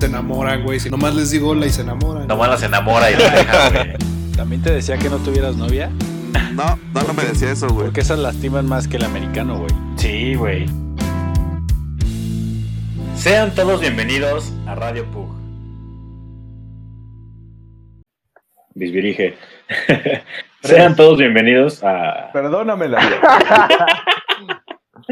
Se enamoran, güey. Si nomás les digo hola y se enamoran. Nomás las enamora y la deja, güey. ¿También te decía que no tuvieras novia? No, no, no me decía eso, güey. Porque esas lastiman más que el americano, güey. Sí, güey. Sean todos bienvenidos a Radio Pug. Bisbirige. Sean todos bienvenidos a. Perdóname la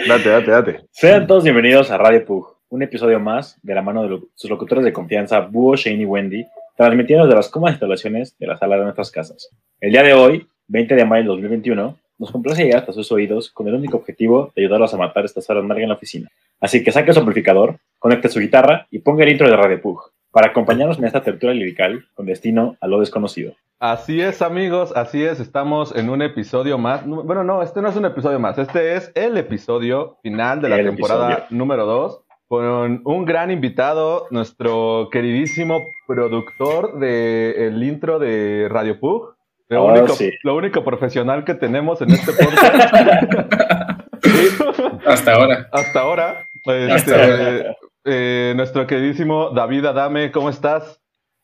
Date, date, date. Sean todos bienvenidos a Radio Pug, un episodio más de la mano de lo- sus locutores de confianza, Búho, Shane y Wendy, transmitiendo desde las cómodas instalaciones de la sala de nuestras casas. El día de hoy, 20 de mayo de 2021, nos complace llegar hasta sus oídos con el único objetivo de ayudarlos a matar estas horas largas en la oficina. Así que saque su amplificador, conecte su guitarra y ponga el intro de Radio Pug para acompañarnos en esta tertulia lirical con destino a lo desconocido. Así es, amigos, así es. Estamos en un episodio más. No, Bueno, no, este no es un episodio más. Este es el episodio final de la El temporada episodio. número 2 con un gran invitado, nuestro queridísimo productor del intro de Radio Pug. Lo, Oh, único, sí. lo único profesional que tenemos en este podcast Hasta ahora. hasta ahora. Este, Hasta ahora. eh, nuestro queridísimo David Adame, ¿cómo estás?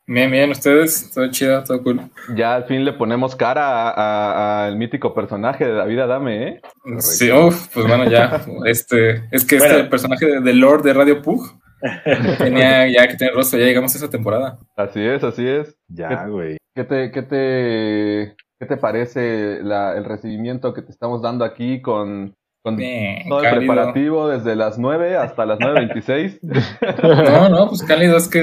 Bien, bien, ustedes. Todo chido, todo cool. Ya al fin le ponemos cara al mítico personaje de David Adame, ¿eh? Sí, uf, pues bueno, ya. Este, es que Bueno. este personaje de, de Lord de Radio Pug tenía ya que tener rostro. Ya llegamos a esa temporada. Así es, así es. Ya, güey. ¿Qué te, qué te, qué te parece la- el recibimiento que te estamos dando aquí con, con Bien, todo el cálido. preparativo desde las 9 hasta las 9.26? No, no, pues cálido es que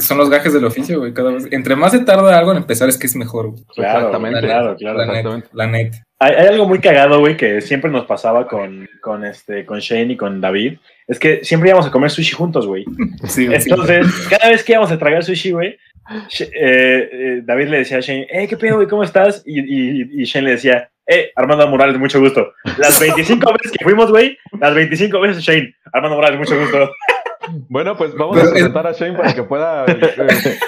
son los gajes del oficio, güey. Cada vez. Entre más se tarda algo en empezar, es que es mejor, güey. Claro, Exactamente. claro, claro. La net, exactamente. la net. Hay, hay algo muy cagado, güey, que siempre nos pasaba con, con, este, con Shane y con David. Es que siempre íbamos a comer sushi juntos, güey. Sí, güey, sí. Entonces, cada vez que íbamos a tragar sushi, güey, eh, eh, David le decía a Shane, eh, ¿qué pedo, güey? ¿Cómo estás? Y, y, y Shane le decía, eh, Armando Morales, mucho gusto. Las 25 veces que fuimos, güey, las 25 veces Shane, Armando Morales, mucho gusto. Bueno, pues vamos a es- presentar a Shane para que pueda eh,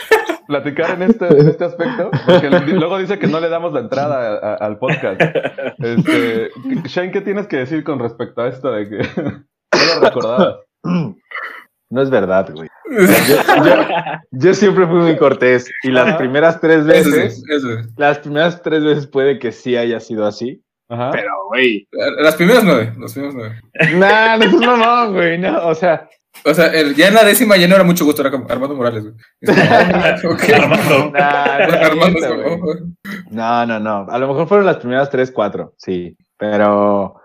platicar en este, en este aspecto, porque luego dice que no le damos la entrada a- a- al podcast. Este, Shane, ¿qué tienes que decir con respecto a esto de que no lo recordabas? No es verdad, güey. Yo, yo- yo siempre fui muy cortés y las Ajá. primeras tres Eso sí, veces, eso sí. las primeras tres veces puede que sí haya sido así. Ajá. Pero, güey, Las primeras nueve, las primeras nueve. nah, no es mamón, güey, no, o sea, O sea, el- ya en la décima ya no era mucho gusto, era como Armando Morales, güey. Es como, ok. Armando. nah, no, Armando es no, no, no, a lo mejor fueron las primeras tres, cuatro, sí, pero,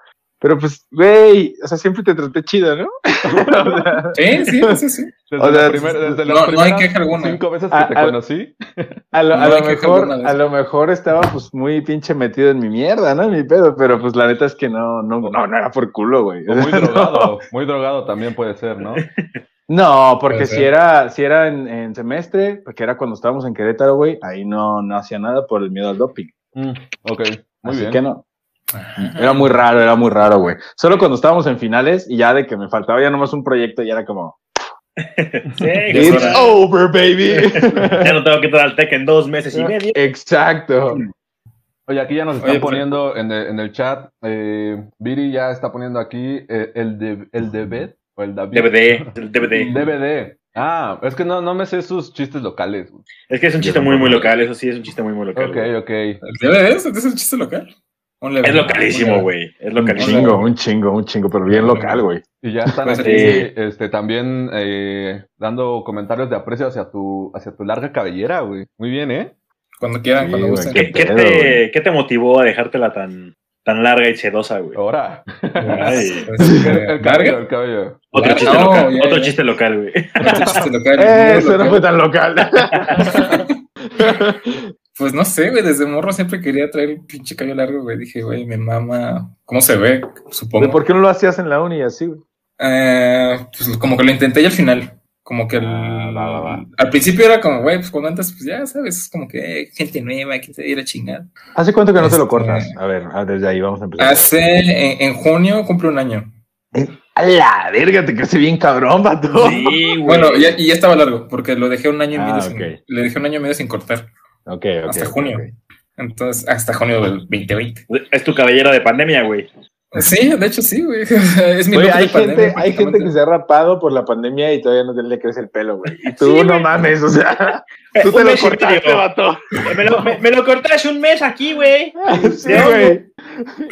pero pues, güey, o sea, siempre te traté chido, ¿no? O sea, Sí, sí, sí, sí. Desde, O sea, la primer- desde no- no hay queja alguna. cinco veces que te A conocí. lo, No a lo mejor, a lo mejor estaba pues muy pinche metido en mi mierda, ¿no? En mi pedo, pero pues la neta es que no, no, no, no era por culo, güey. O muy No. drogado, muy drogado también puede ser, ¿no? No, porque si era, si era en, en semestre, porque era cuando estábamos en Querétaro, güey, ahí no, no hacía nada por el miedo al doping. Mm, ok, muy Así bien. que no. Era muy raro, era muy raro, güey. Solo cuando estábamos en finales y ya de que me faltaba ya nomás un proyecto, ya era como, Sí, It's over, baby. Ya no tengo que entrar al TEC en dos meses y medio. Exacto. Oye, aquí ya nos están Oye, pues- poniendo en el, en el chat, eh, Viri ya está poniendo aquí eh, el, de, el David o el David. DVD, el DVD. DVD. Ah, es que no, no me sé sus chistes locales. güey. Es que es un chiste muy, muy local, eso sí, es un chiste muy, muy local. Ok, güey. ok. ¿El DVD es? ¿Es el chiste local? Un Es localísimo, un- güey. Es Un localísimo. chingo, un chingo, un chingo, pero bien local, güey. Y ya están Pues, aquí sí. este, también eh, dando comentarios de aprecio hacia tu, hacia tu larga cabellera, güey. Muy bien, ¿eh? Cuando quieran, Sí, cuando gusten. ¿Qué, qué te. ¿Qué te motivó a dejártela tan, tan larga y sedosa, güey? Ahora. Ay. Este, El, el cabello, el cabello. Otro Claro, chiste no, local. Otro chiste local, güey. Otro chiste local, eso no fue tan local. Pues no sé, güey, desde morro siempre quería traer un pinche cabello largo, güey. Dije, güey, mi mamá, ¿cómo se ve? Supongo. ¿Por qué no lo hacías en la uni así, güey? Eh, pues como que lo intenté y al final, Como que el- Ah, va, va, va. al principio era como, güey, pues cuando entras, pues ya sabes, es como que eh, gente nueva, que se ir a chingar. ¿Hace cuánto que no te lo Este- cortas? A ver, ah, desde ahí vamos a empezar. Hace, en, en junio cumple un año. A la verga, te crece bien cabrón, vato. Sí, güey. Bueno, ya, y ya estaba largo, porque lo dejé un año y Ah, medio sin, ok. le dejé un año y medio sin cortar. Ok, ok. Hasta junio. ok. Entonces, hasta junio del 2020. Es tu cabellera de pandemia, güey. Sí, de hecho sí, güey. Es mi Güey, look de hay, pandemia, gente, hay gente que se ha rapado por la pandemia y todavía no le crece el pelo, güey. Y tú Sí, no güey. mames, o sea, tú te lo cortaste, vato. Me lo, me, me lo corté hace un mes aquí, güey. Sí, güey.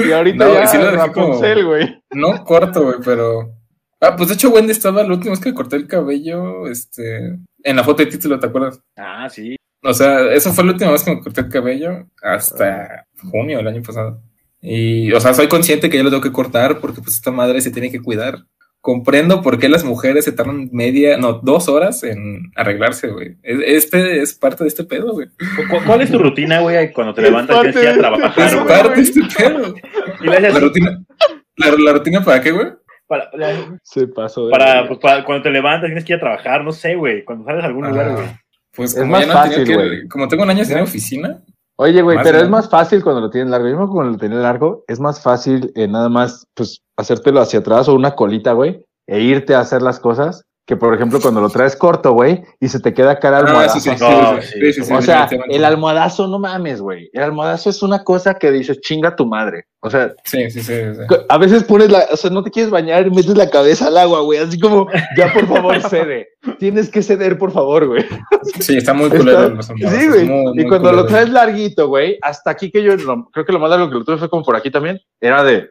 Y ahorita No, ya sí lo Rapunzel, güey. No corto, güey, pero. Ah, pues de hecho, Wendy estaba la última vez que corté el cabello, este. En la foto de título, ¿te acuerdas? Ah, sí. O sea, eso fue la última vez que me corté el cabello hasta junio del año pasado. Y, o sea, soy consciente que ya lo tengo que cortar porque, pues, esta madre se tiene que cuidar. Comprendo por qué las mujeres se tardan media, no, dos horas en arreglarse, güey. Es- Este es parte de este pedo, güey. ¿Cu- ¿Cuál es tu rutina, güey, cuando te levantas y tienes que ir a Es trabajar, güey? parte de este pedo. Y La rutina, la, la rutina para qué, güey? para, Se pasó. de para, pues, para- cuando te levantas tienes que ir a trabajar, no sé, güey. Cuando sales a algún lugar, güey. Pues Es como más ya no fácil, que, como tengo un año sin oficina, Oye, güey, pero es más fácil cuando lo tienes largo. Mismo cuando lo tenía largo, es más fácil eh, nada más, pues, hacértelo hacia atrás o una colita, güey, e irte a hacer las cosas. Que, por ejemplo, cuando lo traes corto, güey, y se te queda cara Ah, almohadazo. sí, sí, así, No, güey. sí, sí, sí, sí, o sea, el almohadazo, no mames, güey. El almohadazo es una cosa que dices, chinga tu madre. O sea, sí, sí, sí, sí. a veces pones la, o sea, no te quieres bañar y metes la cabeza al agua, güey. Así como, ya por favor cede. Tienes que ceder, por favor, güey. Sí, está muy Está- culero. almohadas, Sí, güey. Y cuando lo traes larguito, güey, hasta aquí que yo lo- creo que lo más largo que lo tuve fue como por aquí también, era de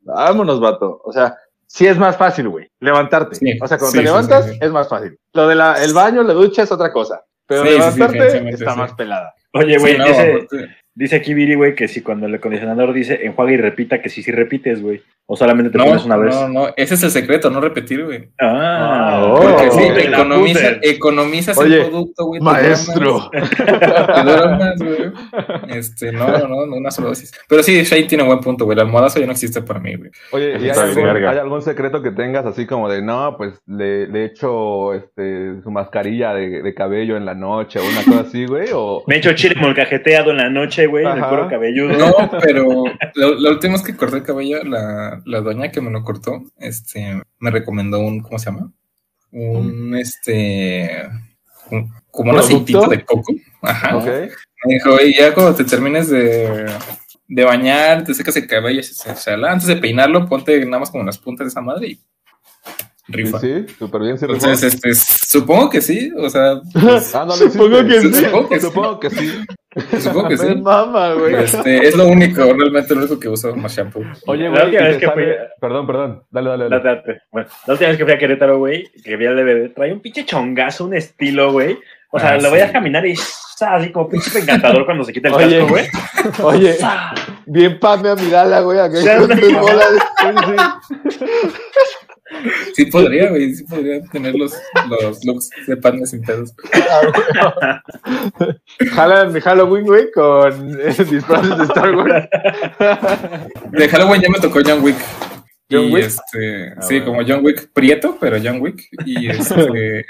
vámonos, vato. O sea, sí es más fácil, güey, levantarte. Sí, o sea, cuando sí, te levantas sí, sí. es más fácil. Lo de la, el baño, la ducha es otra cosa. Pero Sí, sí, sí, levantarte está sí. más pelada. Oye, güey, Sí, no, aparte- dice aquí Viri, güey, que si cuando el acondicionador dice enjuaga y repita, que sí, sí repites, güey. O solamente te no, pones una vez. no, no, ese es el secreto, no repetir, güey. Ah, Oh. Porque sí, ok. economiza, economizas Oye, el producto, güey. Maestro. Te dura más, güey. Este, no, no, no, no, una sola dosis. Pero sí, Shane tiene un buen punto, güey. El almohadazo ya no existe para mí, güey. Oye, ¿y hay algún, hay algún secreto que tengas así como de, no, pues le, le echo este, su mascarilla de, de cabello en la noche o una cosa así, güey? O... Me he hecho chile molcajeteado en la noche, güey, en el cuero cabelludo. No, pero la, la última vez que corté el cabello, la, la doña que me lo cortó, este, me recomendó un, ¿cómo se llama? Un, este, un- como un aceitito de coco. Ajá. Me dijo, y ya cuando te termines de, de bañar, te secas el cabello, se, se, se ala, antes de peinarlo, ponte nada más como las puntas de esa madre y Sí, rifa. sí, súper bien. Sí, Entonces, este, supongo que sí, o sea, pues, Ah, no Supongo que sí. Supongo que sí. Supongo que sí. supongo que sí. mama, güey. Este, es lo único, realmente lo único que uso más shampoo. Oye, La güey, última y vez que sale- fui- Perdón, perdón. Dale, dale, La, dale. la- bueno, la última vez que fui a Querétaro, güey, que vi al DVD, traía un pinche chongazo, un estilo, güey. O sea, Ah, lo sí. veías caminar y así como pinche encantador cuando se quita el Oye. casco, güey. Oye, bien pame a mirala, güey. Acá Ya, Sí podría, güey, sí podría tener los, los looks de pan sin pedos. Jalan mi Halloween, güey, con disfraces de Star Wars. De Halloween ya me tocó John Wick. John y Wick. este, Ah, sí, bueno. como John Wick Prieto, pero John Wick. Y este,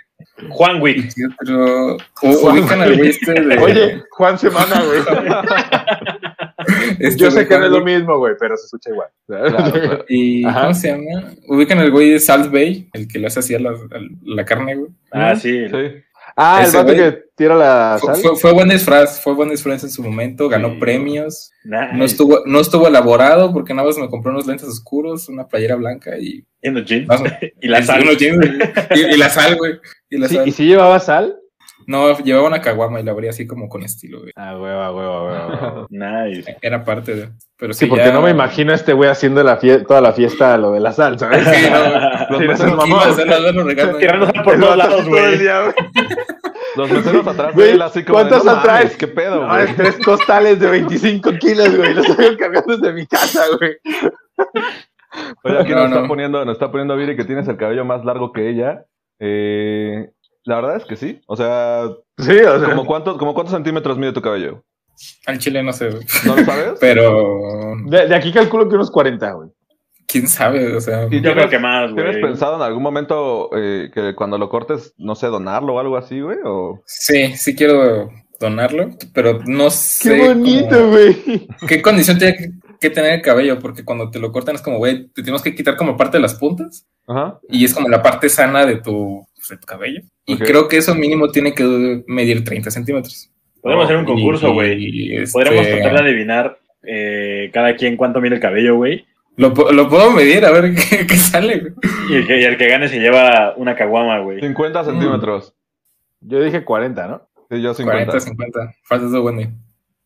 Juan Wick. y otro, u- ubican al güey este de. Oye, Juan Semana, güey. este Yo sé que no es Juan lo mismo, güey, pero se escucha igual. Claro, claro. Y Ajá. ¿cómo se llama? Ubican al güey de Salt Bay, el que le hace así a la, a la carne, güey. Ah, sí. Sí. Ah, el vato que tira la Fue, sal. fue, fue buen disfraz, fue buen disfraz en su momento, ganó Sí. premios. Nice. No estuvo, no estuvo elaborado porque nada más me compré unos lentes oscuros, una playera blanca y, Y unos jeans. más- Y la sal. jeans, y, y la sal, güey. Y la Sí, sal. ¿Y si llevaba sal? No, llevaba una caguama y la abría así como con estilo, güey. Ah, hueva, hueva, hueva. Nice. Era parte de. Pero sí, Sí, porque ya- no me imagino a este güey haciendo la fie- toda la fiesta lo de la sal, ¿sabes? Sí, no, Los Sí, meseros, a. Tirando por todos lados, todo el güey. día, güey. los meseros atrás Güey, de él, así como. de, ¿cuántas no sal traes? mames, ¿Qué pedo, güey? es tres costales de 25 kilos, güey. Los estoy cargando desde mi casa, güey. Oye, aquí No, nos, no. Está poniendo, nos está poniendo Viri que tienes el cabello más largo que ella. Eh, la verdad es que sí. O sea, Sí, o sea. ¿como cuántos, como cuántos centímetros mide tu cabello? Al chile no sé. ¿No lo sabes? Pero. De, de aquí calculo que unos 40, güey. quién sabe, o sea. ¿Y Yo creo tienes- que más, ¿Tienes güey. pensado en algún momento eh, que cuando lo cortes, no sé, donarlo o algo así, güey? O... Sí, sí quiero donarlo, pero no sé. Qué bonito, güey. ¿Qué condición tiene que, que tener el cabello? Porque cuando te lo cortan es como, güey, te tenemos que quitar como parte de las puntas Ajá. y es como la parte sana de tu, de tu cabello. Y creo que eso mínimo tiene que medir 30 centímetros. Podemos hacer un concurso, güey. este, Podríamos tratar de adivinar eh, cada quien cuánto mide el cabello, güey. Lo, lo puedo medir, a ver qué, qué sale. güey. Y el, que, y el que gane se lleva una caguama, güey. 50 centímetros. Yo dije 40, ¿no? Sí, yo 50. 40, 50. Falta de Wendy.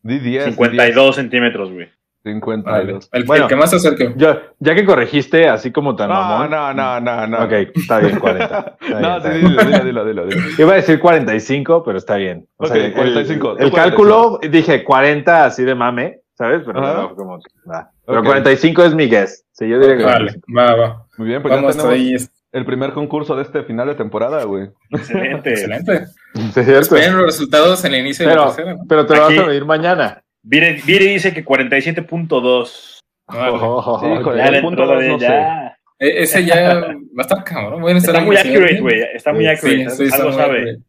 Di 10. 52 centímetros, güey. 52. El, Bueno. el que más se acerque. Yo, ya que corregiste así como tan No, mamón. no, no, no, no. Ok, está bien, 40. Está No, sí, bien, bien. dilo, dilo, dilo, dilo, dilo. Iba a decir 45, pero está bien. O sea, Ok, el- 45, El, tú 45. cálculo, dije 40 así de mame, ¿sabes? Pero, Ajá. no, como que, nah. Pero Ok. 45 es mi guess. Sí, yo diría que Vale, va, va. Muy bien, pues ya Vamos tenemos ahí. el primer concurso de este final de temporada, güey. Excelente. Excelente. Sí. Esperen los resultados en el inicio de la Pero, tercera. ¿no? pero te lo Aquí- vas a medir mañana. Viri, Viri dice que 47.2. Vale. Sí, Ya punto entró dos, de- no sé. ya. E- ese ya va a estar cabrón. Está muy accurate, güey. Está muy accurate. sí, Algo sabe. accurate.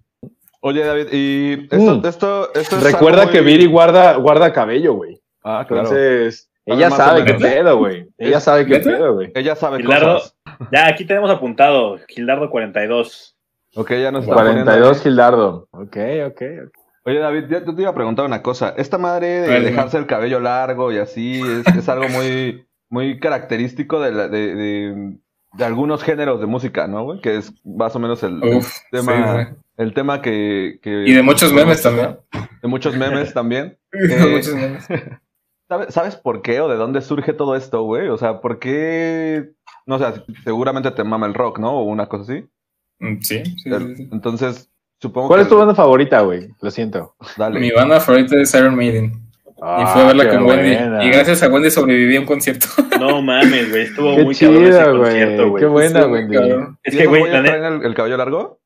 Oye, David, y esto, Mm. esto, esto es Recuerda algo que muy- Viri guarda, guarda cabello, güey. Ah, claro. Entonces, ella sabe qué pedo, güey. Ella sabe qué pedo, güey. Ella sabe Gildardo, cosas. ya aquí tenemos apuntado. Gildardo 42. Ok, ya nos está 42 poniendo. Gildardo. Ok, ok. ok. Oye, David, ya te iba a preguntar una cosa. Esta madre de dejarse el cabello largo y así es, es algo muy, muy característico de, la- de, de, de algunos géneros de música, ¿no, güey? Que es más o menos el, tema, sí, el tema que, que- Y de muchos memes también. De muchos memes también. De Eh, muchos memes. ¿Sabes, ¿Sabes por qué o de dónde surge todo esto, güey? O sea, ¿por qué? No sé, seguramente te mama el rock, ¿no? O una cosa así. Mm, sí, sí. Entonces, supongo ¿Cuál que... es tu banda favorita, güey? Lo siento. Dale. Mi banda favorita es Iron Maiden. y Ah, fui a verla qué con Wendy. buena. Y gracias a Wendy sobreviví a un concierto. No mames, güey. Estuvo Qué muy cabrón ese chida, concierto, güey. güey. Qué buena, cabrón. Es ¿Y que, güey, el, el cabello largo?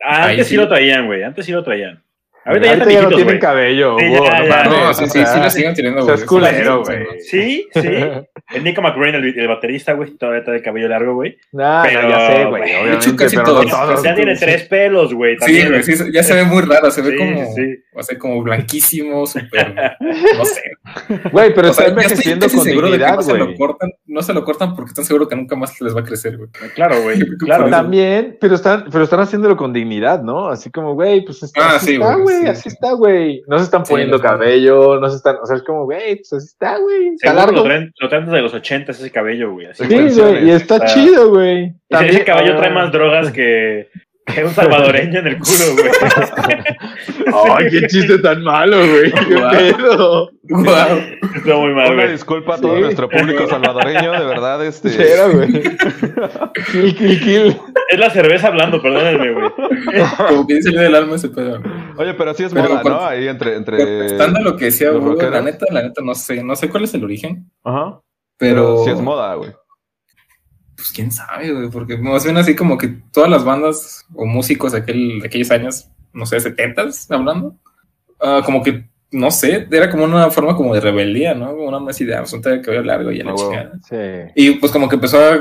Ah, antes sí. sí. lo traían, güey. Antes sí lo traían. Ahorita ya Ahorita están ya no tienen güey. cabello. Sí, güey, ya, no ya. sí, sí, sí sea, lo siguen teniendo, güey. culero, Sí, güey. Sí, sí. El Nico McBrain, el, el baterista, güey, todavía está de cabello largo, güey. Nah, Pero, no, ya sé, güey. güey, Obviamente, casi pero todos. ya tiene tres pelos, güey. Sí, güey, sí, ya se ve muy raro, se ve Sí, como, sí. o sea, como blanquísimo, súper, no sé. Güey, pero O sea, está estoy envejeciendo con seguro de que dignidad, no se lo güey. cortan, no se lo cortan porque están seguros que nunca más les va a crecer, güey. Claro, güey. Claro. También, pero están, pero están haciéndolo con dignidad, ¿no? Así como, güey, pues está, Ah, así sí, está, güey, güey, sí, así sí. está, güey. No se están poniendo cabello, no se están, o sea, es como, güey, pues así está, güey. Está largo. lo traen, lo traen desde los 80 ese cabello, güey. Sí, güey, y está Está- chido, güey. Ese, ese caballo ah, trae más drogas que, que un salvadoreño en el culo, güey. Ay, qué chiste tan malo, güey. Qué Guau. pedo. Wow. Estuvo muy mal, Una güey. disculpa a todo Sí. nuestro público salvadoreño, de verdad, este... Cero, güey. Kill, kill, kill. Es la cerveza hablando, perdónenme, güey. Como que dice del alma ese pedo. Oye, pero sí es Pero moda, ¿no? Ahí entre... entre... Estando lo que decía Hugo, la neta, la neta, no sé, no sé cuál es el origen, Ajá. pero, sí es moda, güey. Pues quién sabe, güey, porque más bien así como que todas las bandas o músicos de, aquel, de aquellos años, no sé, setentas, hablando, ah, como que, no sé, era como una forma como de rebeldía, ¿no? Una más idea, asunto de cabello largo y a la Ah, huevo. chingada. Sí. Y pues como que empezó a,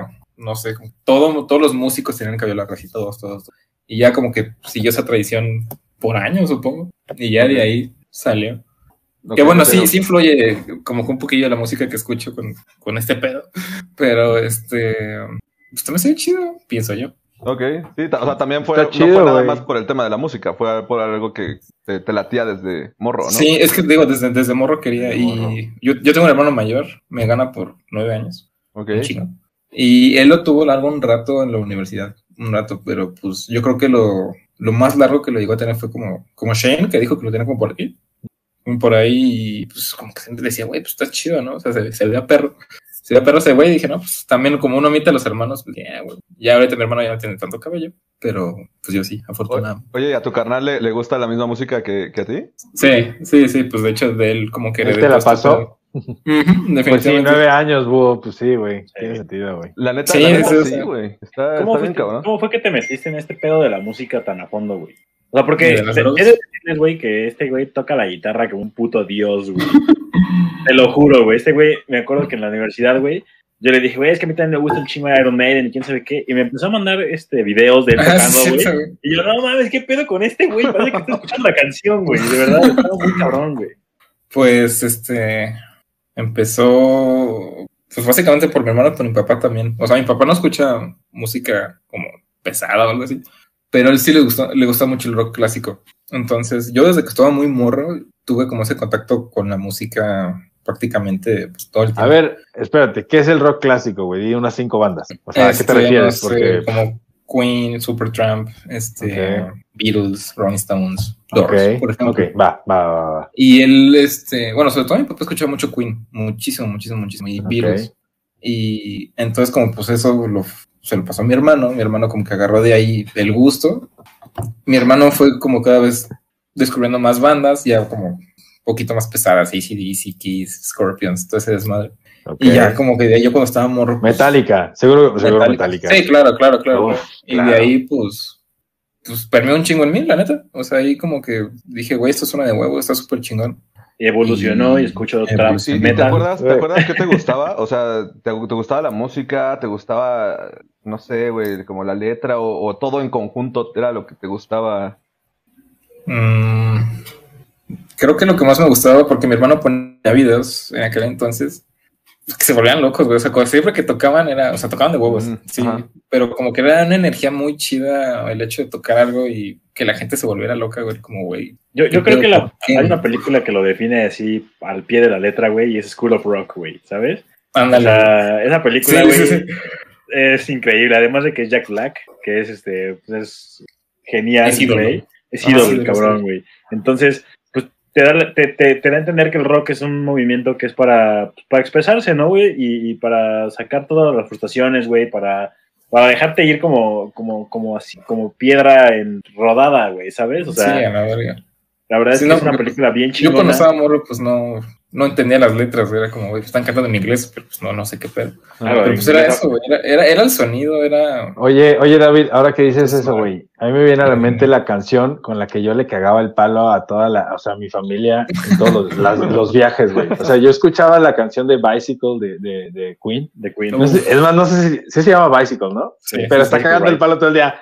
a, no sé, como todo, todos los músicos tenían cabello largo, así todos, todos. todos. Y ya como que siguió esa tradición por años, supongo. Y ya de ahí salió. Que bueno, pero- sí, sí influye como que un poquillo la música que escucho con, con este pedo. Pero este, pues también se ve chido, pienso yo. Ok, sí, o sea, también fue, Está no chido, fue nada güey. más por el tema de la música, fue por algo que te, te latía desde morro, ¿no? Sí, es que digo, desde, desde morro quería. Desde y morro. yo, yo tengo un hermano mayor, me gana por nueve años. Ok. un chingo. Y él lo tuvo largo un rato en la universidad, un rato, pero pues yo creo que lo, lo más largo que lo llegó a tener fue como, como Shane, que dijo que lo tenía como por aquí. Por ahí, y, pues como que siempre decía, güey, pues está chido, ¿no? O sea, se, se veía perro. Se veía perro ese güey y dije, no, pues también como uno imita a los hermanos, pues ya, güey. Ya ahorita mi hermano ya no tiene tanto cabello, pero pues yo sí, afortunadamente. Oye, ¿y a tu carnal le, le gusta la misma música que, que a ti? Sí, sí, sí, pues de hecho de él como que ¿Él heredé te la este pasó? Pues sí, definitivamente. nueve años, búho. Pues sí, güey. Tiene sentido, güey. La neta, Sí, la neta, sí, güey. Está, ¿Cómo, está bien. ¿Cómo fue que te metiste en este pedo de la música tan a fondo, güey? O sea, porque ¿De las he drogas? de güey, que este güey toca la guitarra como un puto dios, güey. Te lo juro, güey. Este güey, me acuerdo que en la universidad, güey, yo le dije, güey, es que a mí también me gusta un chingo de Iron Maiden y quién sabe qué. Y me empezó a mandar este, videos de él Ah, tocando, güey. Y yo, no mames, ¿qué pedo con este, güey? Parece que estoy escuchando la canción, güey. De verdad, estaba muy cabrón, güey. Pues este empezó pues básicamente por mi hermano, por mi papá también. O sea, mi papá no escucha música como pesada o algo así, pero a él sí le gusta, le gusta mucho el rock clásico. Entonces, yo desde que estaba muy morro tuve como ese contacto con la música prácticamente pues, todo el tiempo. A ver, espérate, ¿qué es el rock clásico, güey? Di unas cinco bandas. O sea, ¿a qué te Este, refieres? no sé, Porque, como Queen, Supertramp, este. Beatles, Rolling Stones, Doors, por ejemplo. ok, va, va, va, va. Y él, este, bueno, sobre todo mi papá escuchaba mucho Queen, muchísimo, muchísimo, muchísimo, y. Beatles. Y entonces como pues eso lo, se lo pasó a mi hermano, mi hermano como que agarró de ahí el gusto. Mi hermano fue como cada vez descubriendo más bandas, ya como un poquito más pesadas, ACDC, Kiss, Scorpions, todo ese desmadre. Y ya como que de ahí yo cuando estaba morro... pues, Metallica, seguro, seguro Metallica. Sí, claro, claro, claro. Uf, y claro. de ahí, pues, pues permeó un chingo en mí, la neta. O sea, ahí como que dije, güey, esto suena de huevo, está súper chingón. Evolucionó y, Y- escucho y- trap, Sí, ¿y ¿te metal. acuerdas, ¿Te acuerdas qué te gustaba? O sea, ¿te, te gustaba la música? ¿Te gustaba, no sé, güey, como la letra o, o todo en conjunto era lo que te gustaba? Mm, creo que lo que más me gustaba, porque mi hermano ponía videos en aquel entonces, que se volvían locos, güey. O sea, como siempre que tocaban era, o sea, tocaban de huevos, sí. ajá. Pero como que era una energía muy chida el hecho de tocar algo y que la gente se volviera loca, güey, como, güey. Yo, yo ¿Qué creo que la- hay una película que lo define así al pie de la letra, güey, y es School of Rock, güey, ¿sabes? O Ándale. sea, esa película, Sí, güey, sí, sí. es increíble. Además de que es Jack Black, que es este, pues es genial, Es ídolo. güey. Es Ah, ídolo, el cabrón, güey. Entonces, te da, te, te- te da a entender que el rock es un movimiento que es para, para expresarse, ¿no, güey? Y, y para sacar todas las frustraciones, güey, para, para dejarte ir como, como, como así, como piedra en rodada, güey, ¿sabes? O sea, sí, a la verga. la verdad es que no, es una película bien Yo chingona. cuando estaba morro, pues no, no entendía las letras, güey. Era como, güey, están cantando en inglés, pero pues no, no sé qué pedo. Claro, Pero pues era eso, güey. Era, era, era el sonido, era. Oye, oye, David, ahora que dices eso, güey, a mí me viene a la mente la canción con la que yo le cagaba el palo a toda la, o sea, a mi familia en todos los, las- los viajes, güey. O sea, yo escuchaba la canción de Bicycle de, de, de Queen. de Queen. No sé- es más, no sé si, se llama Bicycle, ¿no? Sí, Pero está cagando right. el palo todo el día.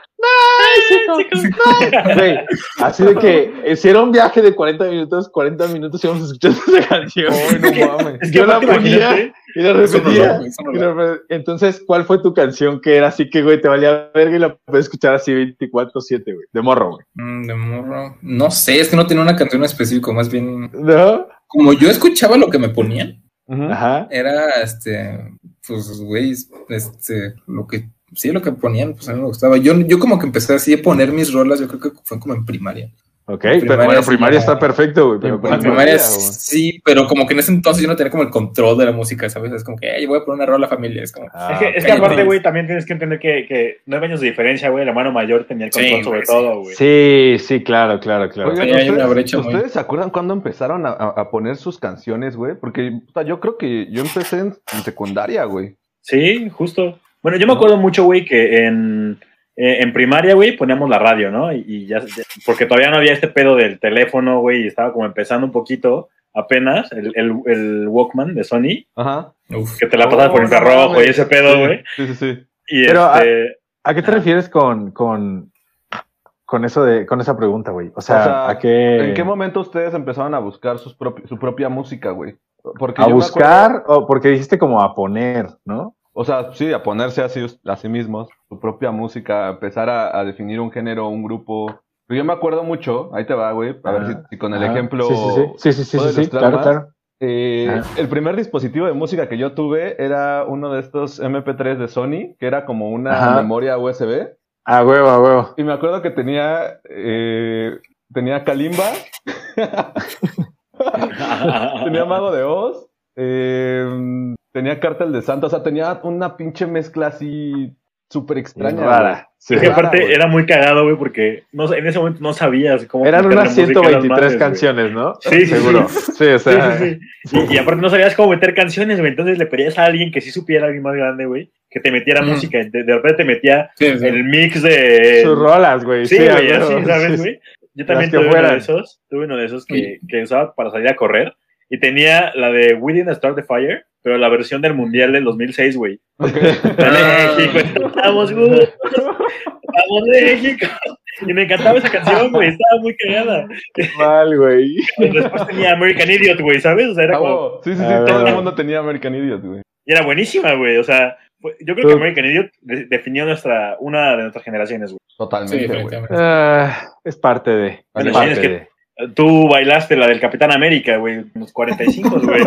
Bicycle, no. Güey, así de que si era un viaje de 40 minutos, 40 minutos íbamos escuchando esa canción. Ay, no mames. Yo la ponía y lo- repetía. no Entonces, ¿cuál fue tu canción que era así que, güey, te valía verga y la puedes escuchar así 24-7, güey? De morro, güey. Mm, de morro. No sé, es que no tenía una canción específica, más bien. ¿No? Como yo escuchaba lo que me ponían. Ajá. era este. Pues, güey, este. Lo que. Sí, lo que ponían, pues a mí me gustaba. Yo, yo como que empecé así a poner mis rolas, yo creo que fue como en primaria. Ok, pero primaria bueno, primaria está perfecto, güey. Pero En primaria sí, pero como que en ese entonces yo no tenía como el control de la música, ¿sabes? Es como que, "Ey, voy a poner una rola familia. Es como, Ah, es que, es que cállate. aparte, güey, también tienes que entender que, que nueve años de diferencia, güey. El hermano mayor tenía el Sí, control sobre sí. todo, güey. Sí, sí, claro, claro, claro. Oigan, hay una ¿ustedes, brecha muy- ¿ustedes se acuerdan cuándo empezaron a, a- a poner sus canciones, güey? Porque puta, yo creo que yo empecé en, en secundaria, güey. Sí, justo. Bueno, yo me acuerdo mucho, güey, que en, eh, en primaria, güey, poníamos la radio, ¿no? Y, y ya, porque todavía no había este pedo del teléfono, güey, y estaba como empezando un poquito apenas el, el, el Walkman de Sony, Ajá. uf. que te la pasas Oh, por no infrarrojo mames. y ese pedo, güey. Sí, sí, sí. Y Pero, este, ¿A qué te refieres con, con, con eso de, con esa pregunta, güey? O sea, O sea, ¿a qué? ¿En qué momento ustedes empezaron a buscar sus propi- su propia música, güey? Porque ¿A buscar acuerdo- o porque dijiste como a poner, ¿no? o sea, sí, a ponerse así a sí mismos, su propia música, empezar a, a definir un género, un grupo. Pero yo me acuerdo mucho, ahí te va, güey, a ver Ah, si, si con el ejemplo... Sí, sí, sí. Sí, sí, sí, ¿puedo sí, sí, ilustrar claro, más? claro. Eh, Ah. El primer dispositivo de música que yo tuve era uno de estos MP3 de Sony, que era como una Ajá. memoria USB. A huevo, a huevo. Y me acuerdo que tenía, eh, tenía Kalimba, tenía Mago de Oz, eh, tenía Cártel de Santa, o sea, tenía una pinche mezcla así súper extraña. Rara. Sí. es que rara, aparte güey. era muy cagado, güey, porque no, en ese momento no sabías cómo. Eran unas música a las 123 madres, güey. canciones, ¿no? Sí, sí, Seguro. sí. Sí, o sea. sí, sí. Y, y aparte no sabías cómo meter canciones, güey. Entonces le pedías a alguien que sí supiera, alguien más grande, güey, que te metiera música. De, de repente te metía Sí, sí. el mix de. Sus rolas, güey. Sí, güey, así. ¿sabes, Sí, güey? Yo también tuve uno de esos. Tuve uno de esos que, que usaba para salir a correr. Y tenía la de We Didn't Start the Fire. Pero la versión del Mundial del 2006, güey. Ok. Ah. México, estamos juntos, estamos México. Y me encantaba esa canción, güey, estaba muy cagada. Mal, güey. Después tenía American Idiot, güey, ¿sabes? O sea, era Ah, como. Sí, sí, sí. A Todo el mundo tenía American Idiot, güey. y era buenísima, güey, o sea, yo creo que American Idiot de- definió nuestra, una de nuestras generaciones, güey. Sí, Totalmente, güey. Ah, es parte de. Es Bueno, parte sí, es que- de. Tú bailaste la del Capitán América, güey, los 45, güey.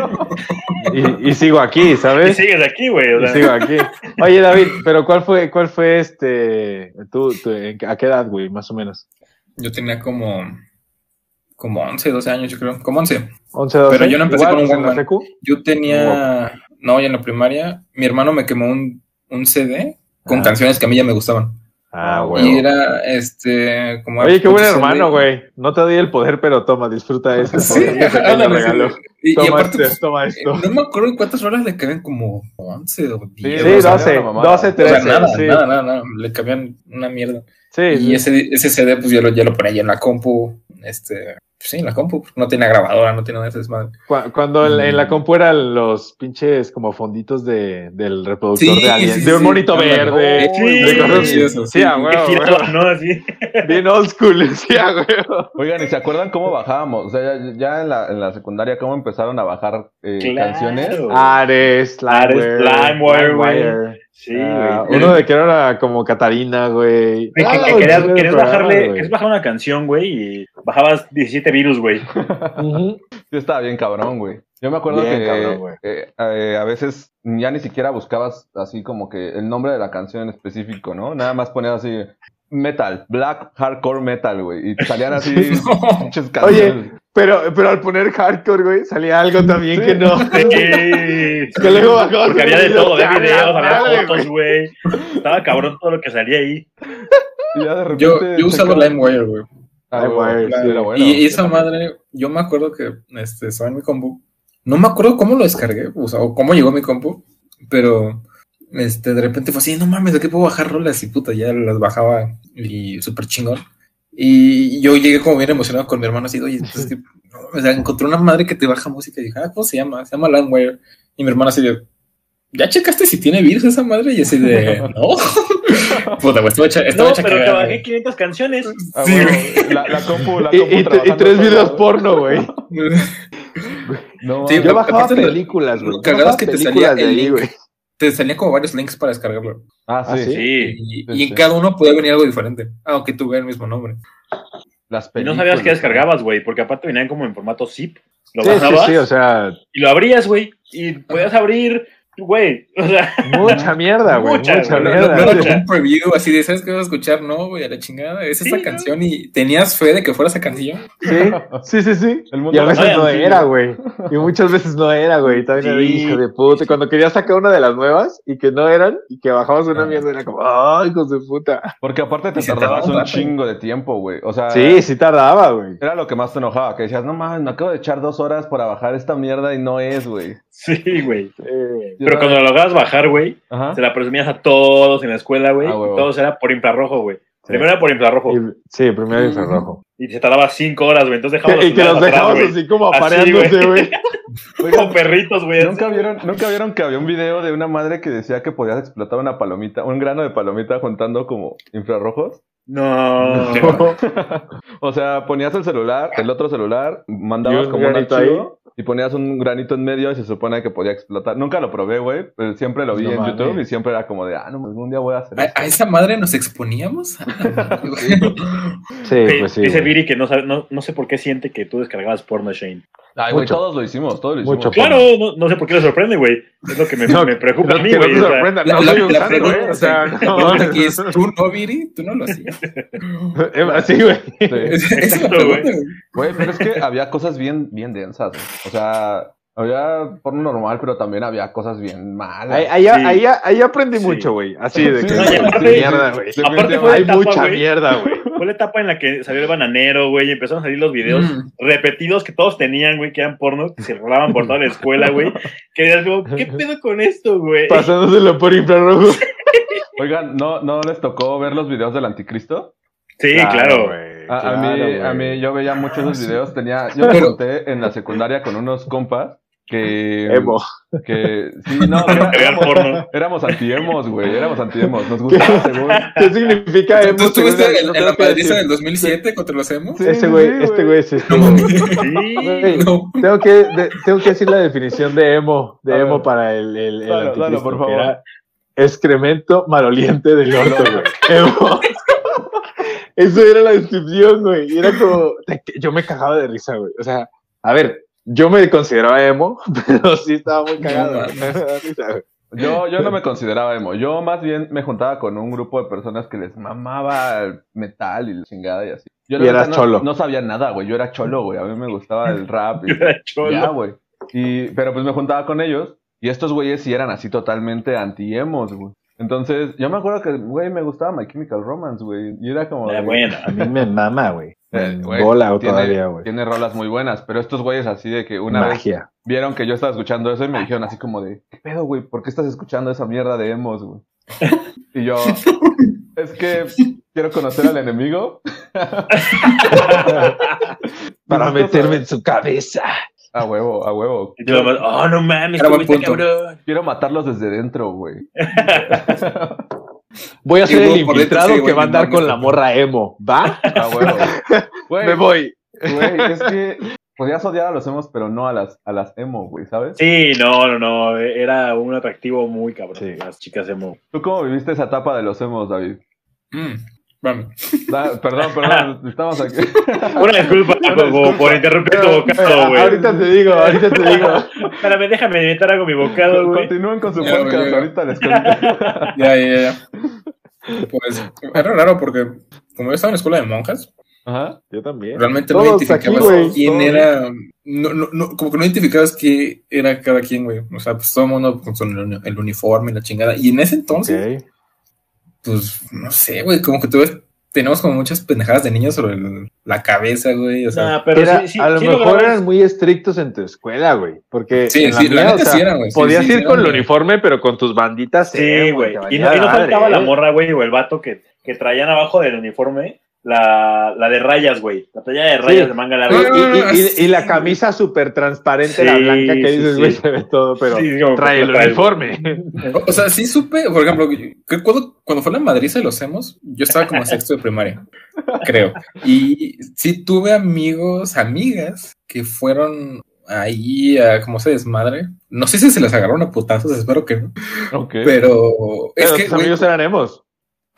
Y, y sigo aquí, Y ¿sabes? sigues aquí, güey. O Y sea, sigo aquí. Oye, David, pero ¿cuál fue, cuál fue este, tú, a qué edad, güey, más o menos? Yo tenía como, como 11, 12 años, yo creo. Como 11. 11, 12. Pero yo no empecé Igual, con un Walkman. Yo tenía, no, ya en la primaria, mi hermano me quemó un, un CD con Ah. canciones que a mí ya me gustaban. Ah, Y güey. era, este, como... Oye, qué buen hermano, güey. No te doy el poder, pero toma, disfruta ese Sí, regalo. sí. Y, y Toma aparte, este, pues, toma esto. no me acuerdo en cuántas horas le cabían como 11 o 10. Sí, sea, 12, era una mamada. 12, O sea, 13. nada, sí. nada, nada, nada, le cabían una mierda. Sí, Y sí. ese, ese CD, pues yo lo, ya lo ponía ya en la compu, este, sí, en la compu, no tenía grabadora, no tiene nada de ese desmadre. Cu- Cuando en, en la Mm. compu eran los pinches como fonditos de, del reproductor Sí, de alguien, sí, de un sí. monito verde, Sí, de cosas sí, eso, sí, sí. a huevo, giraba. ¿no? Así. bien old school, sí, a huevo. Oigan, ¿y se acuerdan cómo bajábamos? O sea, ya, ya en, la, en la secundaria, ¿cómo empezaron a bajar eh, Claro. canciones? Ares, Ares, LimeWire, güey. LimeWire. Sí, Ah, güey. uno de que era como Catarina, güey. Que, Ah, que querías, sí, querías programa, bajarle, güey. querías bajar una canción, güey, y bajabas 17 virus, güey. Ujú. Sí, estaba bien cabrón, güey. Yo me acuerdo Bien que cabrón, eh, eh, a veces ya ni siquiera buscabas así como que el nombre de la canción en específico, ¿no? Nada más ponías así metal, black hardcore metal, güey. Y salían así pinches canciones. Oye, pero, pero al poner hardcore, güey, salía algo también Sí. que no. De que... Luego bajabas Porque había de todo, de ¡a la videos, había fotos, güey. Estaba cabrón todo lo que salía ahí. Y ya de repente. Yo, yo usaba LimeWire, güey. Ah, LimeWire, güey, sí. era bueno. y, esa madre, yo me acuerdo que este, estaba en mi compu. No me acuerdo cómo lo descargué, o sea, o cómo llegó mi compu, pero este, de repente fue así, no mames, ¿de qué puedo bajar rolas? Y puta, ya las bajaba y súper chingón. Y yo llegué como bien emocionado con mi hermano, así, oye, pues, es que, no, o sea, encontré una madre que te baja música y dije, ah, ¿cómo se llama? Se llama LimeWire. Y mi hermano así de, ¿ya checaste si tiene virus esa madre? Y así de, no. Puta, pues estaba hecha, estaba No, hecha pero te cagada, bajé 500 canciones. Ah, Sí, güey, la, la compu, la Y, compu y- y tres videos porno, güey. No, Sí. Yo bajaba películas, güey. es que te salía de ahí, güey. Te salían como varios links para descargarlo. Ah, ¿Ah, sí. sí? Sí. Y, Sí, y en sí. cada uno podía venir algo diferente, aunque tuviera el mismo nombre. Las Y no sabías qué descargabas, güey, porque aparte venían como en formato zip. Lo Sí, sí, bajabas sí, o sea, y lo abrías, güey. Y podías abrir, güey. O sea, mucha mierda, güey. Mucha. No, mierda. no, no como un preview así de, ¿sabes qué vas a escuchar? No, güey, a la chingada. Es Sí, esa ¿no? canción y tenías fe de que fuera esa canción. Sí, sí, sí, sí. El mundo Y a veces no era, güey. Y muchas veces no era, güey. También era Sí. hijo de puta. Y Cuando querías sacar una de las nuevas y que no eran y que bajabas una mierda, era como, ¡ay, hijos de puta! Porque aparte te tardabas tardaba un chingo de tiempo, güey. O sea, Sí, sí tardaba, güey. era lo que más te enojaba. Que decías, no mames, me acabo de echar dos horas para bajar esta mierda y no es, güey. Sí, güey. Eh, Pero cuando lo lograbas bajar, güey, Ajá. se la presumías a todos en la escuela, güey. Ah, y todos era por infrarrojo, güey. Sí. Primero era por infrarrojo. y- sí, primero infrarrojo. Y se tardaba cinco horas, güey. Entonces dejamos Y que los dejamos así como apareándose, güey. Como perritos, güey. ¿Nunca vieron, ¿Nunca vieron que había un video de una madre que decía que podías explotar una palomita, un grano de palomita juntando como infrarrojos? No. O sea, ponías el celular, el otro celular, mandabas como un archivo y ponías un granito en medio y se supone que podía explotar. Nunca lo probé, güey, pero siempre lo vi No en. YouTube y siempre era como de, ah, no, algún día voy a hacer ¿A, eso. a esa madre nos exponíamos? Sí, pues sí. Dice. Viri que no, sabe, no, no sé por qué siente que tú descargabas porno, Shane. Ay, güey, todos lo hicimos, todos lo hicimos. Mucho. Claro, no, no sé por qué le sorprende, güey. Es lo que me, No, me preocupa No, a mí, que no güey. te o sea, sorprenda, no la- la pregunta. O sea, no. aquí es, ¿tú no, Viri? ¿Tú no lo hacías? Sí, güey. Sí. Exacto, güey. Güey, pero es que había cosas bien, bien densas. güey. O sea, había porno normal, pero también había cosas bien malas. Ahí, ahí, Sí. ahí, ahí aprendí Sí. mucho, güey. Así de que no, aparte- mierda, güey. Aparte fue Hay etapa, mucha mierda, güey. Fue la etapa en la que salió el bananero, güey, y empezaron a salir los videos Mm. repetidos que todos tenían, güey, que eran porno, que se rolaban por toda la escuela, güey. Que eras como, ¿qué pedo con esto, güey? Pasándoselo por infrarrojo. Oigan, ¿no, ¿no les tocó ver los videos del anticristo? Sí, claro. Güey, A, a claro, mí, güey. a mí, yo veía muchos esos videos. Tenía, yo me junté en la secundaria con unos compas que. Emo. Que. Sí, no, era- éramos, porno. éramos anti-emos, güey. Éramos anti-emos. Nos gustaba, según. ¿Qué significa emo? ¿Tú estuviste en, no en la decir. del 2007 contra los emos? Sí, Ese sí, güey, sí, este güey es este. No mames. Güey, No. Tengo que, de- tengo que decir la definición de emo, de A ver. emo para el, el, el dalo, anticristo, por favor. era excremento maloliente del orto, güey. Emo. Eso era la descripción, güey. Y era como, yo me cagaba de risa, güey. O sea, a ver, yo me consideraba emo, pero sí estaba muy cagado. Yo, yo no me consideraba emo. Yo más bien me juntaba con un grupo de personas que les mamaba el metal y la chingada y así. Yo Y eras no, cholo. No sabía nada, güey. Yo era cholo, güey. A mí me gustaba el rap. Y, Era cholo. Ya, güey. Y, pero pues me juntaba con ellos y estos güeyes sí eran así totalmente anti-emos, güey. Entonces, yo me acuerdo que, güey, me gustaba My Chemical Romance, güey. Y era como... Ah, bueno. A mí me mama, güey. eh, Bola tiene- todavía, güey. Tiene rolas muy buenas, pero estos güeyes así de que una vez Magia. vieron que yo estaba escuchando eso y me dijeron así como de, ¿qué pedo, güey? ¿Por qué estás escuchando esa mierda de emos, güey? Y yo, es que quiero conocer al enemigo. Para meterme en su cabeza. A huevo, a huevo. Y oh, no mames, Era ¿cómo buen está punto. cabrón? Quiero matarlos desde dentro, güey. Voy a ser el infiltrado sí, que güey, va a andar con la morra emo. ¿Va? A huevo. Güey, Me voy. güey, es que podías odiar a los emos, pero no a las, a las emo, güey, ¿sabes? Sí, no, no, no. Era un atractivo muy cabrón. Sí. Las chicas emo. ¿Tú cómo viviste esa etapa de los emos, David? Mm, vamos. Da- perdón, perdón, estamos aquí. Una disculpa, Coco, disculpa. por interrumpir tu bocado, güey. ahorita te digo, ahorita te digo. Espérame, déjame inventar algo mi bocado, güey. Continúen con su Ya, podcast, ya. ahorita les cuento. Ya, ya, ya. Pues era raro porque como yo estaba en la escuela de monjas, Ajá. Yo también. realmente no Todos aquí, identificabas güey, quién todos. era. No, no, no, como que no identificabas quién era cada quien, güey. O sea, pues todo el mundo con su- el uniforme y la chingada. Y en ese entonces, Ok. Pues no sé, güey, como que tú ves, tenemos como muchas pendejadas de niños sobre el- la cabeza, güey. O sea, Nah, pero Era- sí, sí, a lo sí mejor lograbas- eran muy estrictos en tu escuela, güey. Porque Sí, en sí, la mía, neta sí eran, güey. Sí, podías sí, ir sí con el uniforme, pero con tus banditas. Sí, emo, güey. Y no, y no madre, faltaba la ¿eh? morra, güey, o el vato que, que traían abajo del uniforme la, la de rayas, güey. La playa de rayas Sí. de manga larga. Y- y- la camisa súper transparente, la blanca, que sí, dices, sí. güey, se ve todo, pero trae el uniforme. O, o sea, sí supe, por ejemplo, que cuando, cuando fue la madriza de los hemos, yo estaba como sexto de primaria, creo. Y sí tuve amigos, amigas que fueron ahí a cómo se desmadre. No sé si se les agarraron a putazos, espero que no. Pero es Pero que, güey, amigos eran emos.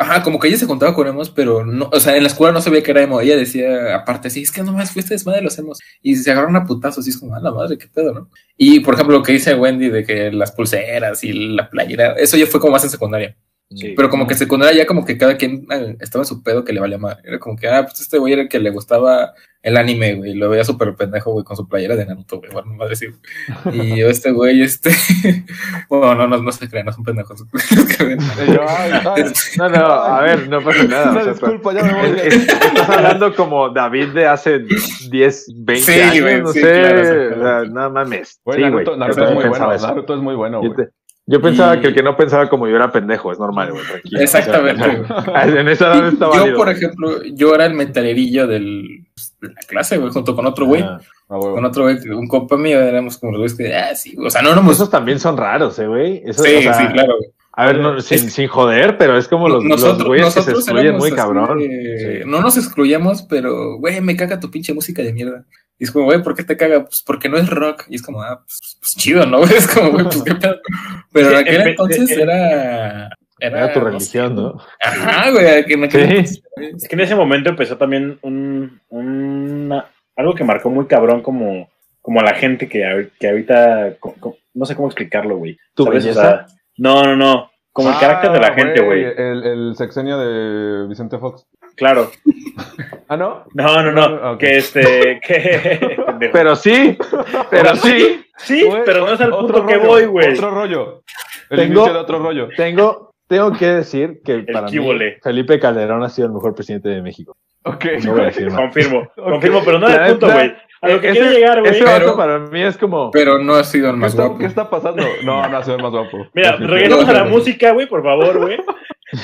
Ajá, como que ella se contaba con emos, pero no, o sea, en la escuela no sabía que era emo. Ella decía, aparte, sí, es que nomás fuiste desmadre de los emos. Y se agarraron a putazos, y es como, a la madre, qué pedo, ¿no? Y por ejemplo, lo que dice Wendy de que las pulseras y la playera, eso ya fue como más en secundaria. Sí. Pero como que secundaria ya como que cada quien eh, estaba en su pedo que le valía madre. Era como que, ah, pues este güey era el que le gustaba el anime, güey. Lo veía súper pendejo, güey, con su playera de Naruto, güey. Bueno, madre sí. Y yo, este güey, este... bueno, no, no, no se crean, no son pendejos. ay, No, no, a ver, no pasa nada. una o sea, disculpa, ya me voy. es- es- estás hablando como David de hace 10, 20 Sí, años, güey, no sí, sé. claro, o sea, no mames. Güey, Naruto, güey, Naruto es muy bueno. Naruto es muy bueno, güey. Yo pensaba Y- que el que no pensaba como yo era pendejo, es normal, güey, tranquilo. Exactamente, O sea, en esa edad está yo, válido. por ejemplo, yo era el metalerillo del, de la clase, güey, junto con otro güey. Ah. Con otro güey, un compa mío, éramos como los güeyes que, ah, sí, o sea, no éramos... Esos también son raros, eh, güey. Esos, Sí, o sea, sí, claro, güey. A ver, no, sin, Es- sin joder, pero es como los, los güeyes que se excluyen muy cabrón. de- Sí. No nos excluyamos, pero, güey, me caga tu pinche música de mierda. Y es como, güey, ¿por qué te caga? Pues porque no es rock. Y es como, ah, pues, pues chido, ¿no? Es como, güey, pues qué pedo. Pero en aquel en- entonces en- era... Era tu no religión, sé. ¿no? Ajá, güey, que en aquel Sí. entonces, Es que en ese momento empezó también un, una- algo que marcó muy cabrón como, como a la gente que, que ahorita, no sé cómo explicarlo, güey. ¿Tu ¿Sabes? O belleza? sea, no, no, no. Como el Ah, carácter de la gente, güey. El, el sexenio de Vicente Fox. Claro. Ah, ¿no? No, no, no. Que este, que... Pero sí, pero sí. sí, pero no es al otro punto que rollo, voy, güey. Otro rollo. El Tengo- inicio de otro rollo. Tengo, tengo que decir que para mí. Felipe Calderón ha sido el mejor presidente de México. Ok. No voy a decir más. Confirmo, confirmo, pero no el punto, güey. A lo que ese- quiero llegar, güey. Ese Pero- para mí es como... Pero no ha sido el ¿Qué más está, guapo. qué está pasando? No, no ha sido el más guapo. Mira, regresamos a la música, güey, por favor, güey.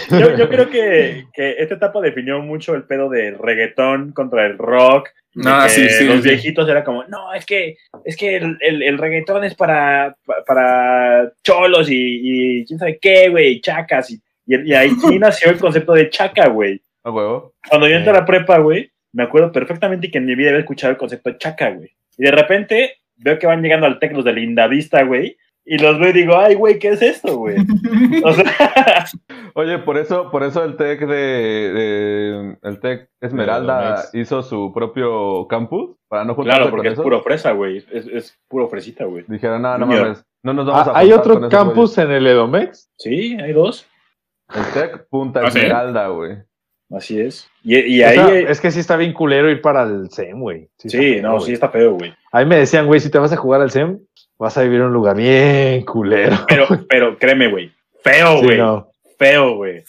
Yo, yo creo que, que esta etapa definió mucho el pedo del reggaetón contra el rock. No, que sí, sí, Los sí. viejitos era como, no, es que, es que el, el, el reggaetón es para, pa- para cholos y, y quién sabe qué, güey, chacas. Y, y, y ahí nació el concepto de chaca, güey. A huevo. Cuando yo entré a la prepa, güey, me acuerdo perfectamente que en mi vida había escuchado el concepto de chaca, güey. Y de repente veo que van llegando al tec los de Lindavista, güey. Y los veo y digo, ay, güey, ¿qué es esto, güey? O sea, Oye, por eso, por eso el Tec de, de- el Tec Esmeralda hizo su propio campus para no juntarse claro, con porque es eso. puro fresa, güey. Es, es puro fresita, güey. Dijeron, no, no mames, no nos vamos Ah, a ¿Hay otro con esos campus en el Edomex? Sí, hay dos. El Tec Punta ¿Ah? Esmeralda, güey. Así es. Y, y O ahí. sea, eh, es que sí está bien culero ir para el SEM, güey. sí, no, sí está feo, güey. A mí me decían, güey, si te vas a jugar al SEM, vas a vivir en un lugar bien culero. Pero, pero créeme, güey. Feo, Sí, güey. no. Feo, güey.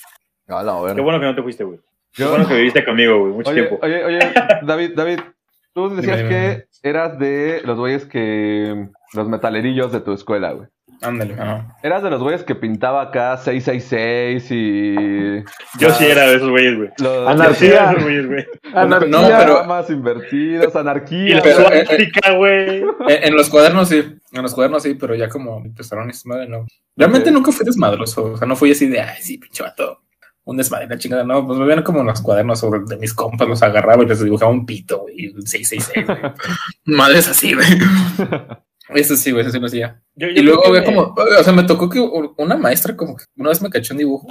Qué bueno que no te fuiste, güey. Qué bueno que viviste conmigo, güey. Mucho Oye, tiempo. oye, oye, David, David, tú decías Dime, dime, que eras de los güeyes que. Los metalerillos de tu escuela, güey. Ándale, ajá. Eras de los güeyes que pintaba acá 666 y. Yo sí era de esos güeyes, güey. Los, Anarquía. Yo sí era de esos güeyes, güey. Anarquía. no, pero- invertidos, Y anarquía. la Pero, eh, suástica, güey. En, en los cuadernos sí, en los cuadernos sí, pero ya como empezaron esta madre, no. Realmente nunca fui desmadroso, o sea, no fui así de, ay, sí, pinche vato, un desmadre, la chingada, no, pues me veían como en los cuadernos o de, de mis compas, los agarraba y les dibujaba un pito, güey, un 666, güey. Madres así, güey. Eso sí, güey, eso sí lo hacía. Yo- yo Y luego me- como, o sea, me tocó que una maestra como que una vez me cachó un dibujo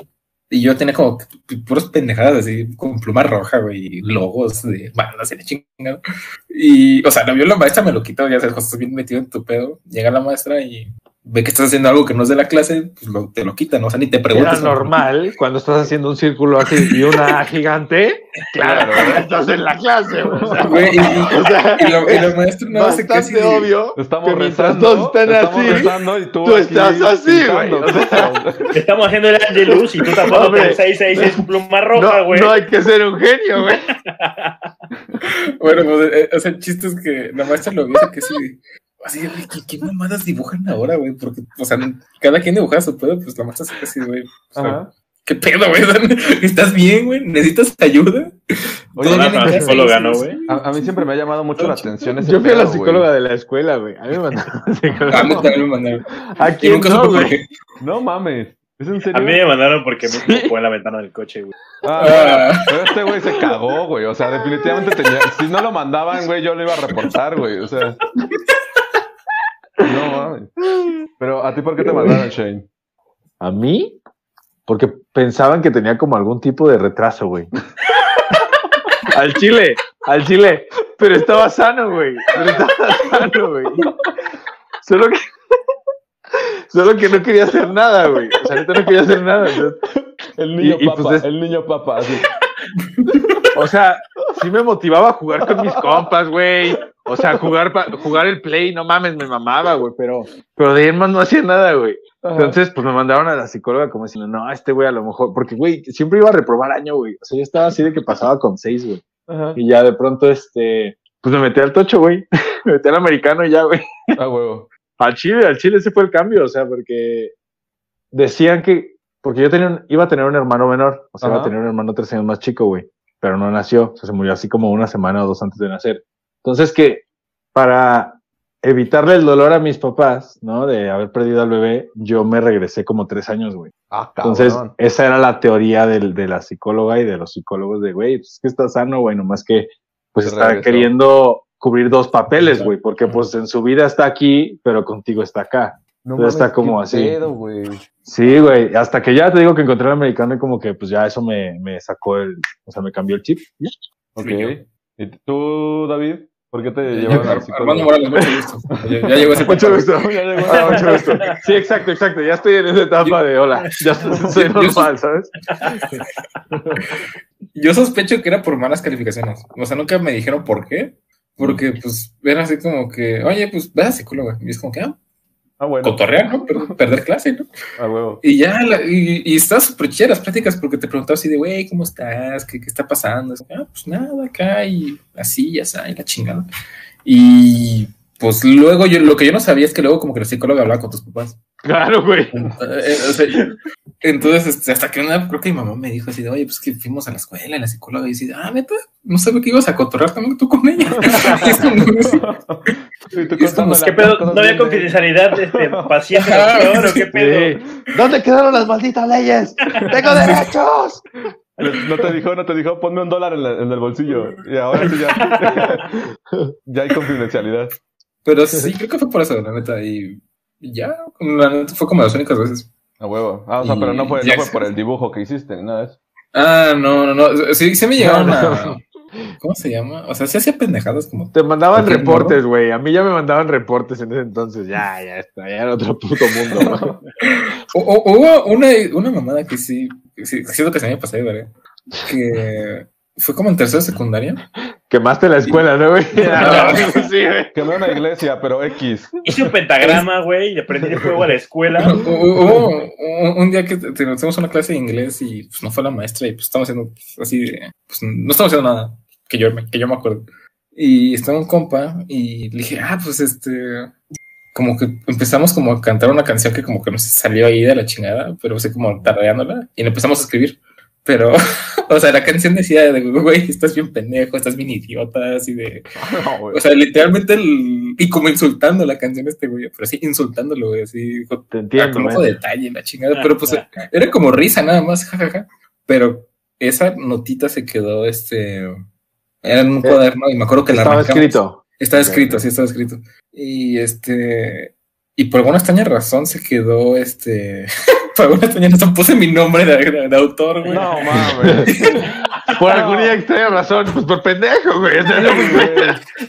y yo tenía como puras pendejadas así, con pluma roja, güey, y logos de bandas y de chingada. Y, o sea, lo vio la maestra, me lo quitó, ya sabes, estás bien metido en tu pedo, llega la maestra y ve que estás haciendo algo que no es de la clase, pues lo- te lo quitan, ¿no? o sea, ni te Era preguntas. normal cuando estás haciendo un círculo así y una gigante. Claro, estás en la clase, güey. O sea, Güey, y, y- o sea, y lo- y la maestra no hace casi. bastante obvio Estamos que mientras rezando. todos están estamos así, rezando y tú, tú estás así, güey. O sea, Estamos haciendo el Angelus y tú tampoco con 666 con pluma roja, no, güey. no hay que ser un genio, güey. Bueno, pues, eh, o sea, el chiste es que la maestra lo vio que sí. Así, güey, ¿qué, qué mamadas dibujan ahora, güey? Porque, o sea, cada quien dibujaba su pedo, pues la maestra se así, güey. o sea, Ajá. ¿Qué pedo, güey? ¿Estás bien, güey? ¿Necesitas ayuda? Oye, casa, psicóloga, ¿no, güey? A, a mí siempre me ha llamado mucho la atención ese Yo fui a la güey. psicóloga de la escuela, güey. A mí me mandaron a la psicóloga. A mí también me mandaron. ¿A quién no, güey? No mames. ¿Es en serio? A mí me mandaron porque me Sí. empujó en la ventana del coche, güey. Ah, Ah. pero este güey se cagó, güey. O sea, definitivamente tenía. Si no lo mandaban, güey, yo lo iba a reportar, güey. O sea. No mames. Pero a ti, ¿por qué te mandaron, Shane? ¿A mí? Porque pensaban que tenía como algún tipo de retraso, güey. al chile, al chile. Pero estaba sano, güey. Pero estaba sano, güey. Solo que. Solo que no quería hacer nada, güey. O sea, neta no quería hacer nada. Entonces, El niño Y- y papa, pues es- el niño papa, así. O sea, sí me motivaba a jugar con mis compas, güey. O sea, jugar, pa- jugar el play, no mames, me mamaba, güey. Pero, pero de ahí más no hacía nada, güey. Entonces, pues me mandaron a la psicóloga como diciendo, no, este güey a lo mejor, porque, güey, siempre iba a reprobar año, güey. O sea, yo estaba así de que pasaba con seis, güey. Y ya de pronto, este, pues me metí al tocho, güey. me metí al americano y ya, güey. Ah, huevo. Al Chile, al Chile ese fue el cambio, o sea, porque decían que, porque yo tenía un- iba a tener un hermano menor, o sea, iba a tener un hermano tres años más chico, güey, pero no nació, o sea, se murió así como una semana o dos antes de nacer. Entonces que para evitarle el dolor a mis papás, ¿no? De haber perdido al bebé, yo me regresé como tres años, güey. Ah. Entonces, esa era la teoría del, de la psicóloga y de los psicólogos de, güey, pues es que está sano, güey, nomás que pues Se está regresó. queriendo cubrir dos papeles, güey, porque pues en su vida está aquí, pero contigo está acá. No entonces está qué como así. pedo, güey. Sí, güey, hasta que ya te digo que encontré al americano y como que pues ya eso me, me sacó el, o sea, me cambió el chip. Ok. Fui yo. ¿Y tú, David? ¿Por qué te Ya, llevaron al Armando? Morales, mucho gusto. Ya, ya llegó ese Mucho punto. gusto. Ya llegó. Ah, mucho gusto. Sí, exacto, exacto. Ya estoy en esa etapa de hola. Ya soy normal, ¿sabes? Yo sospecho que era por malas calificaciones. O sea, nunca me dijeron por qué. Porque, pues, era así como que, oye, pues, ve a psicóloga. Y es como que, ah, Ah, bueno. cotorrear, ¿no? Per- perder clase, ¿no? A huevo. Y ya, la- y, y estaba súper chida las pláticas porque te preguntaba así de, güey, ¿cómo estás? ¿Qué, qué está pasando? Ah, pues nada, acá y así, ya está, y la chingada. Y pues luego yo, lo que yo no sabía es que luego como que la psicóloga hablaba con tus papás. Claro, güey. Eh, o sea, entonces, este, hasta que una, creo que mi mamá me dijo así de, oye, pues que fuimos a la escuela, en la psicóloga, y dice, ah, neta, no sabía que ibas a cotorrear también tú con ella. Y es como, Y tú Y es como, contándole ¿Qué acá pedo? ¿No había confidencialidad de este paciente doctor o qué pedo? Sí. ¿Dónde quedaron las malditas leyes? ¡Tengo derechos! No te dijo, no te dijo, ponme un dólar en, la- en el bolsillo. Y ahora sí ya, ya hay confidencialidad. Pero sí, creo que fue por eso, la neta, y y ya, la neta, fue como las únicas veces. A huevo. Ah, o sea, Y pero no fue, no fue por el dibujo que hiciste, ni nada de eso. Ah, no, no, no, sí, sí me llegaron No, a... ¿Cómo se llama? O sea, sí hacía pendejadas como... Te mandaban ¿Por qué reportes, güey. A mí ya me mandaban reportes en ese entonces. Ya, ya está. Ya era otro puto mundo. O- o- Hubo una, una mamada que sí, sí, siento que se me pasó de verga, que fue como en tercera secundaria. Quemaste la escuela, ¿no, güey? Sí, güey. Quemé una iglesia, pero X. Hice un pentagrama, güey, y le prendí el fuego a la escuela. Hubo un, un día que te- tenemos una clase de inglés y pues no fue la maestra y pues estamos haciendo así de, pues no estamos haciendo nada, que yo, me- que yo me acuerdo. Y estaba un compa y le dije, ah, pues este, como que empezamos como a cantar una canción que como que nos salió ahí de la chingada, pero así como tardeándola y le empezamos a escribir. Pero, o sea, la canción decía de, güey, estás bien pendejo, estás bien idiota, así de, No, o sea, literalmente, el- y como insultando la canción este güey, pero sí, insultándolo, güey, así, Te ah, entiendo, con ojo detalle, la chingada, pero pues era como risa nada más, jajaja. Pero esa notita se quedó, este, era en un Eh, cuaderno y me acuerdo que la Estaba arrancamos. escrito. Estaba escrito, sí, estaba escrito. Y este, y por alguna extraña razón se quedó, este, por alguna extraña razón puse mi nombre de, de- de autor, güey. No mames. Por alguna extraña razón, pues por pendejo, güey. No, pues, güey.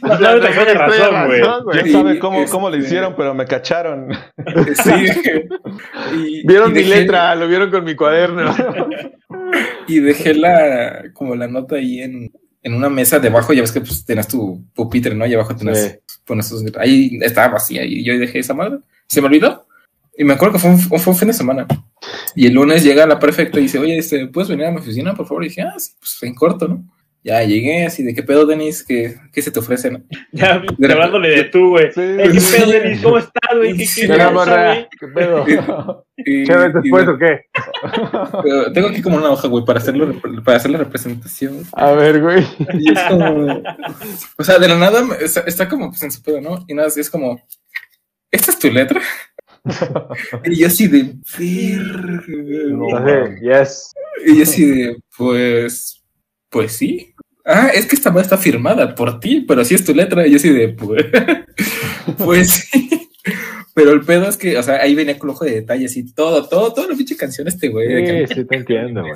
No, no, no, razón, güey. ¿Quién Y, sabe cómo, este- cómo le hicieron, pero me cacharon? Sí. Y- Vieron y mi letra, lo vieron con mi cuaderno. Y dejé la, como la nota ahí en, en una mesa debajo, ya ves que pues tenías tu pupitre, ¿no? Y abajo tenías, Sí. pones tus- ahí estaba vacía y yo dejé esa madre. Se me olvidó. Y me acuerdo que fue un, fue un fin de semana. Y el lunes llega la prefecta y dice, oye, este, ¿puedes venir a mi oficina, por favor? Y dije, ah, sí, pues en corto, ¿no? Ya llegué así de qué pedo, Denis, ¿qué, qué se te ofrece? no?" Ya, hablándole de tú, güey. Sí, ¿Qué sí, pedo, sí. Denis? ¿Cómo estás, güey? ¿Qué Sí, qué ¿Qué? ¿Qué pedo? Y- ¿Chévere y- después o qué? pero tengo aquí como una hoja, güey, para, hacerlo, para hacer la representación. A ver, güey. Y es como. O sea, de la nada me- está, está como pues, en su pedo, ¿no? Y nada, así es como. ¿Esta es tu letra? Y yo así de. "Verga". Yes. Y yo así de. Pues. Pues sí. Ah, es que esta madre está firmada por ti, pero así es tu letra. Y yo así de. Pues. pues sí. Pero el pedo es que, o sea, ahí venía con ojo de detalles y todo, todo, toda la pinche canción este güey. sí te entiendo, güey.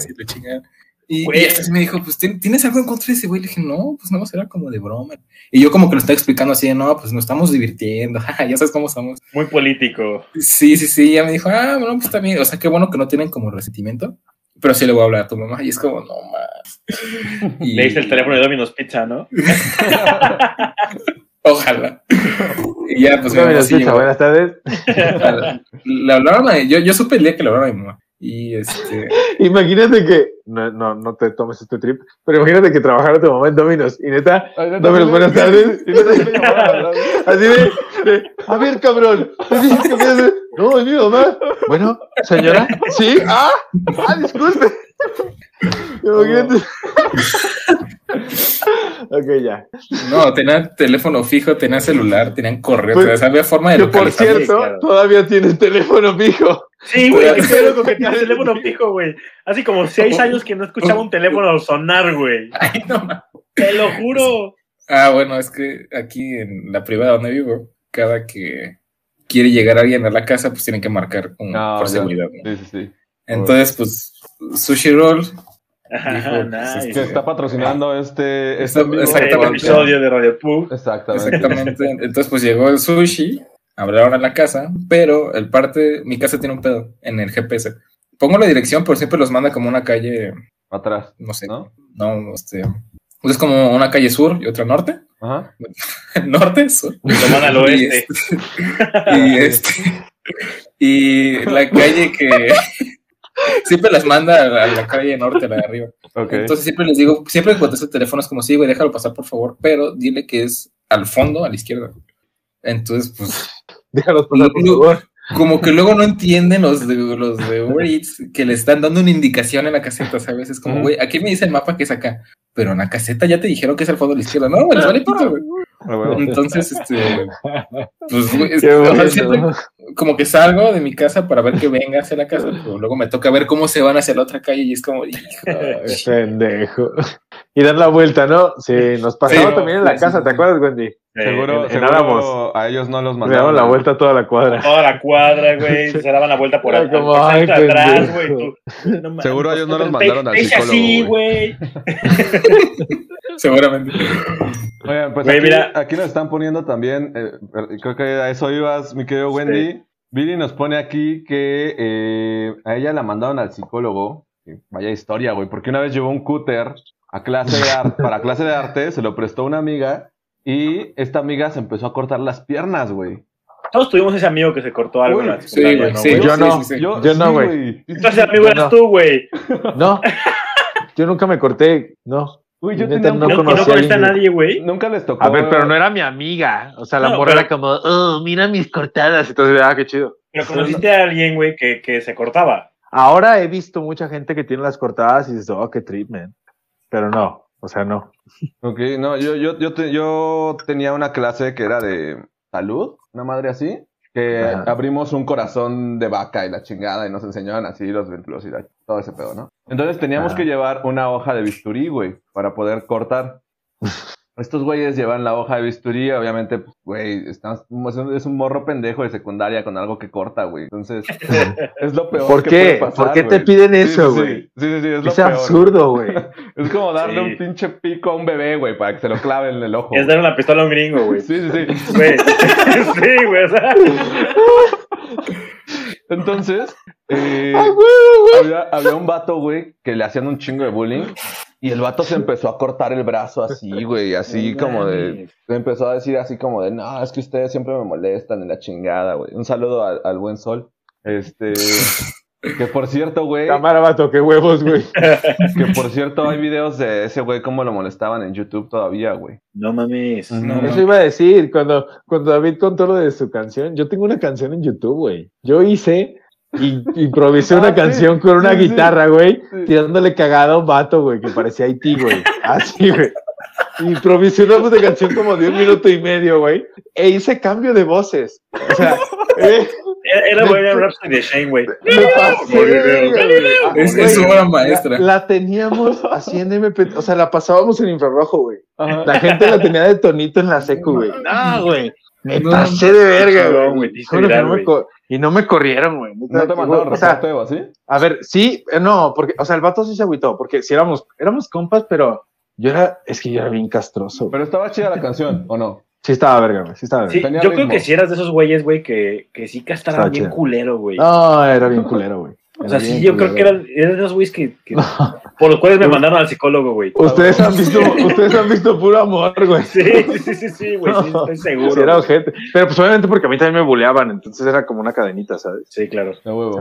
Y, Güey. y entonces me dijo, pues, ¿tien- ¿tienes algo en contra de ese güey? Le dije, no, pues no, era como de broma. Y yo como que lo estaba explicando así, no, pues nos estamos divirtiendo, ya sabes cómo estamos. Muy político. Sí, sí, sí, ya me dijo, ah, bueno, pues también, o sea, qué bueno que no tienen como resentimiento, pero sí le voy a hablar a tu mamá. Y es como, no más. Y- Le hice el teléfono de Domino's Pizza, ¿no? Ojalá. Y ya, pues, Domino's Pizza, buenas tardes. Le hablaron a, yo, yo supe el día que le hablaron a mi mamá. Y este, Imagínate que, no, no, no te tomes este trip, pero imagínate que trabajara tu mamá en Domino's y neta, Domino's, buenas tardes. Así de, de, a ver, cabrón. No, es mi mamá. Bueno, señora, sí, ah, ah, disculpe. Imagínate. ok, ya. no, tenía teléfono fijo, tenía celular, tenían correo, Pues, o sea, había forma de Que por cierto, claro. todavía tienes teléfono fijo. Sí, güey, qué pedo con que tienes teléfono fijo, güey. Hace como seis años que no escuchaba un teléfono sonar, güey. Ay, no Te lo juro. Ah, bueno, es que aquí en la privada donde vivo, cada que quiere llegar alguien a la casa, pues tienen que marcar con- No, por ya. seguridad. ¿no? Sí, sí, sí. Entonces, pues, Sushi Roll, Ajá, Dijo, nice. Que está patrocinando este, este. Este exactamente. episodio de Radio Pug. Exactamente. exactamente. Entonces, pues llegó el sushi, hablaron a la casa, pero el parte, mi casa tiene un pedo en el GPS. Pongo la dirección, pero siempre los manda como una calle, Atrás, no sé, ¿no? no, este, pues es como una calle sur y otra norte, Ajá. norte, sur. Lo al Y oeste. este, y este y la calle que siempre las manda a la, a la calle norte, la de arriba. Entonces siempre les digo, siempre contesto el teléfono es como, sí, güey, déjalo pasar, por favor, pero dile que es al fondo, a la izquierda. Entonces, pues, Déjalos pasar, por favor. como que luego no entienden los de, los de Uber Eats que le están dando una indicación en la caseta, ¿sabes? Es como, güey, aquí me dice el mapa que es acá, pero en la caseta ya te dijeron que es el fondo de la izquierda. No, güey, les vale pito, güey. A huevo. Entonces, este, pues, güey, es- Qué o sea, bueno. siempre como que salgo de mi casa para ver que venga hacia la casa, pero luego me toca ver cómo se van hacia la otra calle y es como, hijo, Pendejo. Y dar la vuelta, ¿no? Sí, nos pasaba Sí, también en la sí, casa, sí, ¿te sí. acuerdas, Wendy? Seguro, en, en seguro a ellos no los Le mandaron. daban la vuelta a toda la cuadra. Toda la cuadra, güey, se daban la vuelta por como, ay, atrás, güey. no Seguro ellos no los mandaron al psicólogo, así, güey. seguramente. Oigan, pues aquí, mira. aquí nos están poniendo también, eh, creo que a eso ibas, mi querido Wendy. Billy nos pone aquí que eh, a ella la mandaron al psicólogo. Vaya historia, güey, porque una vez llevó un cúter a clase de arte, para clase de arte, se lo prestó una amiga y esta amiga se empezó a cortar las piernas, güey. Todos tuvimos ese amigo que se cortó algo Uy, en la Sí, secundaria, güey, ¿no, sí, güey? Yo no. sí. Yo, Yo no, güey. Entonces, amigo no. tú, güey. No. Yo nunca me corté, no. Uy, yo Neta, tenía un no No, y no conocí a conociste a alguien. nadie, güey. Nunca les tocó. A ver, pero no era mi amiga. O sea, la No, morra pero- era como, oh, mira mis cortadas. Entonces, ah, qué chido. Pero conociste a alguien, güey, que, que se cortaba. Ahora he visto mucha gente que tiene las cortadas y dices, oh, qué trip, man. Pero no, o sea, no. Ok, no, yo, yo, yo, te- yo tenía una clase que era de salud, una madre así, que Ajá. abrimos un corazón de vaca y la chingada y nos enseñaban así los ventrículos y todo ese pedo, ¿no? Entonces teníamos Ajá. que llevar una hoja de bisturí, güey, para poder cortar. Estos güeyes llevan la hoja de bisturí, obviamente, pues, güey, estamos- es un- es un morro pendejo de secundaria con algo que corta, güey. Entonces, es lo peor ¿Por que qué? puede pasar, ¿Por qué te güey. piden eso, sí, güey? Sí, sí, sí, es lo Es peor, absurdo, güey. Es como darle Sí. un pinche pico a un bebé, güey, para que se lo clave en el ojo. Es dar una pistola a un gringo, güey. Sí, sí, sí. Güey. sí, güey, o sea. Entonces, eh, había, había un vato, güey, que le hacían un chingo de bullying. Y el vato se empezó a cortar el brazo así, güey, así como de... mames. Empezó a decir así como de, no, es que ustedes siempre me molestan en la chingada, güey. Un saludo al, al buen sol. Este... Que por cierto, güey, Cámara, vato, qué huevos, güey. que por cierto hay videos de ese güey cómo lo molestaban en YouTube todavía, güey. No mames. No, Eso iba a decir, cuando, cuando David contó lo de su canción, yo tengo una canción en YouTube, güey. Yo hice y improvisé Ah, una sí, canción con una sí, guitarra, güey, Sí. tirándole cagada a un vato, güey, que parecía Haití, güey. Así, güey. Improvisé una voz de canción como de un minuto y medio, güey. E hice cambio de voces. O sea, eh, Era Bohemian Rhapsody de Shane, güey. Es, es obra maestra. la teníamos así en MP, o sea, la pasábamos en infrarrojo, güey. La gente la tenía de tonito en la secu, güey. No, güey. Me No, pasé de verga, güey. no Y no me corrieron, güey. ¿No te mandaron O sea, así? a ver, sí, eh, no, porque, o sea, el vato sí se agüitó, porque si éramos, éramos compas, pero yo era, es que yo era bien castroso. Pero estaba chida la canción, ¿o no? Sí estaba verga, güey. Sí estaba verga. Sí, Tenía yo creo que si eras de esos güeyes, güey, que, que sí castraban bien chido. culero, güey. No, era bien culero, güey. o sea, sí, yo creo que eran, eran de esos güeyes que, que- por los cuales me mandaron al psicólogo, güey. Ustedes han visto, ustedes han visto puro amor, güey. Sí, sí, sí, sí, sí, güey, sí, estoy seguro. Sí, era ojete. Pero pues obviamente porque a mí también me buleaban, entonces era como una cadenita, ¿sabes? Sí, claro. De huevo.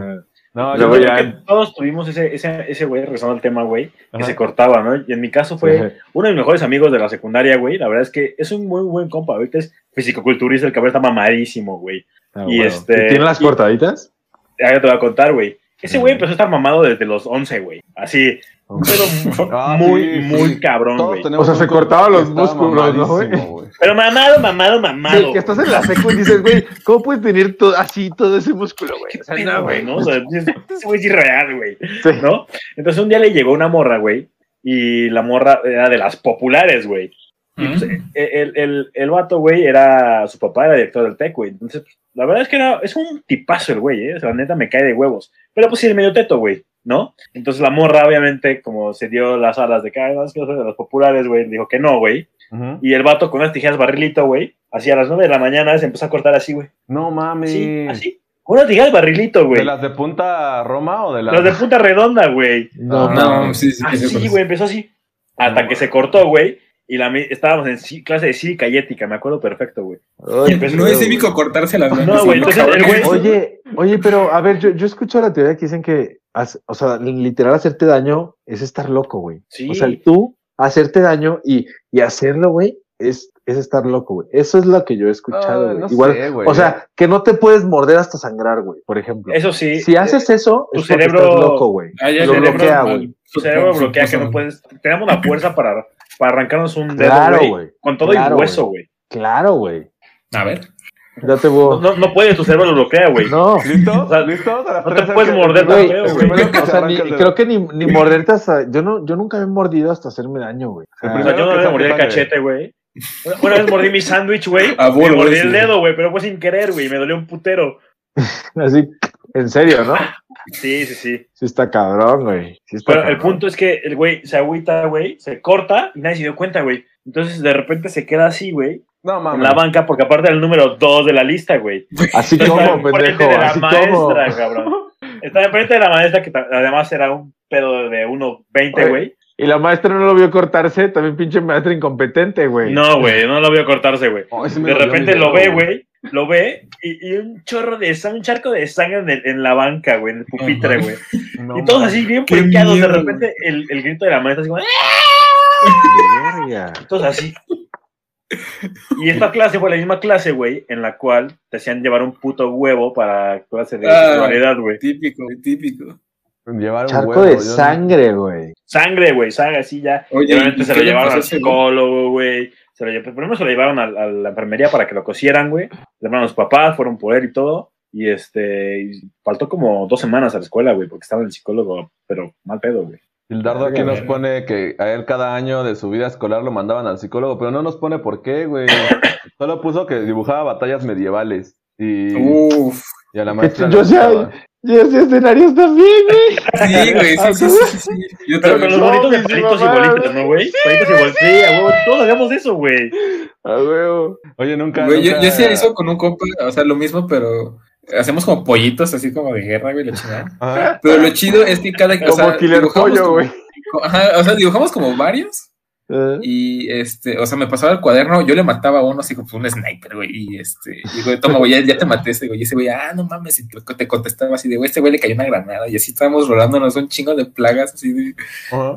No, yo, creo que todos tuvimos ese, ese, ese güey, regresando al tema, güey, que Ajá. se cortaba, ¿no? Y en mi caso fue Ajá. uno de mis mejores amigos de la secundaria, güey. La verdad es que es un muy buen compa. Ahorita es fisicoculturista, el cabrón está mamadísimo, güey. Ah, Y este- ¿Y ¿Tiene las y- cortaditas? Ya te voy a contar, güey. Ese güey empezó a estar mamado desde los 11, güey. Así, pero Ah, muy, sí, muy sí. cabrón, güey. O sea, se compa cortaba que los músculos, ¿no, güey? Pero mamado, mamado, mamado. Sí, que estás en la secu y dices, güey, ¿cómo puedes tener todo, así todo ese músculo, güey? O sea, no, güey. ¿no? O sea, ese güey es irreal, güey. Sí. ¿No? Entonces un día le llegó una morra, güey. Y la morra era de las populares, güey. Y pues, Mm. eh, el, el, el vato, güey, era. Su papá era director del TEC, güey. Entonces, la verdad es que era, es un tipazo el güey, ¿eh? O sea, la neta me cae de huevos. Pero pues sí, el medio teto, güey, ¿no? Entonces la morra, obviamente, como se dio las alas de que, "Ay, no, es que yo soy de los populares, güey, dijo que no, güey. Y el vato con unas tijeras barrilito, güey, así a las 9 de la mañana se empezó a cortar así, güey. No mames. Así, así. Con unas tijeras barrilito, güey. ¿De las de punta Roma o de las Las de punta redonda, güey. No, Ah, no. No, sí, sí. sí, Así, sí, güey, empezó así. Hasta No, que se cortó, güey. Y la, estábamos en clase de cívica y ética, me acuerdo perfecto, güey. No es cívico cortarse las manos. No, güey, ¿no, entonces el güey- Oye, oye, pero a ver, yo, yo escucho la teoría que dicen que, o sea, literal hacerte daño es estar loco, güey. Sí. O sea, tú hacerte daño y, y hacerlo, güey, es es estar loco, güey. Eso es lo que yo he escuchado, Ah, güey. no Igual, sé, güey. o sea, que no te puedes morder hasta sangrar, güey, por ejemplo. Eso sí. si haces eso, tu es cerebro- estás loco, güey. Lo bloquea, güey. Tu cerebro bloquea que no puedes. Tenemos la fuerza para, para arrancarnos un dedo, Claro, güey. güey. Con todo Claro, y hueso, güey. Claro, güey. A ver. No, no, no puedes, tu cerebro lo bloquea, güey. No. ¿Listos? O sea, ¿Listos? A las no te puedes que- morder tan feo, güey. o se sea, ni- creo que ni, ni morderte hasta. Yo, no, yo nunca me he mordido hasta hacerme daño, güey. O sea, El O sea, yo no me mordí el cachete, güey. Una- Una vez mordí mi sándwich, güey. Me mordí sí. el dedo, güey, pero fue sin querer, güey. Me dolió un putero. así, en serio, ¿no? Sí, sí, sí. Sí está cabrón, güey. Sí está Pero el punto es que el güey se agüita, güey, se corta y nadie se dio cuenta, güey. Entonces de repente se queda así, güey, No, en mames. la banca, porque aparte era el número 2 de la lista, güey. Así Está como, enfrente pendejo. de la Así como. maestra, cabrón. Estaba enfrente de la maestra, que además era un pedo de 1.20, Oye, güey. Y la maestra no lo vio cortarse, también pinche maestra incompetente, güey. No, güey, no lo vio cortarse, güey. Me De repente lo ve, güey. Lo ve y, y un chorro de sangre, un charco de sangre en, el- en la banca, güey, en el pupitre, güey. No, Y todos así bien friqueados. De repente el, el grito de la maestra así como, Verga. Todos así. Y esta clase fue la misma clase, güey, en la cual te hacían llevar un puto huevo para clase de Ah. sexualidad, güey. Típico, típico. Llevar un Charco huevo, de sangre, güey. Sangre, güey, sangre así ya. Oye, obviamente ¿y se lo le llevaron al psicólogo, güey. Se lo Primero se lo llevaron a, la enfermería para que lo cosieran, güey. Le llamaron a los papás, fueron por él y todo. Y este, y faltó como dos semanas a la escuela, güey, porque estaba el psicólogo, pero mal pedo, güey. Gildardo aquí Verga, nos pone que a él cada año de su vida escolar lo mandaban al psicólogo, pero no nos pone por qué, güey. Solo puso que dibujaba batallas medievales. Y, Uf. y a la maestra. yo sé. Yo hacía escenarios también, güey. Sí, güey, sí, sí, sí, sí. Yo Pero con los bonitos de palitos y bolitas, ¿no, güey? Palitos y bolitas. Sí, a huevo, todos hacíamos eso, güey. A huevo. Oye, nunca. Güey, yo, nunca- yo hacía eso con un compa, o sea, lo mismo, pero hacemos como pollitos, así como de guerra, güey, la chingada. Ajá. Pero lo chido es que cada o Como sea, Killer dibujamos Pollo, como- güey. Ajá, o sea, dibujamos como varios Eh, y este, o sea, me pasaba el cuaderno, yo le mataba a uno así como un sniper, güey, y este, y güey, toma, güey, ya, ya te maté ese güey, y ese güey, ah, no mames, y te, te contestaba así de, güey, este güey le cayó una granada, y así estábamos rolándonos un chingo de plagas, así de,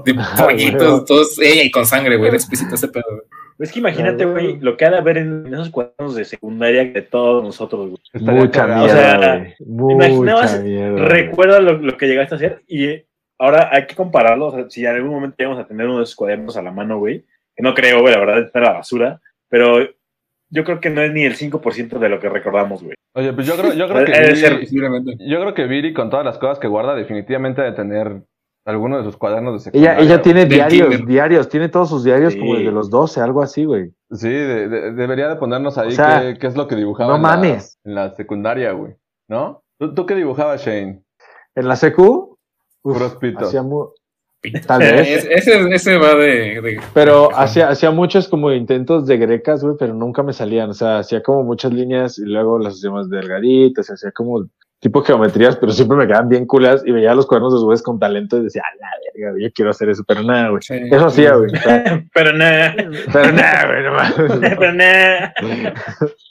de pollitos, todos, eh, y con sangre, güey, era explícito ese pedo, güey. Es que imagínate, Ah, güey, güey. lo que ha de haber en esos cuadernos de secundaria de todos nosotros, güey. Mucha cagado. O sea, mierda, imaginabas- mierda. Recuerda lo, lo que llegaste a hacer y eh, ahora hay que compararlo. O sea, si en algún momento llegamos a tener uno de esos cuadernos a la mano, güey, que no creo, güey, la verdad, está en la basura, pero yo creo que no es ni el 5% de lo que recordamos, güey. Oye, pues yo creo, yo creo que. Viri-. Yo creo que Viri, con todas las cosas que guarda, definitivamente ha de tener alguno de sus cuadernos de Ella, secundaria. ella güey. tiene diarios, kinder. diarios, tiene todos sus diarios Sí. como desde los 12, algo así, güey. Sí, de- de- debería de ponernos ahí O sea, qué, qué es lo que dibujaba no en, la, mames. en la secundaria, güey. ¿No? ¿Tú, tú qué dibujabas, Shane? En la secu, uf, Puros pitos. hacía mu- Pito. tal vez, ese, ese va de, de- pero de- hacía, hacía muchos como intentos de grecas, güey, pero nunca me salían. O sea, hacía como muchas líneas y luego las hacía más delgaditas, hacía como tipo geometrías, pero siempre me quedaban bien culas y veía los cuadernos de sus güeyes con talento y decía, a la verga, güey, yo quiero hacer eso, pero nada, güey. Sí. Eso hacía, güey. Pero nada, Pero nada, güey, no mames. pero nada.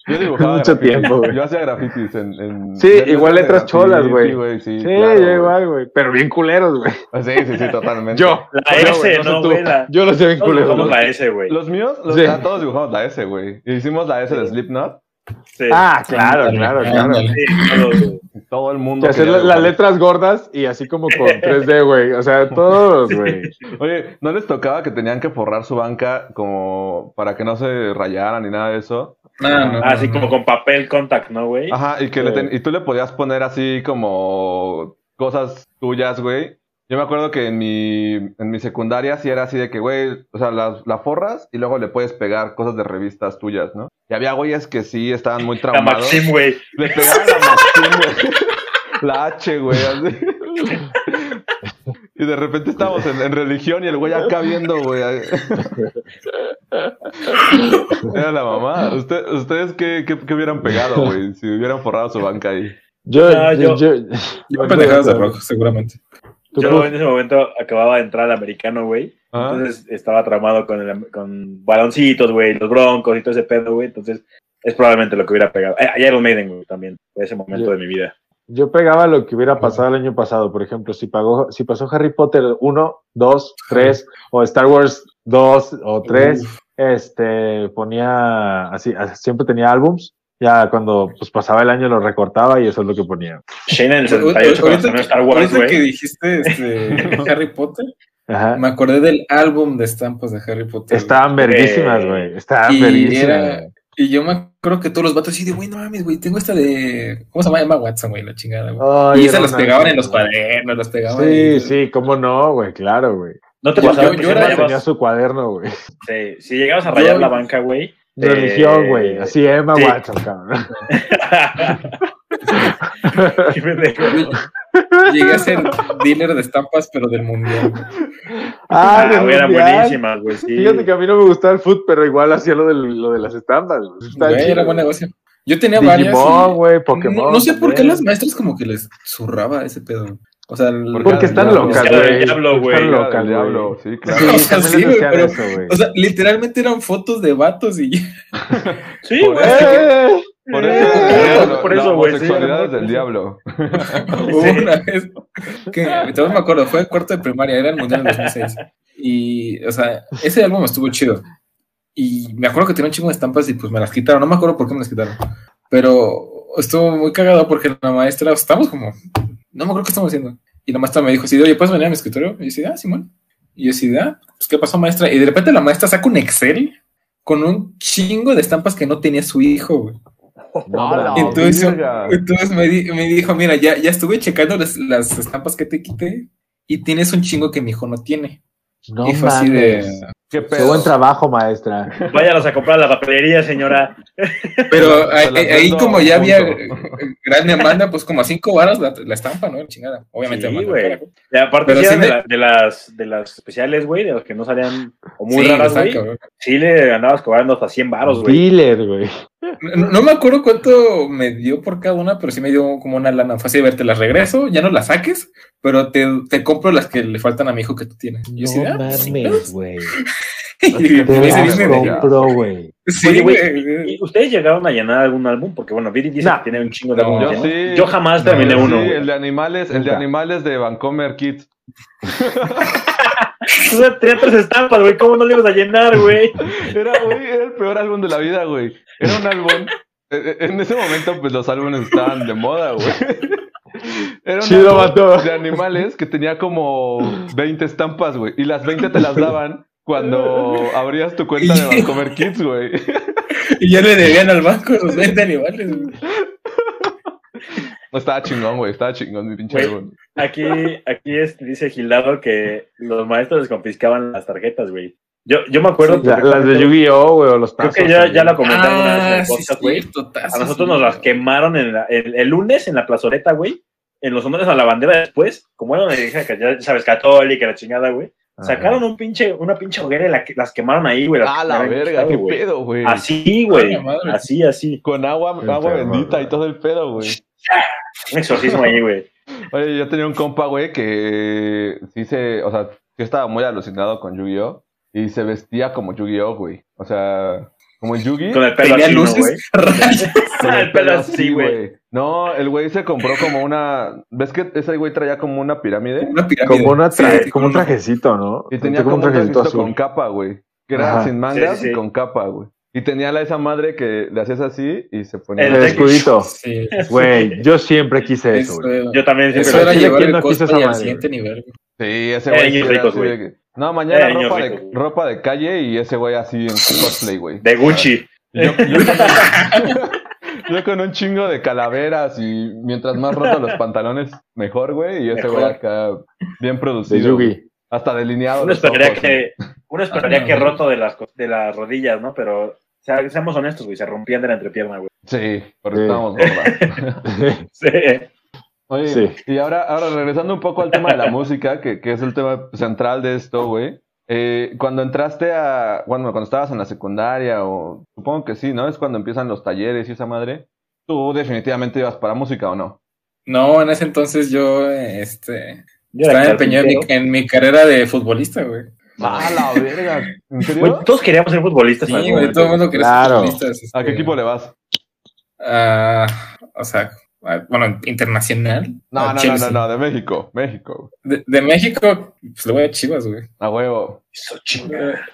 Yo dibujaba Mucho grafitis. tiempo, güey. Yo hacía grafitis en... en Sí, igual letras cholas, güey. Sí, Sí, claro, yo igual, güey. Pero bien culeros, güey. Sí, sí, sí, totalmente. Yo. La Yo, S, no, güey, la- Yo lo sé bien Todos culero. dibujamos la S, güey. Los míos, los, Sí. ah, todos dibujamos la S, güey. Hicimos la S de Slipknot. Sí. Ah, claro, claro, claro. Sí. Todo el mundo. hacer las letras gordas y así como con 3D, güey. O sea, todos, güey. Oye, ¿no les tocaba que tenían que forrar su banca como para que no se rayaran ni nada de eso? No, no, Ah, Así no, como no. con papel contact, ¿no, güey? Ajá, y que le ten- y tú le podías poner así como cosas tuyas, güey. Yo me acuerdo que en mi, en mi secundaria sí era así de que, güey, o sea, la, la forras y luego le puedes pegar cosas de revistas tuyas, ¿no? Y había güeyes que sí estaban muy La traumados. Maxim, güey. Le pegaban la Maxim, güey. La H, güey, así. Y de repente estábamos en, en religión y el güey acá viendo, güey. Era la mamá. ¿Usted- ¿Ustedes qué, qué, qué hubieran pegado, güey? Si hubieran forrado su banca ahí. Yo, No, yo, yo- yo, Yo pendejadas de rojo, seguramente. Yo en ese momento acababa de entrar al americano, güey. ¿Ah? Entonces estaba tramado con, el, con baloncitos, güey, los broncos y todo ese pedo, güey. Entonces es probablemente lo que hubiera pegado. Eh, Iron Maiden, güey, también, en ese momento Yo- de mi vida. yo pegaba lo que hubiera pasado el año pasado. Por ejemplo, si, pagó, si pasó Harry Potter 1, 2, 3, o Star Wars 2 o 3, este, ponía así, así, siempre tenía álbums. Ya cuando pues pasaba el año lo recortaba y eso es lo que ponía. Shane en el 78 cuando Ahorita que, Star Wars, ahorita que dijiste este, Harry Potter, Ajá. me acordé del álbum de estampas de Harry Potter. Estaban verguísimas, güey. Estaban y verguísimas. Y yo me acuerdo que todos los vatos así de, güey, no mames, güey, tengo esta de. ¿Cómo se llama? Emma Watson, güey, la chingada, güey. Y esas las pegaban en los cuadernos, las pegaban. Sí, en- sí, cómo no, güey, claro, güey. No te Yo- pasaba yo- yo si era- rayabas- Tenía su cuaderno, güey. sí, si llegabas a rayar Yo- la banca, güey. Eh, Religión, güey. Así Emma sí. Watson, cabrón. Qué pendejo. Llegué a ser dealer de estampas, pero del mundial. Ah, Ah, eran mundial. buenísimas, güey. Sí. Fíjate que a mí no me gustaba el foot, pero igual hacía lo, del, lo de las estampas. güey. Era buen negocio. Yo tenía varias. Digimon, y- güey, Pokémon. No, no sé por qué las maestras como que les zurraba ese pedo. O sea, el- Porque están locas, del güey. diablo, güey. Están Era locas, del güey. diablo, sí, Sí, claro. O sea, también sí, les güey, hacían pero- eso, güey. O sea, literalmente eran fotos de vatos y Sí, Por güey. eso- ¡Eh! Por Eh, eso, por la güey, sí, del por diablo. Hubo una vez que todavía me acuerdo, fue en cuarto de primaria, era el mundial en 2006. Y, o sea, ese álbum estuvo chido. Y me acuerdo que tenía un chingo de estampas y pues me las quitaron. No me acuerdo por qué me las quitaron. Pero estuvo muy cagado porque la maestra, estamos como, no me acuerdo qué estamos haciendo. Y la maestra me dijo, sí, oye, ¿puedes venir a mi escritorio? Y yo decía, ah, Simón. Y yo decía, ah, pues ¿qué pasó, maestra? Y de repente la maestra saca un Excel con un chingo de estampas que no tenía su hijo, güey. No, ¡A la mames. Entonces, entonces me, di- me dijo, mira, ya, ya estuve checando las, las estampas que te quité y tienes un chingo que mi hijo no tiene. No y fue así mames. de... ¿Qué Qué pedo? buen trabajo, maestra. Váyanos a comprar a la papelería, señora. Pero ahí, como ya había eh, gran demanda, pues como a cinco varas la, la estampa, ¿no? Chingada. Obviamente. Sí, güey. Y aparte, sí me- de, la- de las, de las especiales, güey, de los que no salían o muy Sí, raras, güey. Sí le andabas cobrando hasta 100 baros, güey. Dealer, güey. No, no me acuerdo cuánto me dio por cada una, pero sí me dio como una lana. Así de ver, te las regreso, ya no las saques, pero te, te compro las que le faltan a mi hijo que tú tienes. Yo ah, pues, mames, güey. compró, güey. Sí, güey, güey. ¿Y ustedes llegaron a llenar algún álbum? Porque, bueno, Viri dice No. que tiene un chingo de No, álbumes. Yo ¿no? sí. Yo jamás No, terminé Sí, uno. güey. el de animales, el de animales de Vancomer Kids. Tú tenía tres estampas, güey. ¿Cómo no le ibas a llenar, güey? Era, güey, era el peor álbum de la vida, güey. Era un álbum. eh, eh, En ese momento, pues los álbumes estaban de moda, güey. Era un Chido, álbum de animales que tenía como 20 estampas, güey. Y las 20 te las daban cuando abrías tu cuenta de Vancomer Kids, güey. Y ya le debían al banco los 20 animales. güey. Estaba chingón, güey. Estaba chingón mi pinche Güey. álbum. Aquí, aquí es- dice Gildado que los maestros les confiscaban las tarjetas, güey. Yo, yo me acuerdo. La- las de Yu-Gi-Oh, güey, o los Creo tazos. que ya, la comenté alguna vez en el Ah, podcast, güey. A nosotros nos las quemaron en la- el, el lunes en la plazoleta, güey. En los honores a la bandera después, como era una iglesia que ya sabes, católica, la chingada, güey. Sacaron un pinche, una pinche hoguera y la, las quemaron ahí, güey. Ah, la verga, gustado, qué pedo, güey. Así, güey. Madre. Así, así. Con agua, Qué agua bendita y todo el pedo, güey. Un exorcismo ahí, güey. Oye, yo tenía un compa, güey, que sí se, o sea, que estaba muy alucinado con Yu-Gi-Oh! Y se vestía como Yu-Gi-Oh, güey. O sea, como el Yugi. Con el pelo Tenía así, ¿no, luces, con el pelo así, güey. No, el güey se compró como una. ¿Ves que ese güey traía como una pirámide? Una pirámide. Como, una tra- Sí, como un trajecito, ¿no? Y tenía como un trajecito con azul. capa, güey. Que era Ajá. sin mangas Sí, sí, sí. y con capa, güey. Y tenía la esa madre que le hacías así y se ponía. El El escudito. Sí. Güey, yo siempre quise eso, güey. Eso, Yo también siempre eso lo era llevar ¿quién el no quiso esa al madre? siguiente nivel. güey. Sí, ese güey. ricos, de que- No, mañana niños ropa de, ropa de calle y ese güey así en su cosplay, güey. De Gucci. Yo, yo con, yo con un chingo de calaveras y mientras más rotos los pantalones, mejor, güey. Y ese güey acá bien De producido. güey. Yugi. Hasta delineado. Uno esperaría ojos, que, uno esperaría Ah, que roto de las, de las rodillas, ¿no? Pero, sea, seamos honestos, güey, se rompían de la entrepierna, güey. Sí, porque Sí. estábamos gordas. Sí. Oye, Sí. y ahora, ahora regresando un poco al tema de la música, que, que es el tema central de esto, güey. Eh, cuando entraste a, bueno, cuando estabas en la secundaria, o supongo que sí, ¿no? Es cuando empiezan los talleres y esa madre. Tú definitivamente ibas para música o no. No, en ese entonces yo este, Yo estaba empeñado en mi, en mi carrera de futbolista, güey. ¡Ah, la verga! ¿En serio? Güey, todos queríamos ser futbolistas. Sí, güey, todo el mundo quería Claro. ser futbolista. ¿A qué equipo le vas? Ah, o sea, bueno, internacional. No, no, no, Chelsea. no, no, de México, México. De, de México, pues le voy a Chivas, güey. A huevo. Eso.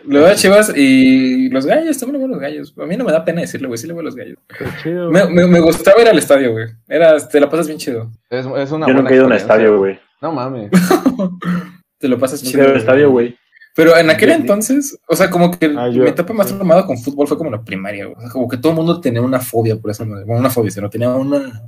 Le voy a Chivas y los gallos, también le voy a los gallos. A mí no me da pena decirle, güey, sí le voy a los gallos. Chido. Me, me, me gustaba ir al estadio, güey. Era, te la pasas bien chido. Es, es una Yo nunca he ido a un estadio, güey. No mames. te lo pasas chido. he ido a un estadio, güey. Pero en aquel Yo- entonces, o sea, como que Ah, yo- mi etapa más traumada con fútbol fue como la primaria, güey. O sea, como que todo el mundo tenía una fobia por madre. Bueno, una fobia, sino tenía una.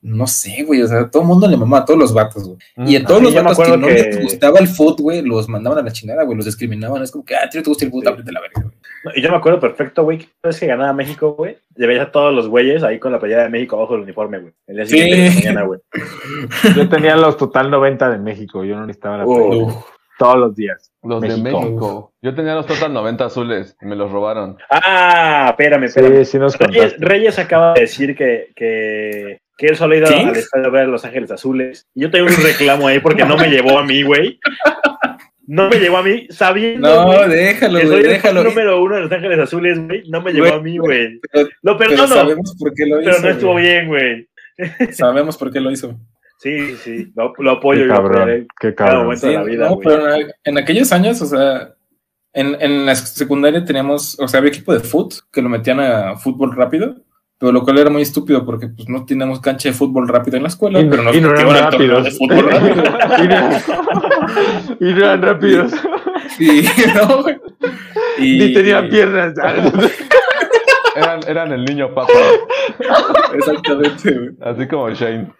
No sé, güey. O sea, todo el mundo le mamaba a todos los vatos, güey. Y a todos Sí, los vatos que no que- les gustaba el fútbol, güey, los mandaban a la chingada, güey. Los discriminaban. Es como que, ah, tío, te gusta el fútbol, Sí. la verga, güey. No, Y yo me acuerdo perfecto, güey, que vez que ganaba México, güey, le veías a todos los güeyes ahí con la playera de México abajo del uniforme, güey. El día Sí. siguiente de la mañana, güey. Yo tenía los total 90 de México. Yo no necesitaba la playera. Todos los días. Los de México. Yo tenía los Total 90 azules y me los robaron. Ah, espérame, espérame. Sí, sí nos Reyes. Reyes acaba de decir que, que, que él solo ha ido al estadio a ver a Los Ángeles Azules. Y yo tengo un reclamo ahí porque no me llevó a mí, güey. No me llevó a mí, sabiendo No, güey, déjalo, que güey, soy el déjalo. número uno de Los Ángeles Azules, güey. No me llevó a mí, güey. Pero, Lo pero perdono, sabemos por qué lo hizo. pero no estuvo bien, güey. Sabemos por qué lo hizo. Sí, sí, lo, lo apoyo. Qué yo cabrón. Qué Cada cabrón. Sí, de la vida, no, pero en, en aquellos años, o sea, en, en la secundaria teníamos, o sea, había equipo de fútbol que lo metían a fútbol rápido, pero lo cual era muy estúpido porque pues no teníamos cancha de fútbol rápido en la escuela, Y- pero nos y no eran a rápidos. de fútbol rápido. Y no- y no eran rápidos. Sí, ¿no, güey? Y- Ni tenían piernas. Eran, eran el niño papa. Exactamente, güey. Así como Shane.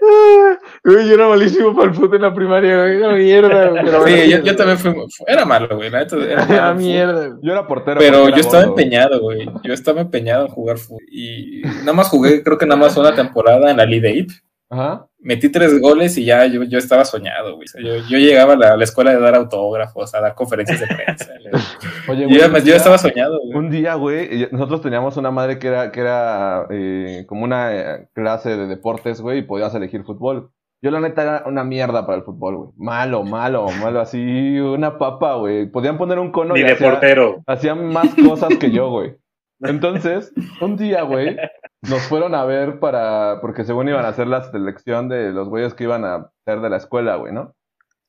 Güey, yo era malísimo para el fútbol en la primaria, güey. Era mierda, güey. Pero bueno, Sí, yo, yo también fui, era malo, güey, la era malo Era mierda, güey. Yo era portero. Pero yo era estaba gordo. empeñado, güey. Yo estaba empeñado en jugar fútbol. Y nada más jugué, creo que nada más una temporada en la League Eight. Ajá. Metí tres goles y ya yo, yo estaba soñado, güey. O sea, yo, yo llegaba a la, a la escuela de dar autógrafos, a dar conferencias de prensa. Oye, yo, güey, yo estaba soñado, güey. Un día, güey, nosotros teníamos una madre que era, que era eh, como una eh, clase de deportes, güey, y podías elegir fútbol. Yo la neta era una mierda para el fútbol, güey. Malo, malo, malo, así, una papa, güey. Podían poner un cono Ni y de hacía- portero. hacían más cosas que yo, güey. Entonces, un día, güey, nos fueron a ver para, porque según iban a hacer la selección de los güeyes que iban a ser de la escuela, güey, ¿no?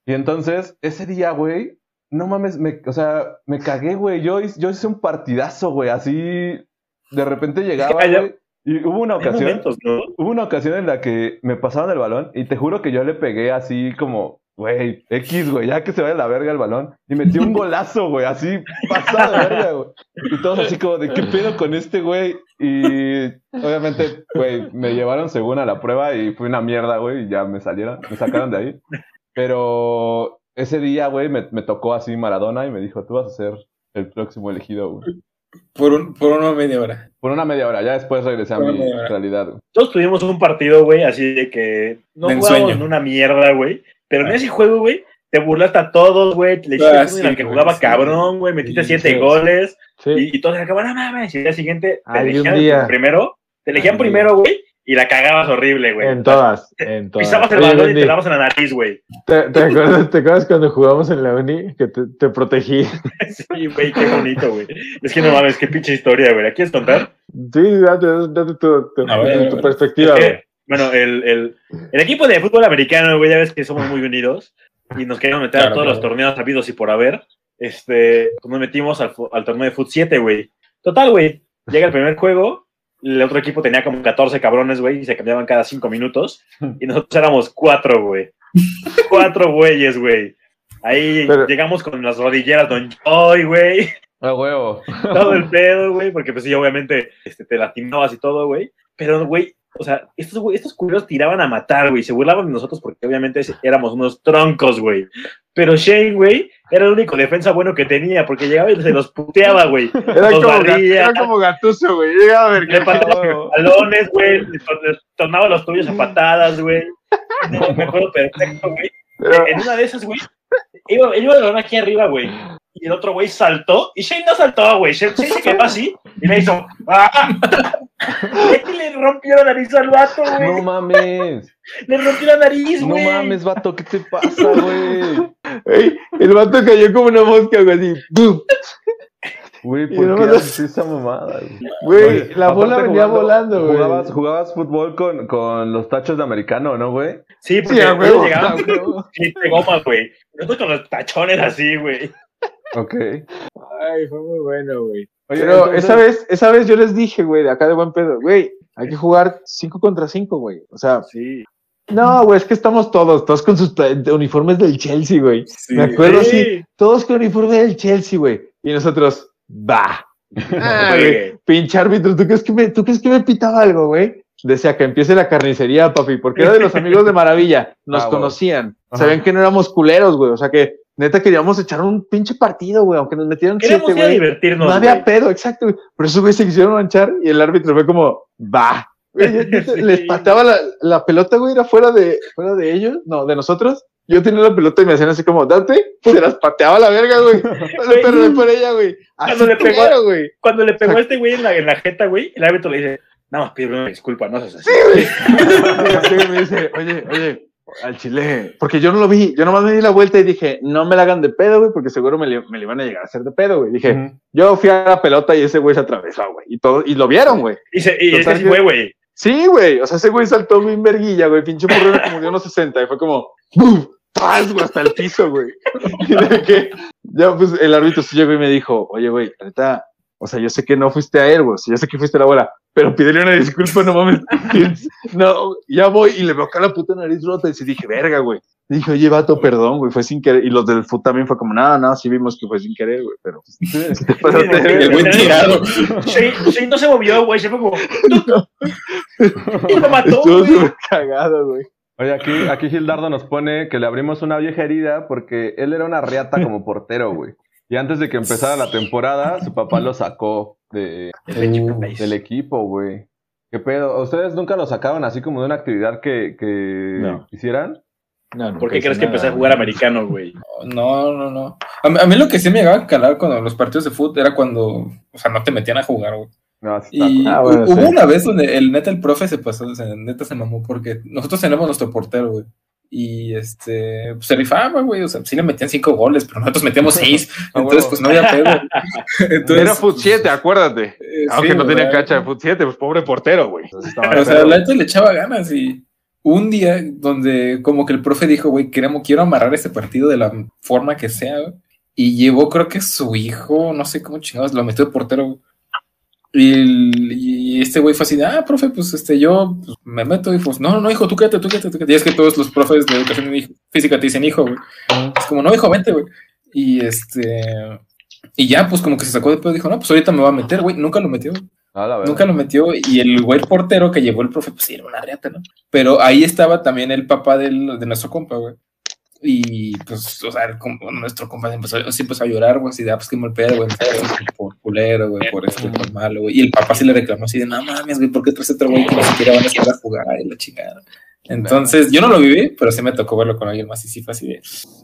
Y entonces, ese día, güey, no mames, me, o sea, me cagué, güey. Yo, hice- yo hice un partidazo, güey, así, de repente llegaba, güey, y hubo una ocasión, momentos, ¿no? hubo una ocasión en la que me pasaron el balón y te juro que yo le pegué así como, güey, X, güey, ya que se vaya a la verga el balón. Y metí un golazo, güey, así pasado de verga, güey. Y todos así como de, ¿qué pedo con este, güey? Y obviamente, güey, me llevaron según a la prueba y fue una mierda, güey, y ya me salieron, me sacaron de ahí. Pero ese día, güey, me, me tocó así Maradona y me dijo, tú vas a ser el próximo elegido, güey. Por, un, por una media hora. Por una media hora, ya después regresé a mi realidad, güey. Todos tuvimos un partido, güey, así de que no De ensueño. en una mierda, güey. Pero en ese juego, güey, te burlaste a todos, güey. Le dijiste Ah, a sí, al que güey, jugaba sí. cabrón, güey. Metiste Sí, siete sí. goles. Sí. Y, y todos eran como, no mames. Y al día siguiente te un elegían primero. Te elegían primero, güey. Y la cagabas horrible, güey. En todas, en todas. Pisabas el balón y te dabas en la nariz, güey. ¿te, te acuerdas, ¿Te acuerdas cuando jugamos en la uni? Que te, te protegí. Sí, güey, qué bonito, güey. Es que no mames, qué pinche historia, güey. ¿La quieres contar? Sí, date, date tu, tu- A ver, a tu ver. perspectiva, Es que, güey. Bueno, el, el, el equipo de fútbol americano, güey, ya ves que somos muy unidos y nos queremos meter a todos claro. los torneos habidos y por haber. Este, pues nos metimos al, al torneo de Foot 7, güey. Total, güey. Llega el primer juego, el otro equipo tenía como 14 cabrones, güey, y se cambiaban cada 5 minutos. Y nosotros éramos cuatro, güey. Cuatro güeyes, güey. Ahí Pero- llegamos con las rodilleras Don Joy, güey A huevo. todo el pedo, güey, porque pues sí, obviamente este, te lastimabas y todo, güey. Pero, güey, o sea, estos, güey, estos culeros tiraban a matar, güey, se burlaban de nosotros porque obviamente éramos unos troncos, güey. Pero Shane, güey, era el único defensa bueno que tenía porque llegaba y se los puteaba, güey. Era Los como, barría. era como gatuso, güey. Llegaba a ver Le huevo. balones, güey, le to- le tornaba los tuyos a patadas, güey. No, me acuerdo perfecto, güey. Pero- En una de esas, güey, iba, iba el balón aquí arriba, güey. Y el otro güey saltó. Y Shane no saltó, güey. Shane, Shane se quedó así y le hizo. ¡Ah! Y le rompió la nariz al vato, No güey. mames. Le rompió la nariz, No güey. mames, vato, ¿qué te pasa, güey? Ey, el vato cayó como una mosca, güey, así. ¡pum! Güey, ¿por no qué haces esa mamada, güey? Güey, Oye, la bola venía jugando- volando, güey. Jugabas, jugabas fútbol con, con los tachos de americano, ¿no, güey? Sí, porque Sí, llegaban de goma, güey. Nosotros con los tachones así, güey. Ok. Ay, fue muy bueno, güey. Oye, Pero entonces- esa vez, esa vez yo les dije, güey, de acá de buen pedo, güey, hay que jugar 5 contra 5, güey. O sea, Sí. no, güey, es que estamos todos, todos con sus uniformes del Chelsea, güey. Me acuerdo, Sí. sí, todos con uniforme del Chelsea, güey. Y nosotros, va. Ah, pinche árbitro, ¿tú crees que me, tú crees que me pitaba algo, güey? Decía que empiece la carnicería, papi, porque era de los amigos de Maravilla, nos Ah, güey. conocían, Ajá. sabían que no éramos culeros, güey, o sea que neta queríamos echar un pinche partido, güey, aunque nos metieran Queremos siete, ir güey. divertirnos, No había güey. pedo, exacto, güey. Pero esos güey se quisieron manchar y el árbitro fue como, va. Sí. Les pateaba la, la pelota, güey, era fuera de, fuera de ellos, no, de nosotros. Yo tenía la pelota y me hacían así como, date, se las pateaba a la verga, güey. Perdí por ella, güey. Así Cuando le pegó- güey. Cuando le pegó a este güey en la, en la jeta, güey, el árbitro le dice, nada más pide una disculpa, no seas así. Sí, güey, me dice, oye, oye, al chile, porque yo no lo vi, yo nomás me di la vuelta y dije, no me la hagan de pedo, güey, porque seguro me, le- me le iban a llegar a hacer de pedo, güey. Dije, yo fui a la pelota y ese güey se atravesó, güey, y todo, y lo vieron, güey. Y, se, y Total ese fue, güey. Sí, güey. O sea, ese güey saltó bien verguilla, güey. Pinche morro era como de unos 60 y fue como ¡buf! ¡Tras, güey! Hasta el piso, güey. Y de que ya, pues el árbitro sí llegó y me dijo, oye, güey, ahorita, o sea, yo sé que no fuiste a él, güey. o sea, Yo sé que fuiste a la abuela, pero pídele una disculpa, no mames. No, ya voy y le veo acá la puta nariz rota y sí dije, verga, güey. Dije, oye, vato, perdón, güey, fue sin querer. Y los del FUT también fue como, no, no, sí vimos que fue sin querer, güey, pero. verga". El buen tirado. Sí, sí, no se movió, güey, se fue como... Y lo mató, Estuvo güey. súper cagado, güey. Oye, aquí, aquí Gildardo nos pone que le abrimos una vieja herida porque él era una riata como portero, güey. Y antes de que empezara la temporada, su papá lo sacó de, del equipo, güey. ¿Qué pedo? ¿Ustedes nunca lo sacaban así como de una actividad que, que No. hicieran? No, no, ¿Por qué crees que empecé a jugar americano, güey? No, no, no. A mí, a mí lo que sí me llegaba a calar cuando los partidos de fútbol era cuando, o sea, no te metían a jugar, güey. No. Y Ah, bueno, hu- hubo sí. una vez donde el neta, el profe se pasó, o sea, neta se mamó porque nosotros tenemos nuestro portero, güey. Y este, pues se rifaba, güey. O sea, sí le metían cinco goles, pero nosotros metíamos seis. Ah, entonces, pues no había pedo. Entonces, Era Foot 7, acuérdate. eh, Aunque sí, no tenía güey. cancha de Foot 7, pues pobre portero, güey. O sea, la neta le echaba ganas y un día donde como que el profe dijo, güey, queremos, quiero amarrar este partido de la forma que sea. Y llevó, creo que su hijo, no sé cómo chingados, lo metió de portero. Y, este güey fue así, de, ah, profe, pues este, yo pues, me meto y pues, no, no, hijo, tú quédate, tú quédate, tú quédate. Y es que todos los profes de educación física te dicen hijo, güey. Es como, no, hijo, vente, güey. Y este, y ya, pues como que se sacó de pedo, dijo, no, pues ahorita me va a meter, güey. Nunca lo metió. Ah. Nunca lo metió y el güey portero que llevó el profe, pues sí, era una reata, ¿no? Pero ahí estaba también el papá del, de nuestro compa, güey. Y pues, o sea, nuestro compa se empezó, se empezó a llorar, güey, así de, ah, pues qué mal pedo, güey, por culero, güey, por este, por malo, güey. Y el papá sí le reclamó así de, no mames, güey, ¿por qué traes otro güey que ni siquiera van a estar a jugar y la chingada? Entonces, yo no lo viví, pero sí me tocó verlo con alguien más y sí fue así de,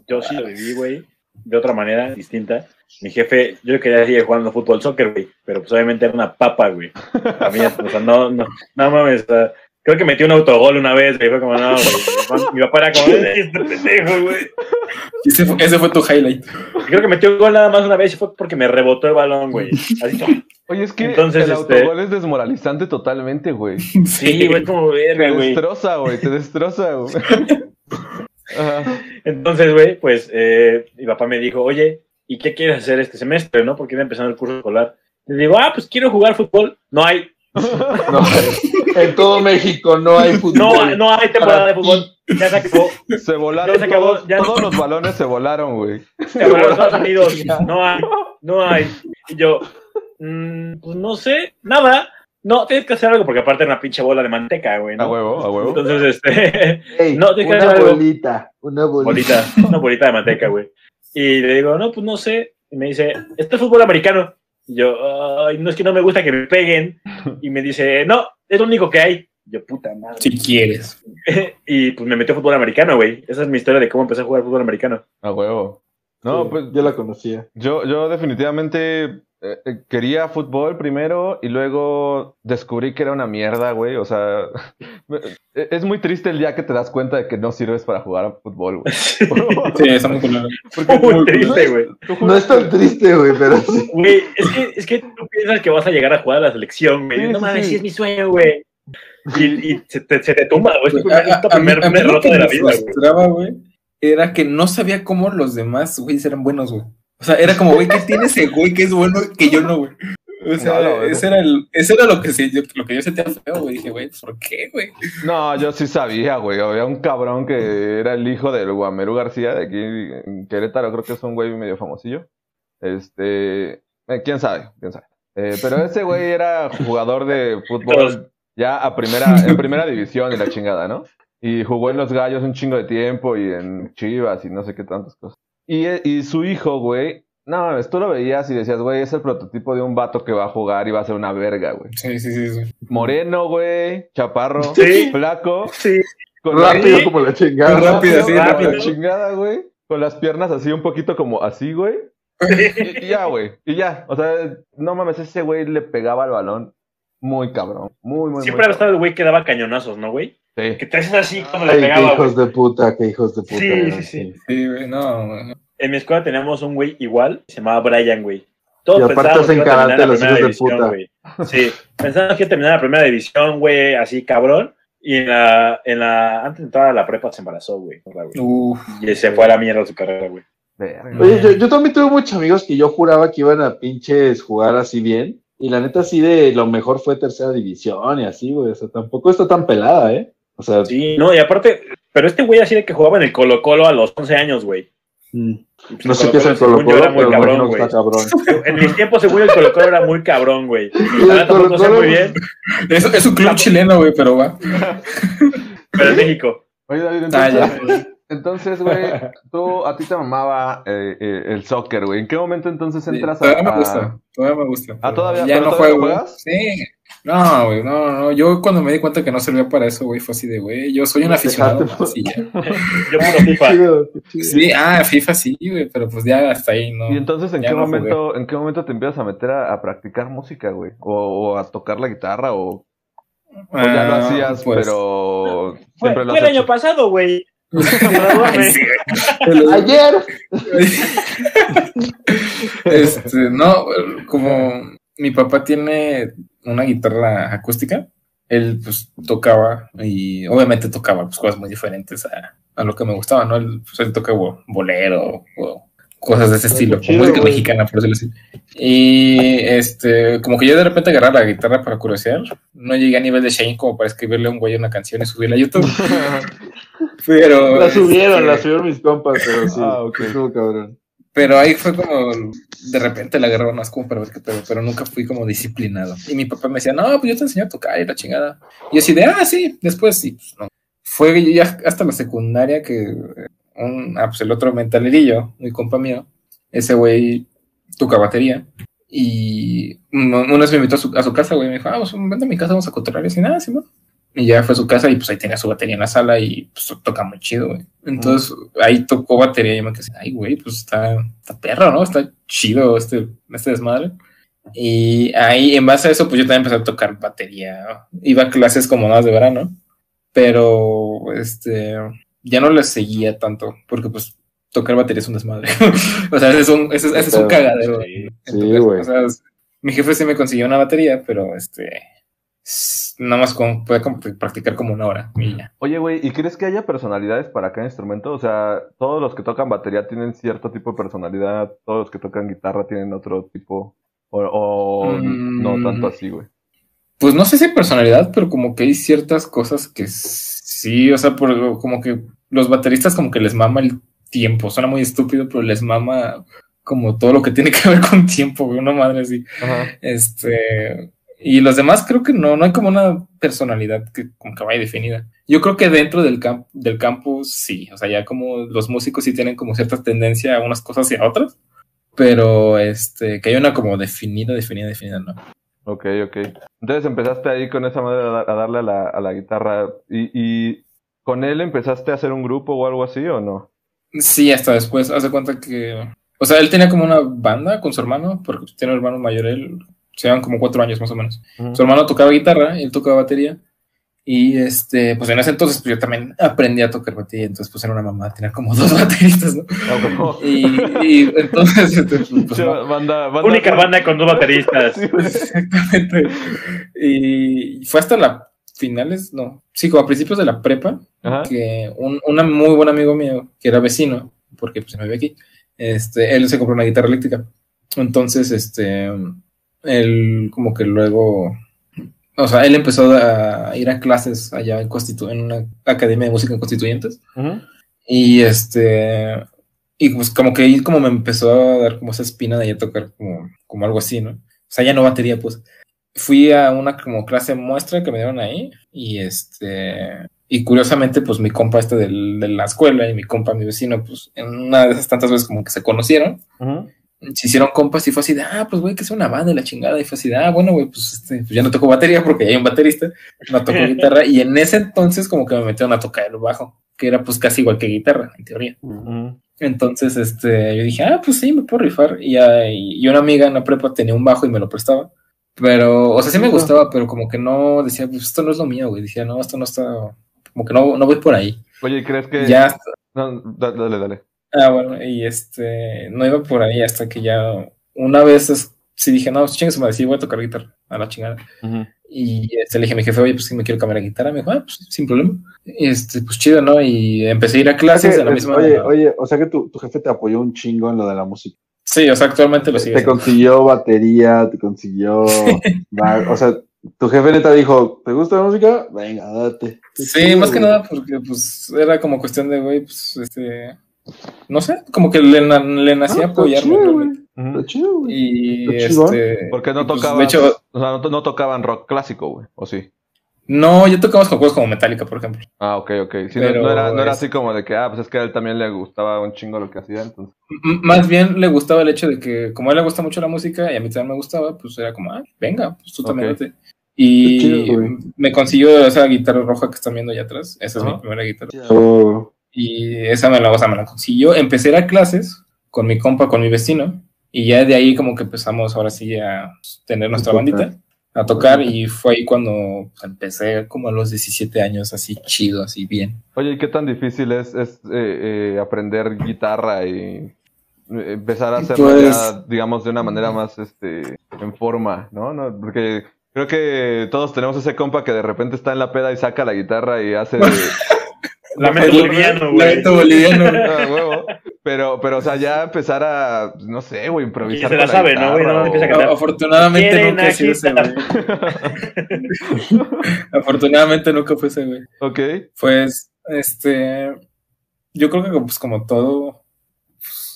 Yo sí lo viví, güey, de otra manera distinta. Mi jefe, yo quería seguir jugando fútbol, soccer, güey, pero pues obviamente era una papa, güey. A mí, o sea, no, no, no mames, o sea, creo que metió un autogol una vez, güey, fue como, no, güey. Mi papá era como, este pendejo, güey. ese fue, ese fue tu highlight. Y creo que metió gol nada más una vez y fue porque me rebotó el balón, güey. Así, Oye, es que Entonces, el este- autogol es desmoralizante totalmente, güey. sí, güey, como verga, Te güey. destroza, güey, te destroza, güey. Ajá. Entonces, güey, pues eh, mi papá me dijo, oye, ¿y qué quieres hacer este semestre, no? Porque iba empezando el curso escolar. Le digo, ah, pues quiero jugar fútbol. No hay, No, en todo México no hay fútbol. no, no hay temporada de fútbol. Ya se acabó. Se volaron Ya se acabó, todos, ya. todos los balones se volaron, güey. Se acabaron Estados Unidos. No hay, no hay. Y yo, mm, pues no sé, nada. No, tienes que hacer algo porque aparte era una pinche bola de manteca, güey, A ¿no? huevo, a huevo. Entonces, este, Ey, No, tienes que una hacer algo. bolita, una bolita. bolita, una bolita de manteca, güey. Y le digo, no, pues no sé. Y me dice, esto es fútbol americano. Y yo, ay, no es que no me gusta que me peguen. Y me dice, no, es lo único que hay. Yo, puta madre. Si quieres. y pues me metió a fútbol americano, güey. Esa es mi historia de cómo empecé a jugar fútbol americano. A huevo. No, Sí, pues yo la conocía. yo, yo definitivamente eh, eh, quería fútbol primero y luego descubrí que era una mierda, güey. O sea, e- es muy triste el día que te das cuenta de que no sirves para jugar a fútbol, güey. Sí, está muy culero. Muy triste, güey. No es tan triste, güey, pero sí. Güey, es que, es que tú piensas que vas a llegar a jugar a la selección, güey. Sí, no sí, mames, sí. es mi sueño, güey. Y, y se, te, se te tumba, güey. Es tu A- primer- derrota que de la me vida, güey, era que no sabía cómo los demás, güey, eran buenos, güey. O sea, era como, güey, ¿qué tiene ese güey que es bueno que yo no, güey? O sea, No, ese era, el, ese era lo que, sí, yo, lo que yo sentía feo, güey. Dije, güey, ¿por qué, güey? No, yo sí sabía, güey. Había un cabrón que era el hijo del Guamerú García de aquí en Querétaro. Creo que es un güey medio famosillo. Este, eh, quién sabe, quién sabe. Eh, pero ese güey era jugador de fútbol ya a primera, en primera división y la chingada, ¿no? Y jugó en los Gallos un chingo de tiempo y en Chivas y no sé qué tantas cosas. Y, eh, y su hijo, güey, no, mames, tú lo veías y decías, güey, es el prototipo de un vato que va a jugar y va a ser una verga, güey. Sí, sí, sí. sí. Moreno, güey, chaparro, Sí. flaco, Sí. con Rápido como la chingada. Rápido, rápido, sí, como rápido. la chingada, güey. Con las piernas así, un poquito como así, güey. Y, y ya, güey. Y ya. O sea, no mames, ese güey le pegaba al balón muy cabrón. Muy, muy, Siempre muy estaba el güey que daba cañonazos, ¿no, güey? Que te haces así cuando le Ay, qué pegaba, güey. hijos de puta, qué hijos de puta. Sí, sí, sí. Sí, güey, no, güey. En mi escuela teníamos un güey igual, se llamaba Brian, güey. Todos Y aparte pensábamos que hacen iba a terminar karate la los primera hijos de división, puta. güey. Sí, pensábamos que iba a terminar la primera división, güey, así cabrón. Y en la, en la, antes de entrar a la prepa se embarazó, güey. Uf, Y se fue a la mierda su carrera, güey. Oye, yo, yo también tuve muchos amigos que yo juraba que iban a pinches jugar así bien. Y la neta, así de lo mejor fue tercera división y así, güey. O sea, tampoco está tan pelada, ¿eh? O sea, Sí, no, y aparte, pero este güey así de que jugaba en el Colo Colo a los 11 años, güey. mm, pues no sé qué es el Colo yo, era Colo, muy pero cabrón, imagino que güey. está cabrón. En mis tiempos, según yo, el Colo Colo era muy cabrón, güey. sé Colo-Colo- muy bien, es, es un club chileno, güey, pero va. pero en México. Oye, David, Ah, entonces, entonces, güey, tú, a ti te mamaba eh, eh, el soccer, güey. ¿En qué momento entonces entras a, todavía me a- gusta, todavía me gusta. Ah, ¿todavía- Ya no todavía juego. juegas? Sí. No, güey, no, no. Yo cuando me di cuenta que no servía para eso, güey, fue así de, güey, yo soy un aficionado. Dejaste- así ya. Yo puro FIFA. Sí, ah, FIFA sí, güey, pero pues ya hasta ahí, ¿no? Y entonces, ¿en qué no jugué. momento, en qué momento te empiezas a meter a, a practicar música, güey? O, o a tocar la guitarra, o, o ya lo Ah, hacías, pues, pero Fue, siempre lo fue el año pasado, güey. Ayer. Este, no, como mi papá tiene una guitarra acústica, él pues tocaba y obviamente tocaba pues, cosas muy diferentes a, a lo que me gustaba, ¿no? Él, pues, él toca bolero o cosas de ese estilo, chido, música mexicana, por decirlo así. Y este, como que yo de repente agarraba la guitarra para curiosear, no llegué a nivel de Shane como para escribirle a un güey una canción y subirla a YouTube. Pero La subieron, este, la subieron mis compas, pero sí. Ah, ok. Estuvo cabrón. Pero ahí fue como, de repente la agarraba más como para ver qué pedo, pero nunca fui como disciplinado. Y mi papá me decía, no, pues yo te enseño a tocar y la chingada. Y yo así de, ah, sí, después sí, pues no. Fue ya hasta la secundaria que eh, un, ah, pues el otro mentalerillo, mi compa mío, ese güey toca batería. Y uno- una vez me invitó a su, a su casa, güey, me dijo, ah, pues vente a mi casa, vamos a controlar. Y así, nada, sí, ¿no? Y ya fue a su casa y pues ahí tenía su batería en la sala y pues toca muy chido, güey. Entonces ahí tocó batería y yo me quedé, ay, güey, pues está, está perro, ¿no? Está chido este, este desmadre. Y ahí, en base a eso, pues yo también empecé a tocar batería. Iba a clases como más de verano, pero este, ya no les seguía tanto, porque pues tocar batería es un desmadre. o sea, ese es un, ese, es- ese es un cagadero. Sí, Entonces, güey. o sea, mi jefe sí me consiguió una batería, pero este, nada más con, puede practicar como una hora y ya. Oye, güey, ¿y crees que haya personalidades para cada instrumento? O sea, todos los que tocan batería tienen cierto tipo de personalidad, todos los que tocan guitarra tienen otro tipo, o, o Mm. no tanto así, güey. Pues no sé si personalidad, pero como que hay ciertas cosas que sí, o sea, por, como que los bateristas como que les mama el tiempo, suena muy estúpido, pero les mama como todo lo que tiene que ver con tiempo, güey, una madre así. Ajá. Este, y los demás creo que no, no hay como una personalidad que como que vaya definida. Yo creo que dentro del, camp del campus sí, o sea, ya como los músicos sí tienen como cierta tendencia a unas cosas y a otras, pero este, que hay una como definida, definida, definida, ¿no? Ok, ok. Entonces empezaste ahí con esa manera a, a darle a la, a la guitarra. ¿Y, ¿Y con él empezaste a hacer un grupo o algo así o no? Sí, hasta después, hace cuenta que, o sea, él tenía como una banda con su hermano, porque tiene un hermano mayor, él, se llevan como cuatro años más o menos. Ujú. Su hermano tocaba guitarra y él tocaba batería. Y este, pues en ese entonces pues yo también aprendí a tocar batería, entonces pues era una mamá tener como dos bateristas, ¿no? Y, y entonces, este, pues, no. Banda- banda- Única banda con dos bateristas. Exactamente. Y fue hasta la finales, no, sí, como a principios de la prepa, Ajá. que un, un muy buen amigo mío, que era vecino, porque pues se me ve aquí, este, él se compró una guitarra eléctrica. Entonces, este, él como que luego, o sea, él empezó a ir a clases allá en, Constitu en una academia de música en Constituyentes. Y este, y pues como que ahí como me empezó a dar como esa espina de ya tocar como, como algo así, ¿no? O sea, ya no batería, pues. Fui a una como clase muestra que me dieron ahí y este, y curiosamente pues mi compa este del- de la escuela y mi compa, mi vecino, pues en una de esas tantas veces como que se conocieron, Ujú. Se hicieron compas y fue así de, ah, pues güey, que es una banda y la chingada. Y fue así de, ah, bueno, güey, pues, este, pues ya no toco batería porque ya hay un baterista, no toco guitarra. Y en ese entonces como que me metieron a tocar el bajo, que era pues casi igual que guitarra, en teoría. Entonces, este, yo dije, ah, pues sí, me puedo rifar. Y, ah, y- y una amiga en la prepa tenía un bajo y me lo prestaba. Pero, o sea, sí me gustaba, pero como que no decía, pues esto no es lo mío, güey. Decía, no, esto no está, como que no, no voy por ahí. Oye, ¿y ¿crees que...? Ya, No, dale, dale. Ah, bueno, y este, no iba por ahí hasta que ya una vez es- sí dije, no, chingue su madre, sí voy a tocar guitarra, a la chingada. Y este, le dije a mi jefe, oye, pues sí me quiero cambiar la guitarra. Me dijo, ah, pues sin problema. Y este, pues chido, ¿no? Y empecé a ir a clases de la misma. Oye, oye, o sea que tu, tu jefe te apoyó un chingo en lo de la música. Sí, o sea, actualmente lo sigue. Te haciendo. consiguió batería, te consiguió. o sea, tu jefe neta dijo: ¿Te gusta la música? Venga, date. Sí, chido, más que nada porque pues era como cuestión de, güey, pues este, no sé, como que le, le Ah, nacía está apoyarme. chido. Y este, ¿Por qué no pues, tocaban? de hecho, o sea, no, no tocaban rock clásico, güey, ¿o sí? no, yo tocamos con juegos como Metallica, por ejemplo. Ah, ok, ok. Sí, no- no, era, no era es- así como de que, ah, pues es que a él también le gustaba un chingo lo que hacía, entonces. Más bien le gustaba el hecho de que, como a él le gusta mucho la música y a mí también me gustaba, pues era como, ah, venga, pues tú también Ok. date. Y chido, me consiguió esa guitarra roja que están viendo allá atrás. Esa es mi primera guitarra. Oh, Y esa me la, o sea, me la consiguió. Empecé a ir a clases con mi compa, con mi vecino. Y ya de ahí como que empezamos ahora sí a tener nuestra bandita, a tocar. Y fue ahí cuando pues, empecé como a los 17 años, así chido, así bien. Oye, ¿y qué tan difícil es, es eh, eh, aprender guitarra y eh, empezar a hacerlo Pues- ya, digamos, de una manera más este, en forma, ¿no? ¿no? Porque creo que todos tenemos ese compa que de repente está en la peda y saca la guitarra y hace... Lamento boliviano, güey. Lamento boliviano. Ah, huevo. Pero, pero, o sea, ya empezar a, no sé, güey, improvisar. se la sabe, ¿no, güey? guitarra No, o- empieza a cantar. Afortunadamente nunca sido ese, güey. Afortunadamente nunca fue ese, güey. Ok. Pues, este, yo creo que pues como todo,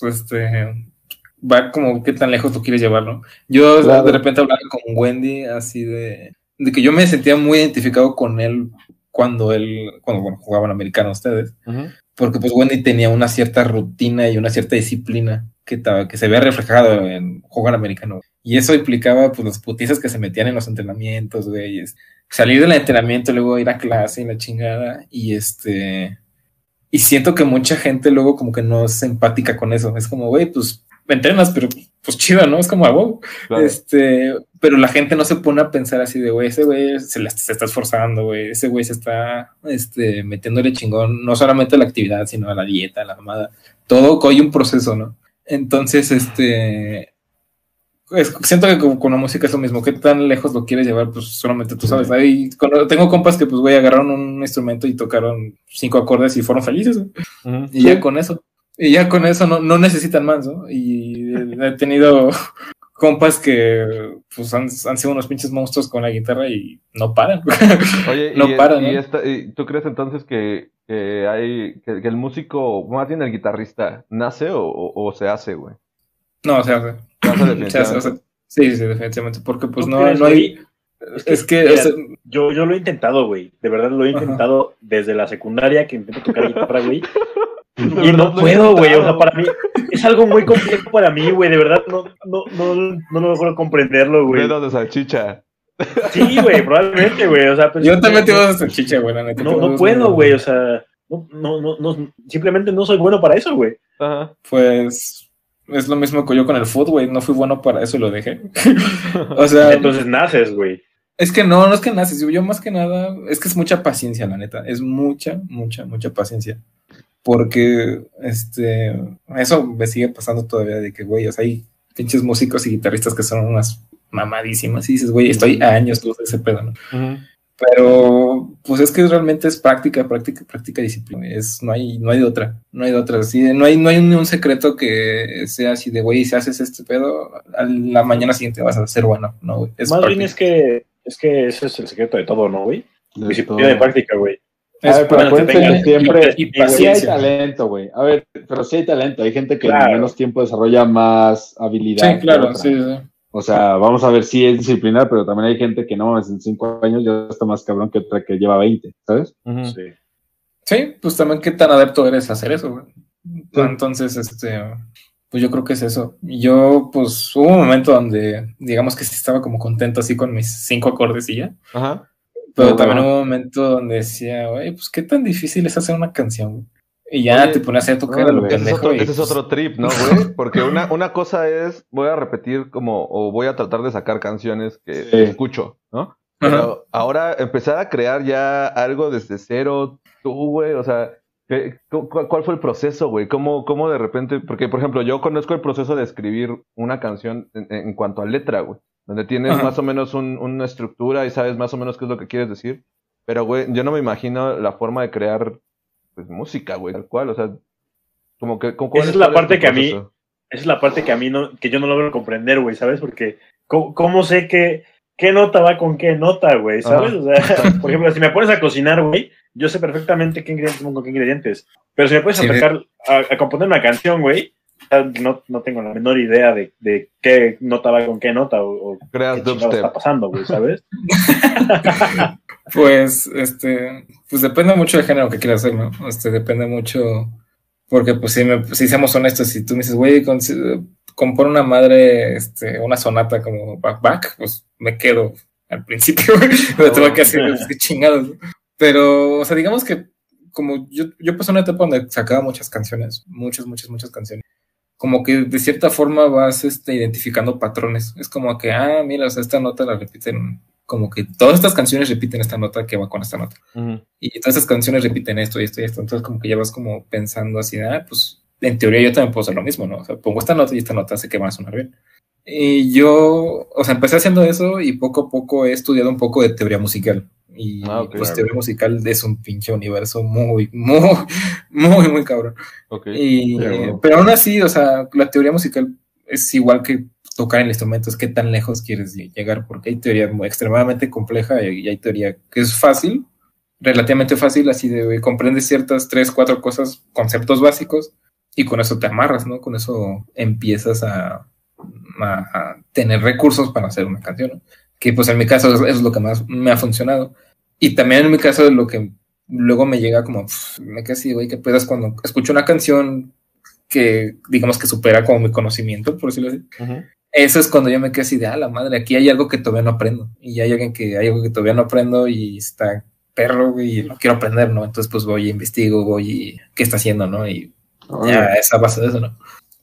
pues, este, va como qué tan lejos tú quieres llevarlo. Yo Claro. de repente hablaba con Wendy así de, de que yo me sentía muy identificado con él cuando él, cuando bueno, jugaban americano ustedes, porque pues Wendy tenía una cierta rutina y una cierta disciplina que, que se veía reflejado en jugar americano. Y eso implicaba pues las putizas que se metían en los entrenamientos, güey. Salir del entrenamiento, luego ir a clase y la chingada. Y este... Y siento que mucha gente luego como que no es empática con eso. Es como, güey, pues entrenas, pero pues chido, ¿no? Es como, ah, wow. Claro. Este, pero la gente no se pone a pensar así de, güey, ese güey se, la- se está esforzando, güey, ese güey se está este, metiéndole chingón, no solamente a la actividad, sino a la dieta, a la mamada. Todo hay un proceso, ¿no? Entonces, este, es- siento que con, con la música es lo mismo. ¿Qué tan lejos lo quieres llevar? Pues solamente tú sabes. Ahí, tengo compas que, pues, güey, agarraron un instrumento y tocaron cinco acordes y fueron felices. Y ya con eso. Y ya con eso no, no necesitan más, ¿no? Y he tenido compas que pues han, han sido unos pinches monstruos con la guitarra y no paran. Oye, No y, para, y ¿no? esta- y tú crees entonces que, que hay que, que el músico, más bien el guitarrista, nace o, o- o se hace, güey? no, sea, Nace se hace, o sea, sí, sí, definitivamente, porque pues ¿Tú no, crees, no hay... güey? Es que, mira, Yo, yo lo he intentado, güey. De verdad lo he Ajá. intentado desde la secundaria que intento tocar guitarra, güey. Y no puedo, güey. O sea, para mí es algo muy complejo para mí, güey. De verdad no, no, no, no logro comprenderlo, güey. Dedos de salchicha. Sí, güey, probablemente, güey. O sea, pero yo también te no, vas a hacer chicha, güey, la neta. no, no puedo, güey. O sea, no, no, no, no, simplemente no soy bueno para eso, güey. Ajá. Pues es lo mismo que yo con el foot, güey, no fui bueno para eso y lo dejé. o sea, Entonces naces, güey. Es que no, no es que naces. Yo más que nada, es que es mucha paciencia, la neta. Es mucha, mucha, mucha paciencia. Porque, este, eso me sigue pasando todavía de que, güey, o sea, hay pinches músicos y guitarristas que son unas mamadísimas y dices, güey, estoy a años luz de ese pedo, ¿no? Pero, pues es que realmente es práctica, práctica, práctica disciplina. Es, no hay, no hay de otra, no hay de otra. Así, no hay, no hay ni un secreto que sea así de, güey, si haces este pedo, a la mañana siguiente vas a ser bueno, ¿no, güey? Es Más bien es que, es que ese es el secreto de todo, ¿no, güey? Disciplina de práctica, güey. A ver, pero acuérdense que siempre y sí hay talento, güey. A ver, pero sí hay talento. Hay gente que Claro. en menos tiempo desarrolla más habilidad. Sí, claro, sí, sí. O sea, vamos a ver si es disciplinar, pero también hay gente que no, en cinco años ya está más cabrón que otra que lleva 20, ¿sabes? Sí. Sí, pues también qué tan adepto eres a hacer eso, güey. Entonces, este, pues yo creo que es eso. Yo, pues, hubo un momento donde, digamos que sí estaba como contento así con mis cinco acordes y ya. Ajá. Pero también hubo un momento donde decía, güey, pues qué tan difícil es hacer una canción, güey? Y ya Oye, te pones a hacer tu cara lo órale. Ese es, otro, y, ese es pues, otro trip, ¿no, güey? Porque una, una cosa es, voy a repetir como, o voy a tratar de sacar canciones que Sí. escucho, ¿no? ajá. Pero ahora empezar a crear ya algo desde cero, tú, güey, o sea, ¿qué- cu- cu- ¿cuál fue el proceso, güey? ¿Cómo, ¿Cómo de repente? Porque, por ejemplo, yo conozco el proceso de escribir una canción en, en cuanto a letra, güey, donde tienes Ajá. más o menos un- una estructura y sabes más o menos qué es lo que quieres decir. Pero, güey, yo no me imagino la forma de crear pues, música, güey, tal cual, o sea, como que... ¿cuál Esa es la parte que a mí-? Esa es la parte que a mí no, que yo no logro comprender, güey, ¿sabes? Porque, ¿cómo, cómo sé que qué nota va con qué nota, güey? ¿Sabes? Ajá. O sea, por ejemplo, si me pones a cocinar, güey, yo sé perfectamente qué ingredientes con qué ingredientes. Pero si me a Sí, tocar, a, a componer una canción, güey, no, no tengo la menor idea de, de qué nota va con qué nota o, o Creas qué está pasando, güey, ¿sabes? Pues, este, pues depende mucho del género que quieras hacer, ¿no? Este, depende mucho, porque pues si, me, si seamos honestos, si tú me dices, güey, compone una madre, este, una sonata como Back Back, pues me quedo al principio, pero tengo que hacer qué chingados. ¿no? Pero, o sea, digamos que como yo, yo pasé una etapa donde sacaba muchas canciones, muchas, muchas, muchas canciones. Como que de cierta forma vas este, identificando patrones. Es como que, ah, mira, o sea, esta nota la repiten como que todas estas canciones repiten esta nota que va con esta nota. Ujú. Y todas estas canciones repiten esto y esto y esto. Entonces, como que ya vas como pensando así, ah, pues en teoría yo también puedo hacer lo mismo, ¿no? O sea, pongo esta nota y esta nota sé que van a sonar bien. Y yo, o sea, empecé haciendo eso y poco a poco he estudiado un poco de teoría musical. Y Ah, pues teoría musical es un pinche universo muy, muy, muy, muy cabrón. Y, Pero- pero aún así, o sea, la teoría musical es igual que tocar el instrumento, es qué tan lejos quieres llegar, porque hay teoría muy extremadamente compleja y hay teoría que es fácil, relativamente fácil, así de comprendes ciertas tres, cuatro cosas, conceptos básicos, y con eso te amarras, ¿no? Con eso empiezas a, a, a tener recursos para hacer una canción, ¿no? Que pues en mi caso es lo que más me ha funcionado. Y también en mi caso lo que luego me llega como, pff, me quedé así, güey, que puedas cuando escucho una canción que digamos que supera como mi conocimiento, por decirlo así. Eso es cuando yo me quedé así de, ah, la madre, aquí hay algo que todavía no aprendo. Y hay alguien que hay algo que todavía no aprendo y está perro y lo quiero aprender, ¿no? Entonces pues voy y investigo, voy y qué está haciendo, ¿no? Y ya es a base de eso, ¿no?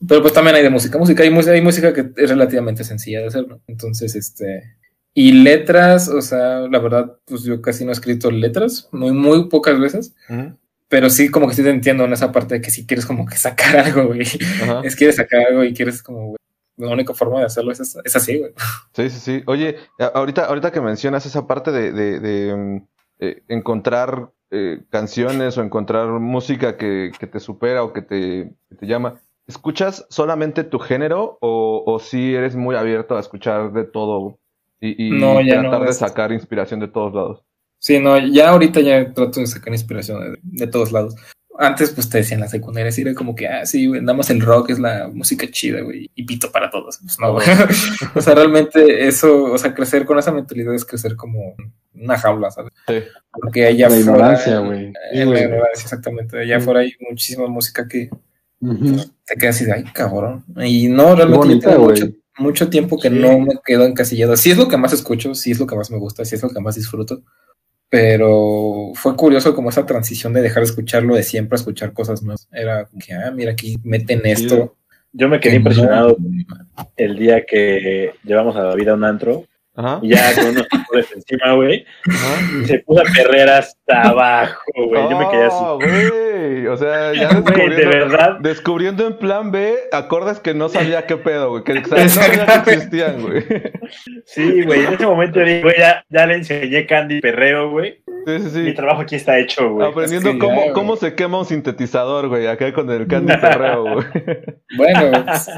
Pero pues también hay de música, música, hay música, hay música que es relativamente sencilla de hacer, ¿no? Entonces, este... Y letras, o sea, la verdad, pues yo casi no he escrito letras, muy, muy pocas veces, pero sí como que sí te entiendo en esa parte de que si quieres como que sacar algo, güey. Ajá. Es quieres sacar algo y quieres como, güey, la única forma de hacerlo es, es así, güey. Sí, sí, sí. Oye, ahorita, ahorita que mencionas esa parte de, de- de, mm, eh, encontrar eh, canciones o encontrar música que, que te supera o que te, que te llama, ¿escuchas solamente tu género o, o si eres muy abierto a escuchar de todo y, y No, ya tratar no, de es- sacar inspiración de todos lados? Sí, no, ya ahorita ya trato de sacar inspiración de, de todos lados. Antes, pues te decían la secundaria, sí, era como que, ah, sí, güey, nada más el rock es la música chida, güey, y pito para todos. Pues no, güey. o sea, realmente eso, o sea, crecer con esa mentalidad es crecer como una jaula, ¿sabes? Sí. Porque allá La afuera- ignorancia, güey. Sí, En la güey. ignorancia, exactamente. Allá Sí. afuera hay muchísima música que te quedas así de, ay, cabrón. Y no, realmente bonita, güey. Mucho, tiempo que Sí. no me quedo encasillado. Sí es lo que más escucho, sí es lo que más me gusta, sí es lo que más disfruto. Pero fue curioso como esa transición de dejar de escucharlo de siempre a escuchar cosas nuevas. Era como que, ah, mira, aquí meten esto. Yo me quedé que impresionado no- el día que llevamos a David a un antro Ajá. y ya con unos tacones encima, güey. Se puso a perrer hasta abajo, güey. Yo me quedé así. Güey. O sea, ya Güey, de descubriendo, verdad. descubriendo en plan B acordes que no sabía qué pedo, güey. Que no sabía que existían, güey. Sí, güey. En ese momento dije, güey, ya, ya le enseñé Candy Perreo, güey. Sí, sí, Mi sí. trabajo aquí está hecho, güey. Aprendiendo Es que ya, cómo, cómo se quema un sintetizador, güey, acá con el Candy Perreo, güey. Bueno, pues,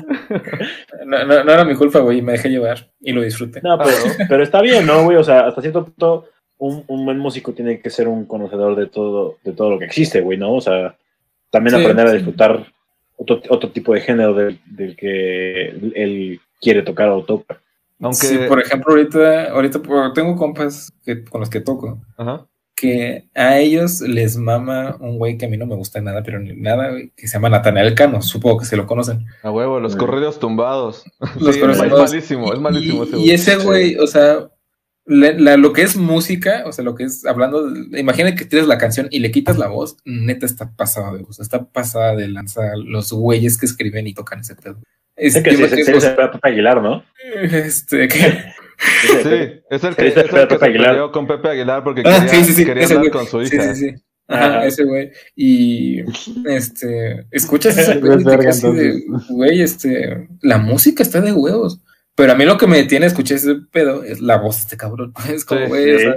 no, no, no era mi culpa, güey, me dejé llevar y lo disfruté. No, pero, pero está bien, ¿no, güey? O sea, hasta cierto punto, un, un buen músico tiene que ser un conocedor de todo, de todo lo que existe, güey, ¿no? O sea, también Sí, aprender a sí. disfrutar otro, otro tipo de género del, del que él quiere tocar o toca. Aunque. Sí, por ejemplo, ahorita, ahorita por- tengo compas que, con los que toco, Ajá. Que a ellos les mama un güey que a mí no me gusta nada, pero ni nada, güey, que se llama Natanael Cano, supongo que se lo conocen. A huevo, los Mm. corridos tumbados. Los Sí, corridos es malísimo, es malísimo y, ese y ese güey, o sea, la- la- lo que es música, o sea, lo que es hablando, de- imagina que tienes la canción y le quitas la voz, neta está pasada de voz, está pasada de lanza los güeyes que escriben y tocan ese pedo. Es que se, se, se, se Aguilar, ¿no? este, que- Sí, es el que, Dice es el Pepe que se Aguilar. peleó con Pepe Aguilar porque Ah, quería, sí, sí, sí, quería ese andar güey. con su Sí, hija. sí, sí. Ajá, Ajá. ese güey. Y este, escuchas ese Es pedo y te verga, quedas así de, güey, este, la música está de huevos. Pero a mí lo que me detiene a escuchar ese pedo es la voz de este cabrón. Es como, Sí, güey, o sí. sea,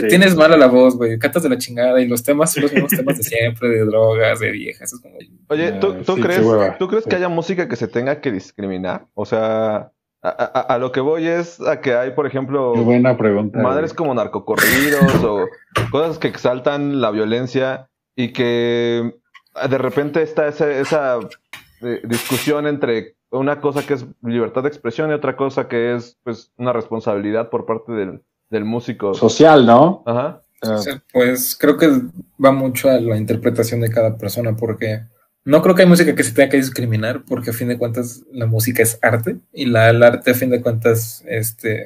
Sí. tienes mala la voz, güey, cantas de la chingada y los temas son los mismos temas de siempre, de drogas, de viejas. Es como, Oye, ¿tú, Ah, tú sí, crees. ¿tú crees Sí. que haya música que se tenga que discriminar? O sea, a, a- a lo que voy es a que hay, por ejemplo, Qué buena pregunta. madres como narcocorridos o cosas que exaltan la violencia y que de repente está esa, esa eh, discusión entre una cosa que es libertad de expresión y otra cosa que es pues una responsabilidad por parte del, del músico. Social, ¿no? Ajá. O sea, Pues creo que va mucho a la interpretación de cada persona, porque no creo que hay música que se tenga que discriminar, porque a fin de cuentas la música es arte y la, el arte a fin de cuentas este,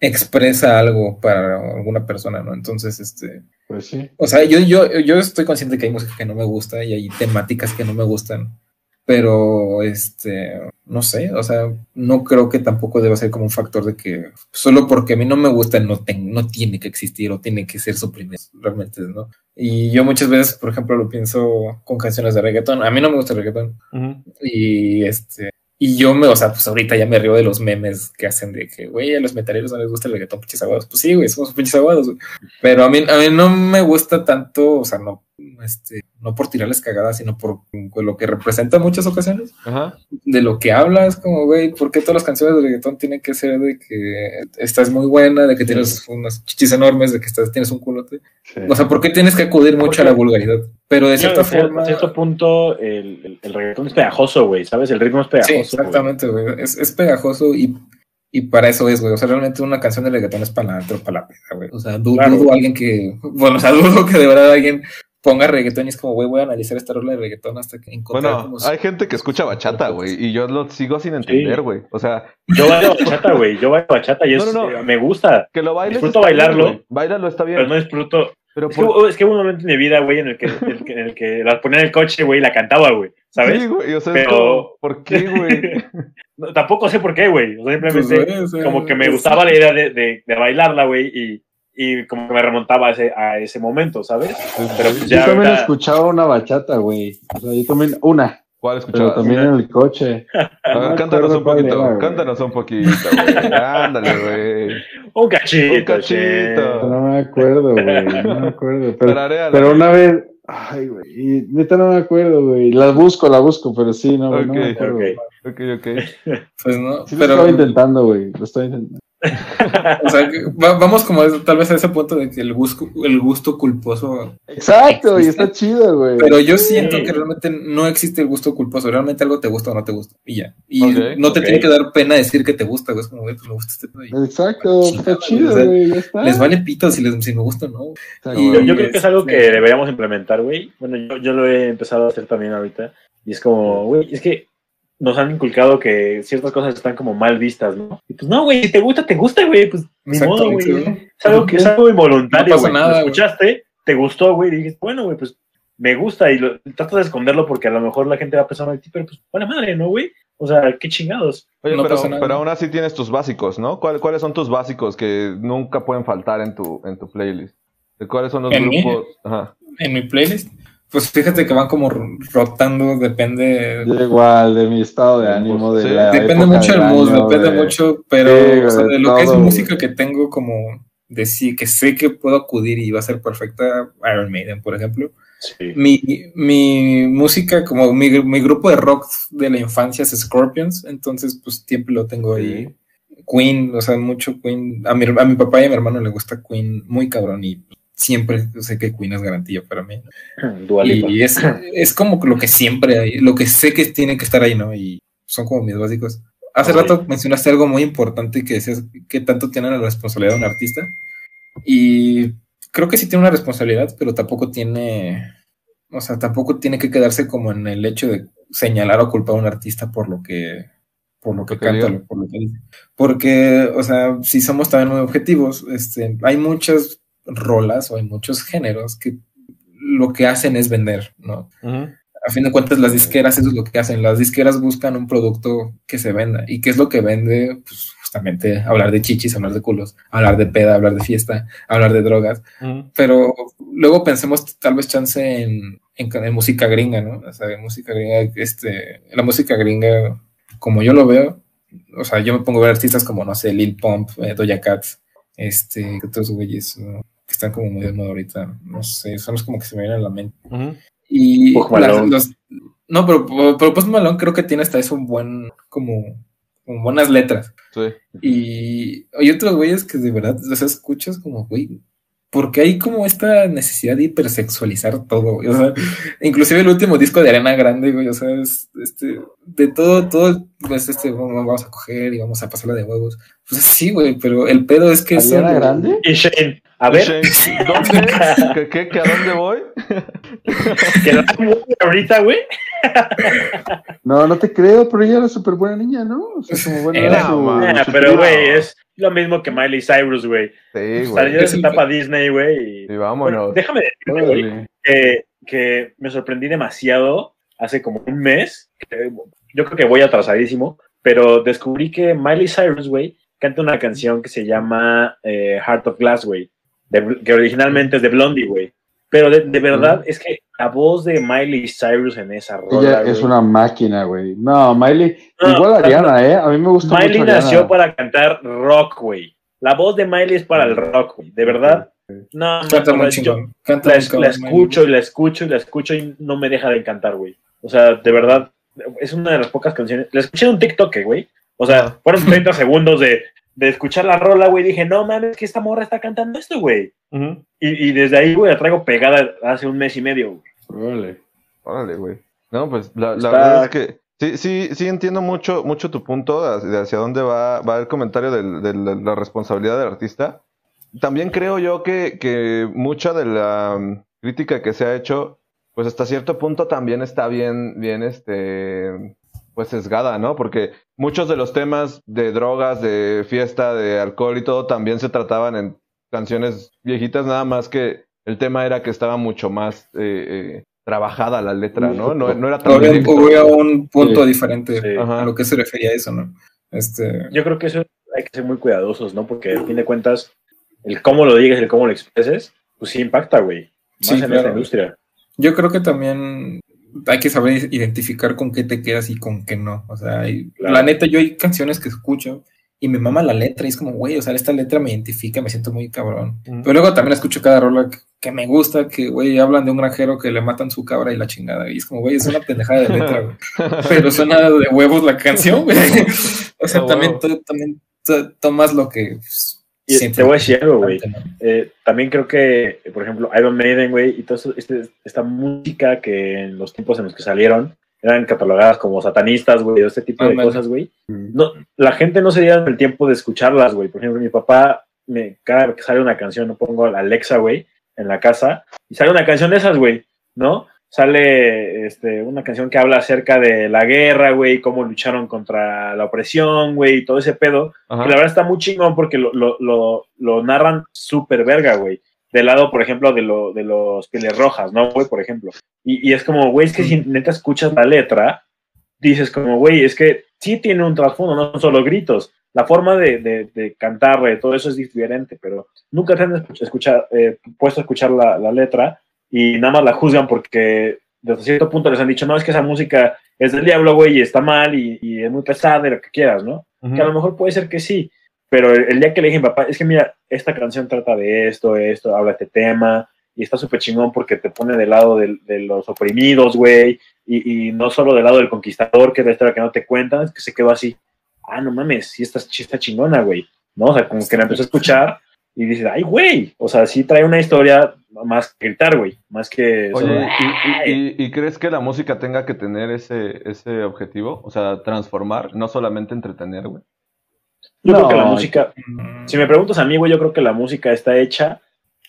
expresa algo para alguna persona, ¿no? Entonces, este, pues sí. o sea, yo, yo, yo estoy consciente que hay música que no me gusta y hay temáticas que no me gustan, pero este, no sé, o sea, no creo que tampoco deba ser como un factor de que solo porque a mí no me gusta no, ten- no tiene que existir o tiene que ser suprimido, realmente, ¿no? Y yo muchas veces, por ejemplo, lo pienso con canciones de reggaetón. A mí no me gusta el reggaetón. Y este, y yo me, o sea, pues ahorita ya me río de los memes que hacen de que, güey, a los metaleros no les gusta el reggaetón, pinches aguados. Pues sí, güey, somos pinches aguados, güey. Pero a mí, a mí no me gusta tanto, o sea, no, este, no por tirarles cagadas, sino por, lo que representa en muchas ocasiones, Ajá. de lo que habla, es como, güey, ¿por qué todas las canciones de reggaetón tienen que ser de que estás muy buena, de que tienes unas chichis enormes, de que estás, tienes un culote? sí. O sea, ¿por qué tienes que acudir mucho a la vulgaridad? Pero de cierta Yo, a forma... cierto punto, el, el, el reggaetón es pegajoso, güey, ¿sabes? El ritmo es pegajoso. Sí, exactamente, güey. Es, es pegajoso y, y para eso es, güey. O sea, realmente una canción de reggaetón es para la para la peda, güey. O sea, du- Claro. dudo alguien que, bueno, o sea, dudo que de verdad alguien ponga reggaetón y es como, güey, voy a analizar esta rola de reggaetón hasta que encontrar Bueno, como hay gente que escucha bachata, güey, y yo lo sigo sin entender, güey. O sea, Yo bailo bachata, güey. Yo bailo bachata y es, No, no, no. eh, me gusta. que lo bailes. Disfruto bien, bailarlo. Báilalo, está bien. Pero no disfruto. Pero Es que, por- es que hubo un momento en mi vida, güey, en el que, en el que, en el que la ponía en el coche, güey, y la cantaba, güey. ¿Sabes? Sí, güey, o sea, Pero- ¿por qué, güey? No, tampoco sé por qué, güey. O sea, Pues, simplemente güey, sea, como que me gustaba la idea de, de, de bailarla, güey, y, y como que me remontaba a ese, a ese momento, ¿sabes? Pero pues Yo también ahorita- escuchaba una bachata, güey. O sea, yo también, una, ¿Cuál pero escuchabas? también en el coche. A ver, No cántanos un poquito, era, cántanos un poquito, güey. Ándale, güey. Un cachito. Un cachito. No me acuerdo, güey. No me acuerdo. Pero, pero una vez, ay, güey. y Neta no me acuerdo, güey. La busco, la busco, pero sí, no, güey, no me acuerdo. ok. Ok, ok. Pues no, Sí lo estaba intentando, güey. Lo estaba intentando. o sea, que va- vamos como a- tal vez a ese punto de que el gusto, el gusto culposo Exacto, y está chido, güey. Pero yo siento que realmente no existe el gusto culposo. Realmente algo te gusta o no te gusta. Y ya. Y no te tiene que dar pena decir que te gusta, güey. Es como, güey, pues me gusta este pedo. Exacto, está chido, güey. Les vale pito si, les, si me gusta o no. Exacto. y- Yo, yo creo que es algo que Este- deberíamos implementar, güey. Bueno, yo, yo lo he empezado a hacer también ahorita. Y es como, güey, es que nos han inculcado que ciertas cosas están como mal vistas, ¿no? Y pues no, güey, si te gusta, te gusta, güey. Pues ni modo, güey. Es algo que es algo involuntario, No pasa güey. nada, Lo escuchaste, te gustó, güey, y dijiste, bueno, güey, pues me gusta y lo, tratas de esconderlo porque a lo mejor la gente va a pensar en ti, pero pues buena madre, ¿no, güey? O sea, qué chingados. Oye, No pero, pasa nada. pero aún así tienes tus básicos, ¿no? ¿Cuál- ¿Cuáles son tus básicos que nunca pueden faltar en tu, en tu playlist? ¿De ¿Cuáles son los grupos? Ajá. En mi playlist, pues fíjate que van como rotando, depende. Igual, de mi estado de ánimo, de Sí, la Depende época mucho del mood, año, depende de- mucho, pero Sí, o sea, de lo que es música güey. que tengo como de sí, que sé que puedo acudir y va a ser perfecta, Iron Maiden, por ejemplo. Sí. Mi, mi música, como mi, mi grupo de rock de la infancia es Scorpions, entonces pues siempre lo tengo ahí. Queen, o sea, mucho Queen. A mi, a mi papá y a mi hermano le gusta Queen muy cabrón y siempre sé que Queen es garantía para mí. Lipa. Y es, es como lo que siempre hay, lo que sé que tiene que estar ahí, ¿no? Y son como mis básicos. Hace rato mencionaste algo muy importante que decías que tanto tiene la responsabilidad de un artista. Y creo que sí tiene una responsabilidad, pero tampoco tiene, o sea, tampoco tiene que quedarse como en el hecho de señalar o culpar a un artista por lo que, por lo que canta, por lo que dice. Porque, o sea, si somos también muy objetivos, este, hay muchas rolas o hay muchos géneros que lo que hacen es vender, ¿no? A fin de cuentas las disqueras eso es lo que hacen. Las disqueras buscan un producto que se venda. ¿Y qué es lo que vende? Pues justamente hablar de chichis, hablar de culos, hablar de peda, hablar de fiesta, hablar de drogas. Pero luego pensemos tal vez chance en, en, en música gringa, ¿no? O sea, en música gringa, este, la música gringa, como yo lo veo, o sea, yo me pongo a ver artistas como, no sé, Lil Pump, eh, Doja Cat, este, otros güeyes ¿no? Que están como muy de moda ahorita, no sé, son los como que se me vienen a la mente. Ujú. Y Post las- los- no, pero, pero Post Malone creo que tiene hasta eso un buen, como, como buenas letras. Sí. Y hay otros güeyes que de verdad, sea, escuchas como, güey, porque hay como esta necesidad de hipersexualizar todo, güey? O sea, inclusive el último disco de Arena Grande, güey, o sea, es, este, de todo, todo, pues, este, vamos vamos a coger y vamos a pasarla de huevos. Pues sí, güey, pero el pedo es que eso- ¿Ariana Grande? Y Shane, a ver, Shane, ¿Dónde? ¿Qué, qué, qué, ¿A dónde voy? que la mueve ahorita, güey. No, no te creo, pero ella era súper buena niña, ¿no? O sea, como buena Era, su- man. Ah, su pero, güey, es lo mismo que Miley Cyrus, güey. Sí, Salió güey. de Es su el- etapa Disney, güey. Y... Bueno, vámonos. déjame decirte, güey, que, que me sorprendí demasiado hace como un mes. que yo creo que voy atrasadísimo, pero descubrí que Miley Cyrus, güey, canta una canción que se llama eh, Heart of Glass, güey, que originalmente es de Blondie, güey. Pero de, de verdad es que la voz de Miley Cyrus en esa rola, Ella es una máquina, güey. No, Miley, No, igual no, Ariana, ¿eh? A mí me gusta Miley mucho nació Ariana. para cantar rock, güey. La voz de Miley es para el rock, güey. De verdad. No, Canta no, muy yo. Canta la, muy la escucho y la escucho y la escucho y no me deja de encantar, güey. O sea, de verdad, es una de las pocas canciones. La escuché en un TikTok, güey. O sea, fueron 30 segundos de, de escuchar la rola, güey. Dije, no mames, que esta morra está cantando esto, güey. Y, y desde ahí, güey, la traigo pegada hace un mes y medio, güey. Órale. Órale, güey. No, pues la, la Está- verdad es que sí, sí, sí entiendo mucho, mucho tu punto de hacia dónde va, va el comentario de la, la responsabilidad del artista. También creo yo que, que mucha de la mm, crítica que se ha hecho, pues hasta cierto punto también está bien, bien, este, pues sesgada, ¿no? Porque muchos de los temas de drogas, de fiesta, de alcohol y todo también se trataban en canciones viejitas, nada más que el tema era que estaba mucho más eh, eh, trabajada la letra, ¿no? No, no era tan Había, hubo un punto Sí. diferente Sí. A lo que se refería a eso, ¿no? Este, Yo creo que eso hay que ser muy cuidadosos, ¿no? Porque al fin de cuentas, el cómo lo digas, el cómo lo expreses, pues sí impacta, güey. Más Sí, en claro. esta industria. yo creo que también hay que saber identificar con qué te quedas y con qué no. O sea, Claro. la neta, yo hay canciones que escucho y me mama la letra y es como, güey, o sea, esta letra me identifica, me siento muy cabrón. Pero luego también escucho cada rola que, que me gusta, que, güey, hablan de un granjero que le matan su cabra y la chingada. Y es como, güey, es una pendejada de letra, güey. Pero suena de huevos la canción, güey. O sea, también, huevo. tú- también to- tomas lo que... pues, Y te voy a decir algo, güey. Eh, también creo que, por ejemplo, Iron Maiden, güey, y toda esta música que en los tiempos en los que salieron eran catalogadas como satanistas, güey, este tipo de Ándale. cosas, güey. No, la gente no se dio el tiempo de escucharlas, güey. Por ejemplo, mi papá, me, cada vez que sale una canción, no pongo a la Alexa, güey, en la casa, y sale una canción de esas, güey, ¿no? Sale este, una canción que habla acerca de la guerra, güey, cómo lucharon contra la opresión, güey, y todo ese pedo. Ajá. Que la verdad está muy chingón porque lo, lo, lo, lo narran súper verga, güey. Del lado, por ejemplo, de, lo, de los pieles rojas, ¿no, güey? Por ejemplo. Y, y es como, güey, es que si neta escuchas la letra, dices como, güey, es que sí tiene un trasfondo, no son solo gritos. La forma de, de, de cantar, de todo eso es diferente, pero nunca te han escuch- escuchar, eh, puesto a escuchar la, la letra y nada más la juzgan porque desde cierto punto les han dicho, no, es que esa música es del diablo, güey, y está mal y, y es muy pesada y lo que quieras, ¿no? Ujú. Que a lo mejor puede ser que sí, pero el, el día que le dije, papá, es que mira, esta canción trata de esto, esto, habla de este tema, y está súper chingón porque te pone del lado del- de, los oprimidos, güey, y, y no solo del lado del conquistador, que es la historia que no te cuentan, es que se quedó así, ah, no mames, sí está, sí está chingona, güey, ¿no? O sea, como que la empezó a escuchar y dices, ay, güey, o sea, sí trae una historia más que gritar, güey, más que... solo, Oye, ¿y, "Ay". y- y- y crees que la música tenga que tener ese, ese objetivo? O sea, transformar, no solamente entretener, güey. Yo creo que la No, música, si me preguntas a mí, güey, yo creo que la música está hecha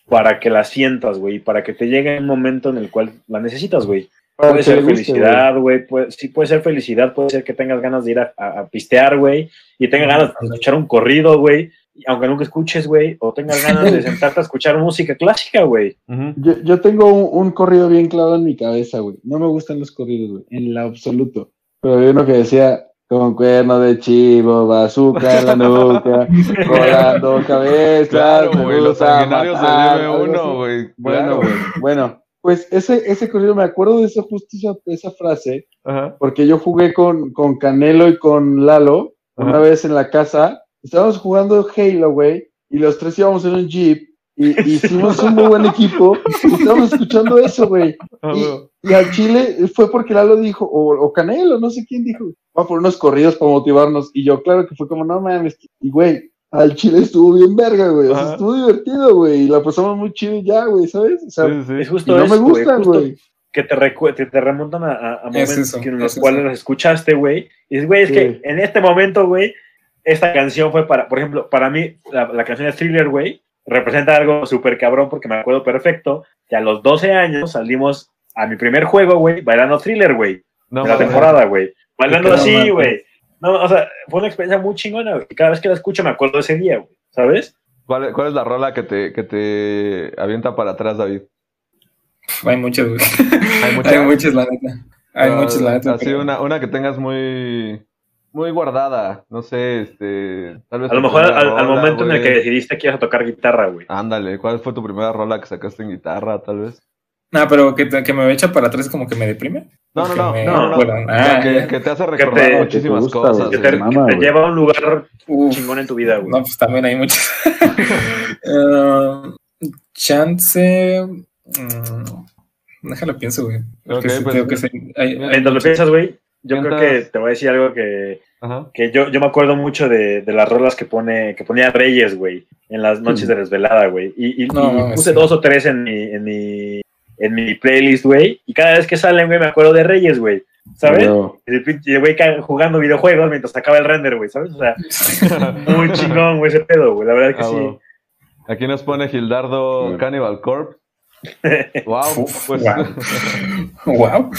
para que la sientas, güey, para que te llegue un momento en el cual la necesitas, güey. Puede ser felicidad, güey, puede, sí puede ser felicidad, puede ser que tengas ganas de ir a, a- a pistear, güey, y tengas ganas de escuchar un corrido, güey, aunque nunca escuches, güey, o tengas ganas de sentarte a escuchar música clásica, güey. Yo, yo tengo un, un corrido bien claro en mi cabeza, güey. No me gustan los corridos, güey, en lo absoluto. Pero había uno que decía, con cuerno de chivo, bazooka en la nuca, volando cabezas, Claro, me güey, los gusta del matar. M1, güey. Bueno, Claro, güey, bueno. Pues ese, ese corrido, me acuerdo de eso, justo esa, esa frase, Ajá. porque yo jugué con, con Canelo y con Lalo una vez en la casa. Estábamos jugando Halo, güey, y los tres íbamos en un jeep y, y hicimos un muy buen equipo y estábamos escuchando eso, güey. Ah, Y, y al Chile fue porque Lalo dijo, o, o Canelo, no sé quién dijo, va por unos corridos para motivarnos. Y yo, claro que fue como, no mames. Y güey, al Chile estuvo bien verga, güey. O sea, estuvo divertido, güey. Y la pasamos muy chido ya, güey, ¿sabes? O sea, Sí, sí, Es sí. y justo no me eso, güey, gustan, justo güey. que te, recu- te, te remontan a, a- momentos eso, que en los es cuales eso. los escuchaste, güey. Y dices, güey, es Sí. que en este momento, güey, esta canción fue para, por ejemplo, para mí, la, la canción de Thriller, güey, representa algo súper cabrón porque me acuerdo perfecto que a los 12 años salimos a mi primer juego, güey, bailando Thriller, güey, No, de la temporada, güey. Bailando así, güey. No, o sea, fue una experiencia muy chingona, güey. Y Cada vez que la escucho me acuerdo de ese día, güey, ¿sabes? ¿Cuál, cuál es la rola que te, que te avienta para atrás, David? Hay muchas, güey. Hay muchas. Hay muchas, la neta. Hay Ah, muchas, la neta. Así pero- una, una que tengas muy, muy guardada. No sé, este. Tal vez A lo mejor al, momento en el que decidiste que ibas a tocar guitarra, güey. Ándale, ¿cuál fue tu primera rola que sacaste en guitarra, tal vez? No, pero que, que me echa para atrás como que me deprime. No, no, no, me- no, no, bueno, no. ah, que, que te hace recordar te muchísimas gusta, cosas. Que te, mama, que te güey. lleva a un lugar Uf. chingón en tu vida, güey. No, pues también hay muchas. Eh, chance. mm, déjalo pienso, güey. Porque Ok, sí pues, que hay- hay Mientras lo piensas, güey, yo creo que te voy a decir algo que, Ajá. que yo, yo me acuerdo mucho de, de las rolas que pone que ponía Reyes, güey, en las noches de desvelada, güey. Y, y- No, y mames, puse sí. dos o tres en mi, en mi, en mi playlist, güey. Y cada vez que salen, güey, me acuerdo de Reyes, güey. ¿Sabes? Pero- Y el pinche güey jugando videojuegos mientras acaba el render, güey, ¿sabes? O sea, muy chingón, güey, ese pedo, güey. La verdad que Ah, sí. bueno. Aquí nos pone Gildardo Sí. Cannibal Corp. Wow, pues. Wow. wow.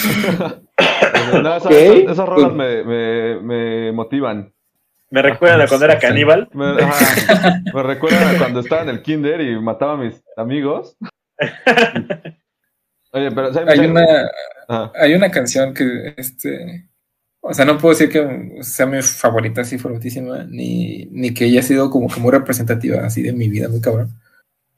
No, esas, esas- esas rolas me, me, me motivan. Me recuerdan a cuando era caníbal. Me, ajá, me recuerdan a cuando estaba en el kinder y mataba a mis amigos. Oye, pero ¿sabes? Hay una, Ajá. hay una canción que, este, o sea, no puedo decir que sea mi favorita así favoritísima, ni, ni que haya sido como que muy representativa así de mi vida, muy cabrón.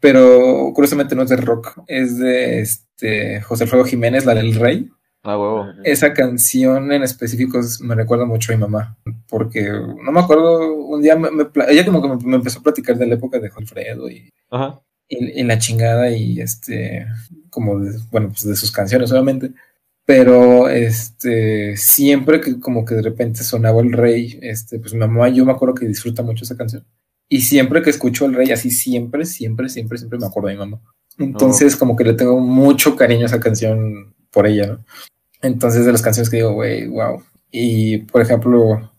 Pero curiosamente no es de rock, es de este José Alfredo Jiménez, la del Rey. Ah, huevo. Esa canción en específico es- me recuerda mucho a mi mamá, porque no me acuerdo, un día me- me pla- ella como que me, me empezó a platicar de la época de Alfredo y, Ajá. y, y la chingada y este, como, de- bueno, pues de sus canciones obviamente, pero este, siempre que como que de repente sonaba el rey, este, pues mi mamá, yo me acuerdo que disfruta mucho esa canción. Y siempre que escucho el rey, así siempre, siempre, siempre, siempre me acuerdo de mi mamá. Entonces, como que le tengo mucho cariño a esa canción por ella, ¿no? Entonces, de las canciones que digo, güey, wow. Y, por ejemplo,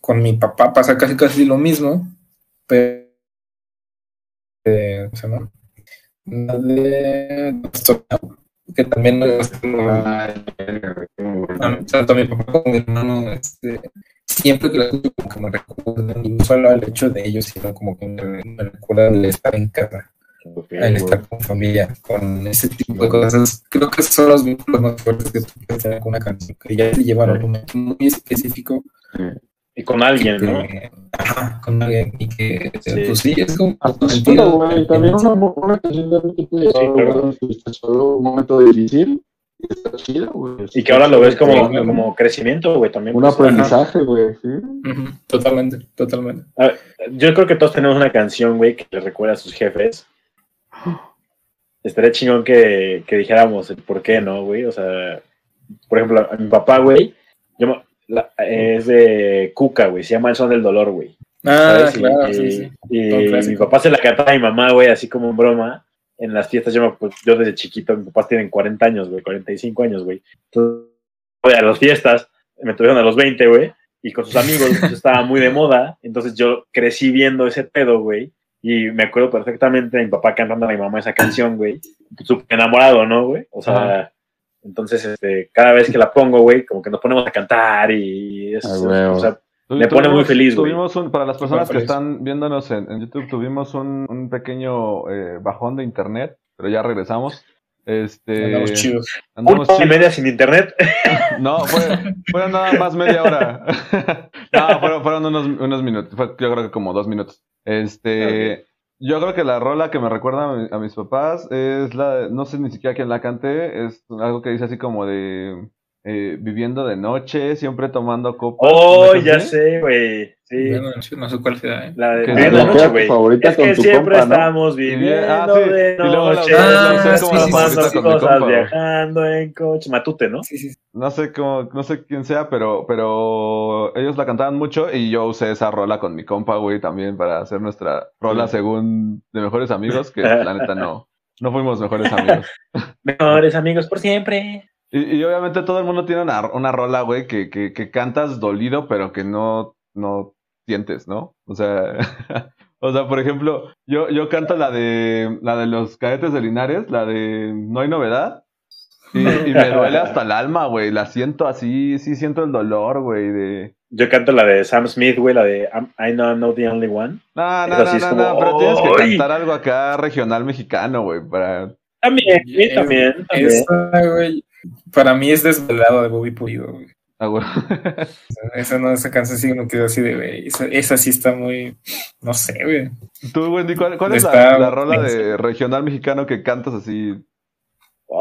con mi papá pasa casi casi lo mismo, pero... eh, ¿Cómo se llama? La de... Que también Ah, tanto mi papá como mi hermano, este, siempre que la escucho como que me recuerdan, y no solo el hecho de ellos, sino como que me, me recuerda el estar en casa. Ok, el estar con familia, con ese tipo de cosas. Creo que son los vínculos más fuertes que tú puedes tener con una canción, que ya te llevan a un momento muy específico. Y con alguien, que- ¿no? Ajá, con alguien. Y que, Sí. pues sí, es como Hasta sentido. solo, güey. También una, una canción también te puede llevar a Sí, claro. solo un momento difícil. Y está chido, güey. Y que ahora lo ves como, Sí, como crecimiento, güey, también. Un pues, aprendizaje, güey. Sí. Totalmente, totalmente. ajá. Yo creo que todos tenemos una canción, güey, que le recuerda a sus jefes. Estaría chingón que, que dijéramos el por qué, ¿no, güey? O sea, por ejemplo, a mi papá, güey, yo la- es de Cuca, güey, se llama El Son del Dolor, güey. Ah, claro, y, sí, sí. y mi papá se la cantaba a mi mamá, güey, así como en broma. En las fiestas, yo, me- pues, yo desde chiquito, mis papás tienen 40 años, güey, 45 años, güey. Entonces, voy a las fiestas, me tuvieron a los 20, güey, y con sus amigos pues, estaba muy de moda. Entonces yo crecí viendo ese pedo, güey. Y me acuerdo perfectamente de mi papá cantando a mi mamá esa canción, güey. Súper enamorado, ¿no, güey? O sea, entonces, este, cada vez que la pongo, güey, como que nos ponemos a cantar y es, Ah, güey. o sea, Me pone muy feliz, güey. Tuvimos un, para las personas que están viéndonos en, en YouTube, tuvimos un, un pequeño eh, bajón de internet, pero ya regresamos. Este, Andamos chidos. andamos una hora y chidos. media sin internet. No, fue, fueron nada más media hora. no, fueron, fueron unos, unos minutos. Fue, yo creo que como dos minutos. Este, yo creo que la rola que me recuerda a, mi- a mis papás es la, de- no sé ni siquiera quién la cante, es algo que dice así como de eh, viviendo de noche, siempre tomando copas. Oh, ¿no ya sé, güey. Sí. Bueno, no sé cuál sea, ¿eh? La de la noche, güey. favorita Es con que tu siempre compa, ¿no? estamos viviendo ah, sí. de noche, la usé como tomando favorita con mi cosas, compa. viajando en coche. Matute, ¿no? Sí, sí. No sé cómo, no sé quién sea, pero, pero ellos la cantaban mucho y yo usé esa rola con mi compa, güey, también para hacer nuestra rola según de mejores amigos, que la neta no, no fuimos mejores amigos. Mejores amigos por siempre. Y, y obviamente todo el mundo tiene una, una rola, güey, que, que, que cantas dolido, pero que no, no sientes, ¿no? O sea, o sea, por ejemplo, yo, yo canto la de, la de los cadetes de Linares, la de No hay novedad. Y, y me duele hasta el alma, güey. La siento así, sí siento el dolor, güey, de... Yo canto la de Sam Smith, güey, la de I'm- I know I'm not the only one. No, no, no, no, como, no, pero tienes que ¡ay! cantar algo acá regional mexicano, güey, para... También, también, también. Esa, güey, para mí es desvelado de Bobby Pulido, güey. Ah, güey. Esa no, esa canción sí me quedó así de, güey, esa, esa sí está muy, no sé, güey. Tú, Wendy, ¿cuál, cuál es la, la rola de regional mexicano que cantas así?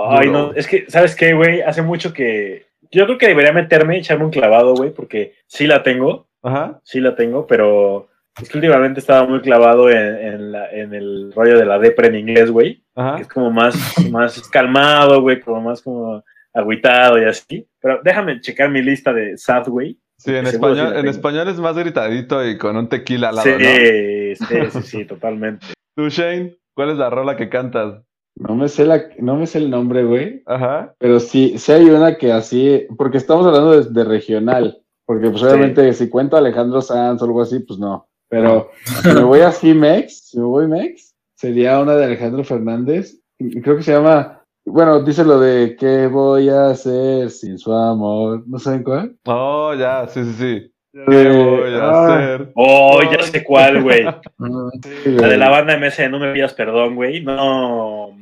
Ay, Duro, no, es que, ¿sabes qué, güey? Hace mucho que. Yo creo que debería meterme, echarme un clavado, güey, porque sí la tengo, Ajá. sí la tengo, pero es que últimamente estaba muy clavado en, en, la- en el rollo de la depre en inglés, güey, que Ajá. es como más, más calmado, güey, como más como agüitado y así. Pero déjame checar mi lista de sad, güey. Sí, en sí español, la en español es más gritadito y con un tequila al lado, Sí, ¿no? sí, sí, sí, totalmente. Tú, Shane, ¿cuál es la rola que cantas? No me sé la, no me sé el nombre, güey. Ajá. Pero sí, sí hay una que así, porque estamos hablando de, de regional, porque pues obviamente si cuento a Alejandro Sanz o algo así, pues no. Pero si me voy así Mex, si me voy Mex, sería una de Alejandro Fernández, creo que se llama, bueno, dice lo de ¿qué voy a hacer sin su amor? ¿No saben cuál? Oh, ya, sí, sí, sí. ¿Qué voy a ah, hacer? Oh, ya sé cuál, güey. sí, La de la banda MS de No me pidas perdón, güey. No, man.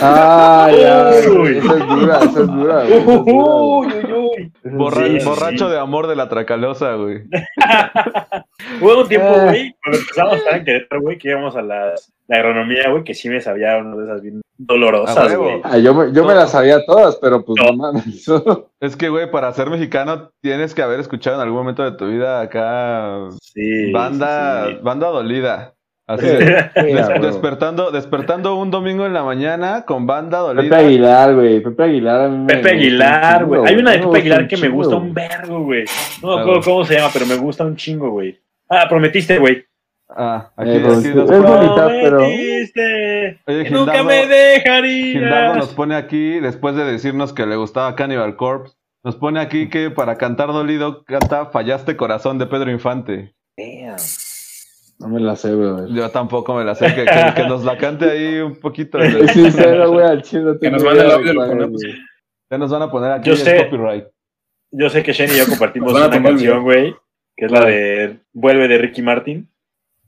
Ah, ya, Uy. esa es dura, esa es dura. Uy, uy, uy. Borra- Sí, borracho sí. de amor de la tracalosa, güey. Hubo un tiempo, Ah. güey, cuando empezamos a estar en Querétaro, güey, que íbamos a las, la agronomía, güey, que sí me sabía una de esas bien dolorosas, güey. Ah, yo me, yo me las sabía todas, pero pues No. no mames. Es que, güey, para ser mexicano tienes que haber escuchado en algún momento de tu vida acá Sí. banda, sí, sí. banda dolida. Así, des- huevo. despertando, despertando un domingo en la mañana con banda Pepe dolida. Aguilar, güey. Pepe Aguilar. a mí me Pepe Aguilar, güey. Hay una de Pepe Aguilar que me gusta un vergo, güey. No me acuerdo cómo se llama, pero me gusta un chingo, güey. Ah, prometiste, güey. Ah, aquí, Eh, pues, es bonita, pero-. Oye, nunca Gildardo- me Gildardo dejarías. nos pone aquí, después de decirnos que le gustaba Cannibal Corpse, nos pone aquí que para cantar dolido canta Fallaste Corazón de Pedro Infante. No me la sé, güey. Yo tampoco me la sé, que, que- que nos la cante ahí un poquito. Sincero, güey, al chino. Que nos de cuál es, ponemos. güey. Ya nos van a poner aquí Yo el sé. copyright. Yo sé que Shane y yo compartimos van a una canción, güey, que es la de Vuelve de Ricky Martin.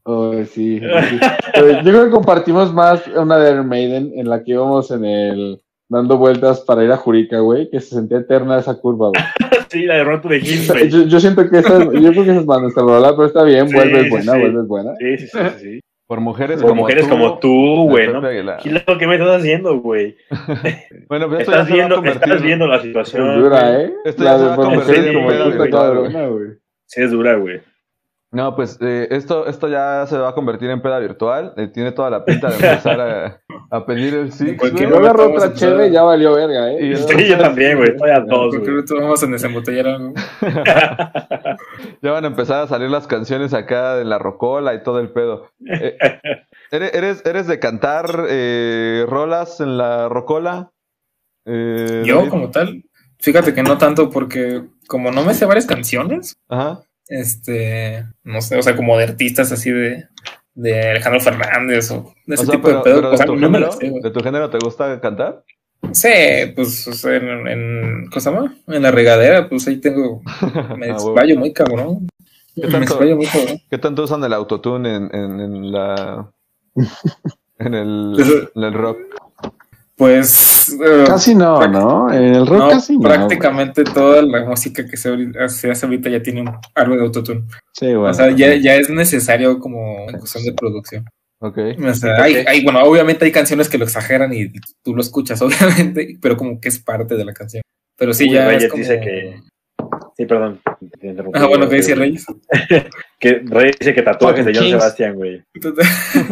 Oh, sí, sí. Eh, Yo creo que compartimos más una de Iron Maiden en la que íbamos en el dando vueltas para ir a Jurica, güey, que se sentía eterna esa curva, güey. Sí, la de Roto de Hill, güey. Yo, yo siento que esa, yo creo que esa es más nuestra rola, pero está bien, Sí, vuelve sí, buena, sí. vuelve buena. Sí, sí, sí, sí, sí. Por mujeres Por como mujeres tú. como tú, güey. ¿Qué es lo que me estás haciendo, güey? Bueno, pero ya Estás se viendo, estás viendo la Es situación. dura, güey. ¿eh? Esto La ya se de va a por convertir en güey. Sí, es dura, güey. No, pues eh, esto, esto ya se va a convertir en peda virtual. eh, tiene toda la pinta de empezar a, a pedir el Six. güey. no agarró otra chere, ya valió verga, ¿eh? Y Sí, yo también, güey. Estoy a dos, Porque vamos a desembotellar algo. Ya van a empezar a salir las canciones acá de la rocola y todo el pedo. Eh, ¿eres, eres, eres de cantar eh, rolas en la rocola? Eh, Yo, David? como tal, fíjate que no tanto porque como no me sé varias canciones, Ajá. Este, no sé, o sea, como de artistas así de, de Alejandro Fernández o de ese O sea, tipo pero, de pedo, de, tu no me género, las sé, güey. ¿de tu género te gusta cantar? Sí, pues, o sea, en, en, ¿cómo se llama? En la regadera, pues ahí tengo, me Ah, huevo. explayo muy cabrón. ¿Qué Me tanto? explayo muy cabrón. ¿Qué tanto usan el autotune en, en, en la... en el, Eso- en el rock? Pues, eh, Casi no, ¿no? En el rock no, casi no. prácticamente toda la música que se, ahorita- se hace ahorita ya tiene un, algo de autotune. Sí, bueno. o sea, ya, ya es necesario como en cuestión de producción. Ok. O sea, hay, hay- bueno, obviamente hay canciones que lo exageran y tú lo escuchas, obviamente, pero como que es parte de la canción. Pero sí, Uy, ya Reyes es como... dice que. Sí, perdón. Ah, bueno. ¿qué dice Reyes? Que Reyes dice que tatuajes de John. Sebastián, güey.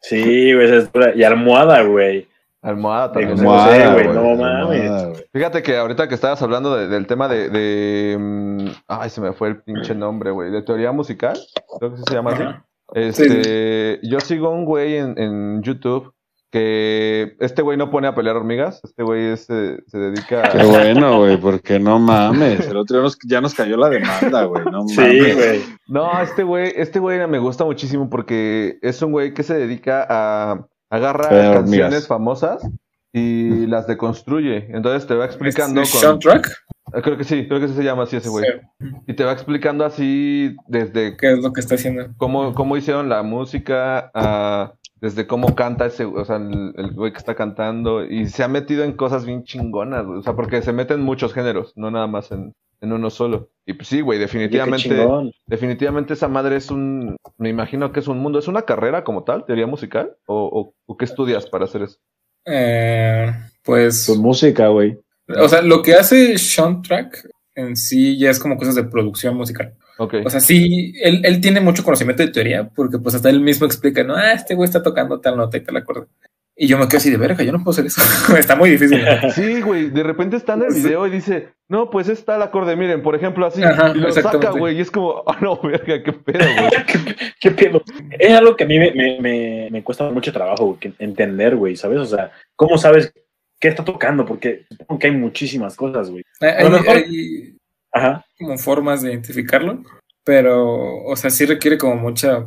Sí, güey, esa es dura. Y almohada, güey. Almohada también. No mames. Fíjate que ahorita que estabas hablando de- del tema de, de, mm, Ay, se me fue el pinche nombre, güey. De teoría musical. Creo que sí se llama así. Este, yo sigo un güey en, en YouTube que este güey no pone a pelear hormigas. Este güey es, eh, se dedica Qué a... bueno, güey, porque no mames. El otro día nos- ya nos cayó la demanda, güey. No Sí, mames. güey. No, este güey, este güey me gusta muchísimo porque es un güey que se dedica a Pelear canciones hormigas. famosas y las deconstruye. Entonces te va explicando ¿Es con... Soundtrack? Eh, Creo que sí, creo que sí se llama así ese güey. Sí. Y te va explicando así desde ¿Qué es lo que está haciendo? cómo, cómo hicieron la música, desde cómo canta ese, o sea, el, el güey que está cantando. Y se ha metido en cosas bien chingonas, güey. O sea, porque se meten muchos géneros, no nada más en, en uno solo. Y pues sí, güey, definitivamente, definitivamente esa madre es un, me imagino que es un mundo, es una carrera como tal, teoría musical, o, o, o qué estudias para hacer eso. Eh, pues, Su música, güey. o sea, lo que hace Soundtrack en sí ya es como cosas de producción musical. Ok. O sea, sí, él, él tiene mucho conocimiento de teoría, porque pues hasta él mismo explica, no, ah, este güey está tocando tal nota y tal acorde. Y yo me quedo así de verga, yo no puedo hacer eso. está muy difícil. Sí, güey, de repente está en el video y dice, no, pues está el acorde, miren, por ejemplo, así, Ajá, y lo saca, güey, y es como, oh, no, verga, qué pedo, güey. ¿Qué, qué pedo? Es algo que a mí me, me, me, me cuesta mucho trabajo entender, güey, ¿sabes? O sea, ¿cómo sabes qué está tocando? Porque supongo que hay muchísimas cosas, güey. Hay, lo mejor- hay Ajá. como formas de identificarlo, pero, o sea, sí requiere como mucha.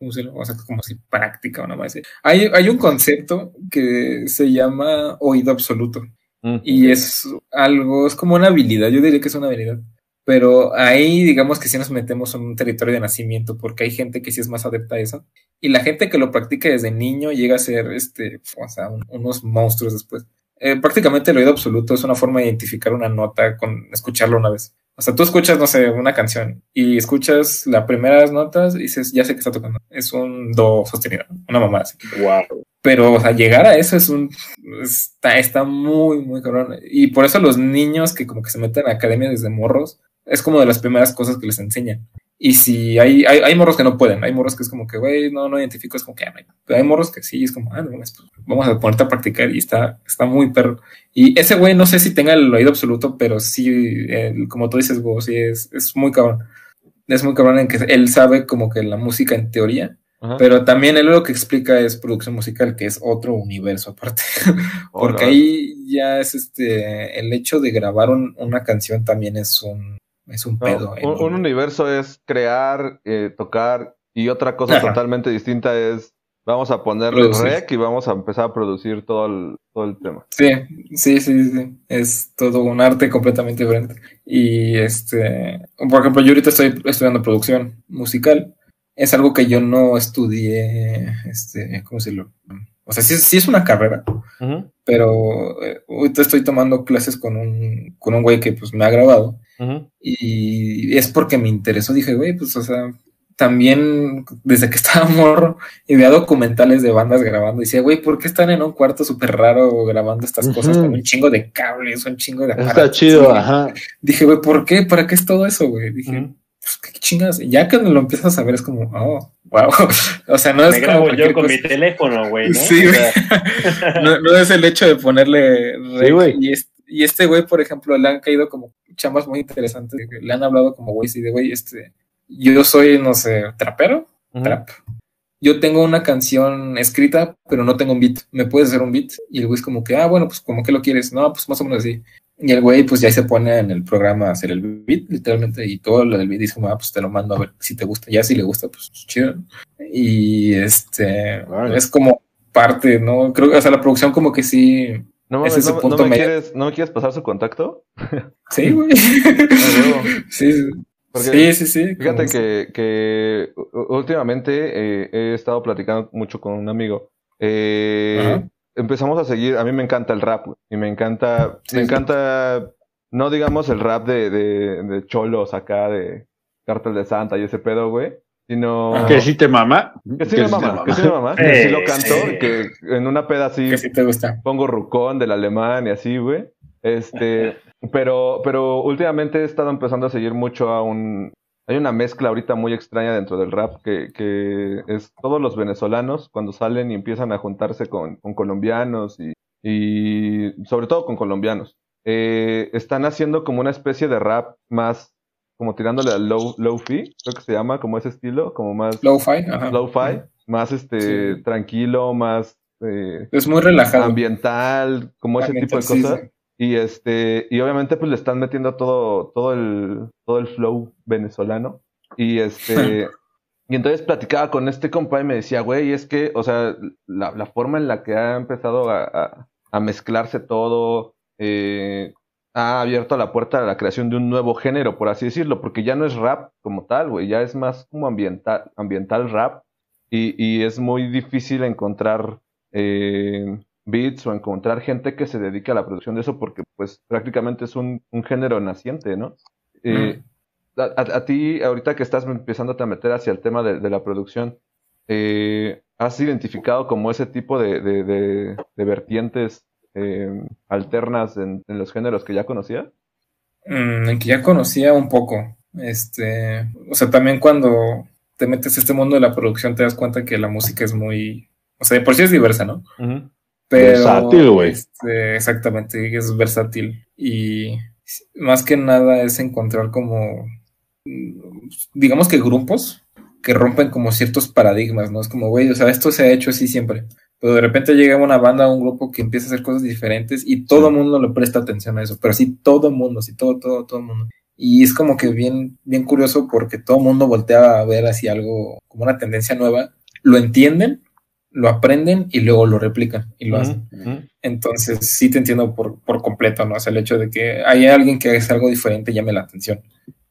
O sea, como si práctica o nada más. Hay, hay un concepto que se llama oído absoluto. Mm. Y es algo, es como una habilidad, yo diría que es una habilidad. Pero ahí digamos que sí nos metemos en un territorio de nacimiento, porque hay gente que sí es más adepta a eso. Y la gente que lo practica desde niño llega a ser este, o sea, un- unos monstruos después. Eh, prácticamente el oído absoluto es una forma de identificar una nota con escucharla una vez. O sea, tú escuchas, no sé, una canción y escuchas las primeras notas y dices, ya sé que está tocando. Es un do sostenido, una mamá así. Wow. Pero, o sea, llegar a eso es un. Está, está muy, muy cabrón. Y por eso los niños que como que se meten a academia desde morros, es como de las primeras cosas que les enseñan. Y si hay, hay, hay morros que no pueden, hay morros que es como que, güey, no, no identifico, es como que, ah, hay. Pero hay morros que sí, es como, ah, no, pues, vamos a ponerte a practicar y está, está muy perro. Y ese güey, no sé si tenga el oído absoluto, pero sí, como tú dices, güey, sí, es, es muy cabrón. Es muy cabrón en que él sabe como que la música en teoría, Ajá. pero también él lo que explica es producción musical, que es otro universo aparte. Porque Hola. ahí ya es este, el hecho de grabar un- una canción también es un, es un No, pedo. un, un universo es crear, eh, tocar, y otra cosa Ajá. totalmente distinta es, vamos a ponerle Producir. rec y vamos a empezar a producir todo el, todo el tema. Sí, sí, sí, sí. Es todo un arte completamente diferente. Y este, por ejemplo, yo ahorita estoy estudiando producción musical es algo que yo no estudié, este, ¿cómo decirlo? O sea, sí, sí es una carrera, pero eh, ahorita estoy tomando clases con un, con un güey que pues me ha grabado y es porque me interesó. Dije, güey, pues, o sea, también desde que estaba morro y veía documentales de bandas grabando, decía, güey, ¿por qué están en un cuarto súper raro grabando estas cosas con un chingo de cables, un chingo de Está aparatos? chido, Sí. ajá. Dije, güey, ¿por qué? ¿Para qué es todo eso, güey? Dije, pues, qué chingas. Ya que lo empiezas a ver es como, oh, wow. O sea, no es Me como grabo yo con mi teléfono, güey, ¿no? Sí, O güey. sea, no, no es el hecho de ponerle. Sí, güey. y, es- y este güey, por ejemplo, le han caído como chambas muy interesantes. Le han hablado como güey, sí, de güey, este, yo soy, no sé, trapero, trap. Yo tengo una canción escrita, pero no tengo un beat. ¿Me puedes hacer un beat? Y el güey es como que, ah, bueno, pues como que lo quieres. No, pues más o menos así. Y el güey, pues ya se pone en el programa a hacer el beat, literalmente, y todo lo del beat dice, ah, pues te lo mando a ver si te gusta. Ya si le gusta, pues chido. Y este, Vale. es como parte, ¿no? Creo que, o sea, la producción como que sí, No, mames, Ese es su no- no punto me medio. quieres, ¿No me quieres pasar su contacto? sí, güey. huevo. sí, sí. Porque sí, sí, sí. Fíjate que, que últimamente eh, he estado platicando mucho con un amigo. Eh, empezamos a seguir, a mí me encanta el rap, güey, y me encanta, Sí, me sí. encanta, no digamos el rap de, de, de cholos acá, de Cártel de Santa y ese pedo, güey, sino... Ajá. Que sí te mama. Que sí me te mama, que sí me mama, que sí lo canto, sí. y que en una peda así Que sí te gusta. pongo Rucón del alemán y así, güey. Este, pero, pero últimamente he estado empezando a seguir mucho a un. Hay una mezcla ahorita muy extraña dentro del rap que, que es todos los venezolanos cuando salen y empiezan a juntarse con, con colombianos y, y sobre todo con colombianos. eh, están haciendo como una especie de rap más como tirándole al low, low fi, creo que se llama, como ese estilo, como más Lo-fi, ajá. low-fi, más este Sí. tranquilo, más eh, Es muy relajado. ambiental, como ese tipo de Sí, cosas. sí. Y este, y obviamente pues le están metiendo todo, todo el, todo el flow venezolano. Y este, y entonces platicaba con este compa y me decía, güey, es que, o sea, la, la forma en la que ha empezado a, a- a mezclarse todo, eh, ha abierto la puerta a la creación de un nuevo género, por así decirlo, porque ya no es rap como tal, güey, ya es más como ambiental, ambiental rap. Y, y es muy difícil encontrar eh, beats o encontrar gente que se dedique a la producción de eso porque pues prácticamente es un, un género naciente, ¿no? Eh, a, a- a ti, ahorita que estás empezando a meter hacia el tema de, de la producción, eh, ¿has identificado como ese tipo de, de- de- de vertientes eh, alternas en, en los géneros que ya conocías? Mm, en que ya conocía un poco. Este, o sea, también cuando te metes a este mundo de la producción te das cuenta que la música es muy, o sea, de por sí es diversa, ¿no? Pero, Versátil, güey. este, exactamente, es versátil. Y más que nada es encontrar como, mm, digamos que grupos que rompen como ciertos paradigmas, ¿no? Es como, güey, o sea, esto se ha hecho así siempre. Pero de repente llega una banda, un grupo que empieza a hacer cosas diferentes y todo el mundo le presta atención a eso, pero sí todo el mundo, sí todo, todo, todo el mundo. Y es como que bien, bien curioso porque todo el mundo voltea a ver así algo como una tendencia nueva, lo entienden, lo aprenden y luego lo replican y lo hacen. Entonces sí te entiendo por, por completo, ¿no? O sea, el hecho de que hay alguien que hace algo diferente llame la atención.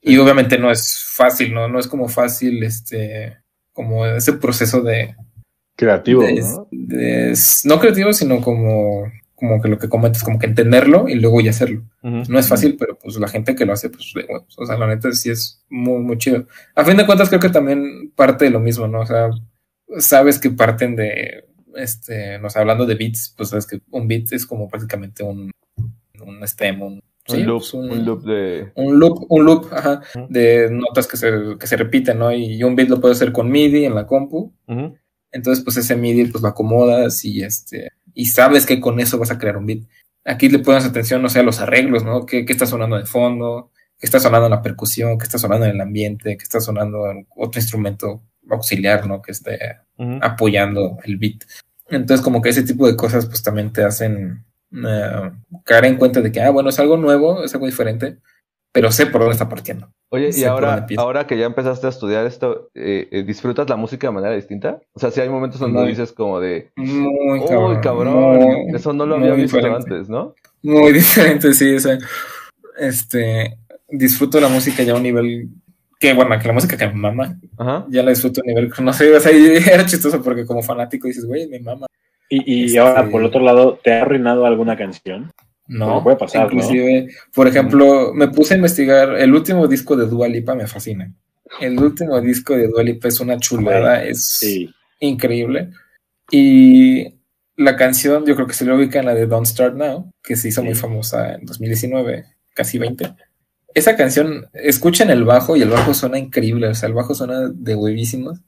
Y obviamente no es fácil, ¿no? No es como fácil este, como ese proceso de, Creativo, de- ¿no? de- no creativo, sino como, como que lo que comentas, como que entenderlo y luego ya hacerlo. No es fácil, pero pues la gente que lo hace, pues de huevos. O sea, la neta sí es muy, muy chido. A fin de cuentas, creo que también parte de lo mismo, ¿no? O sea, sabes que parten de, este, no sé, hablando de beats, pues sabes que un beat es como prácticamente un, un stem, un, sí, un, loop, pues, un loop de... un loop, un loop, ajá, de notas que se, que se repiten, ¿no? Y un beat lo puedes hacer con MIDI en la compu. Entonces, pues ese MIDI pues lo acomodas y este, y sabes que con eso vas a crear un beat. Aquí le pones atención, no sé, a los arreglos, ¿no? ¿Qué, qué está sonando de fondo? ¿Qué está sonando en la percusión? ¿Qué está sonando en el ambiente? ¿Qué está sonando en otro instrumento auxiliar, ¿no? Que esté apoyando el beat. Entonces, como que ese tipo de cosas, pues también te hacen eh, caer en cuenta de que, ah, bueno, es algo nuevo, es algo diferente, pero sé por dónde está partiendo. Oye, y sé ahora, ahora que ya empezaste a estudiar esto, eh, eh, ¿disfrutas la música de manera distinta? O sea, si hay momentos donde Muy. dices como de, Muy uy, cabrón. cabrón, muy- eso no lo había visto diferente. antes, ¿no? Muy diferente, sí. O sea, este, disfruto la música ya a un nivel que bueno, que la música que me mama, Ajá. ya la disfruto a nivel, no sé, o sea, era chistoso porque como fanático dices, güey, me mama. Y, y Este- ahora, por el otro lado, ¿te ha arruinado alguna canción? No, Como puede pasar, ¿no? inclusive, por ejemplo, me puse a investigar, el último disco de Dua Lipa me fascina. El último disco de Dua Lipa es una chulada, es Sí. increíble. Y la canción, yo creo que se le ubica en la de Don't Start Now, que se hizo muy famosa en 2019, casi 20. Esa canción, escuchen el bajo y el bajo suena increíble, o sea, el bajo suena de huevísimos.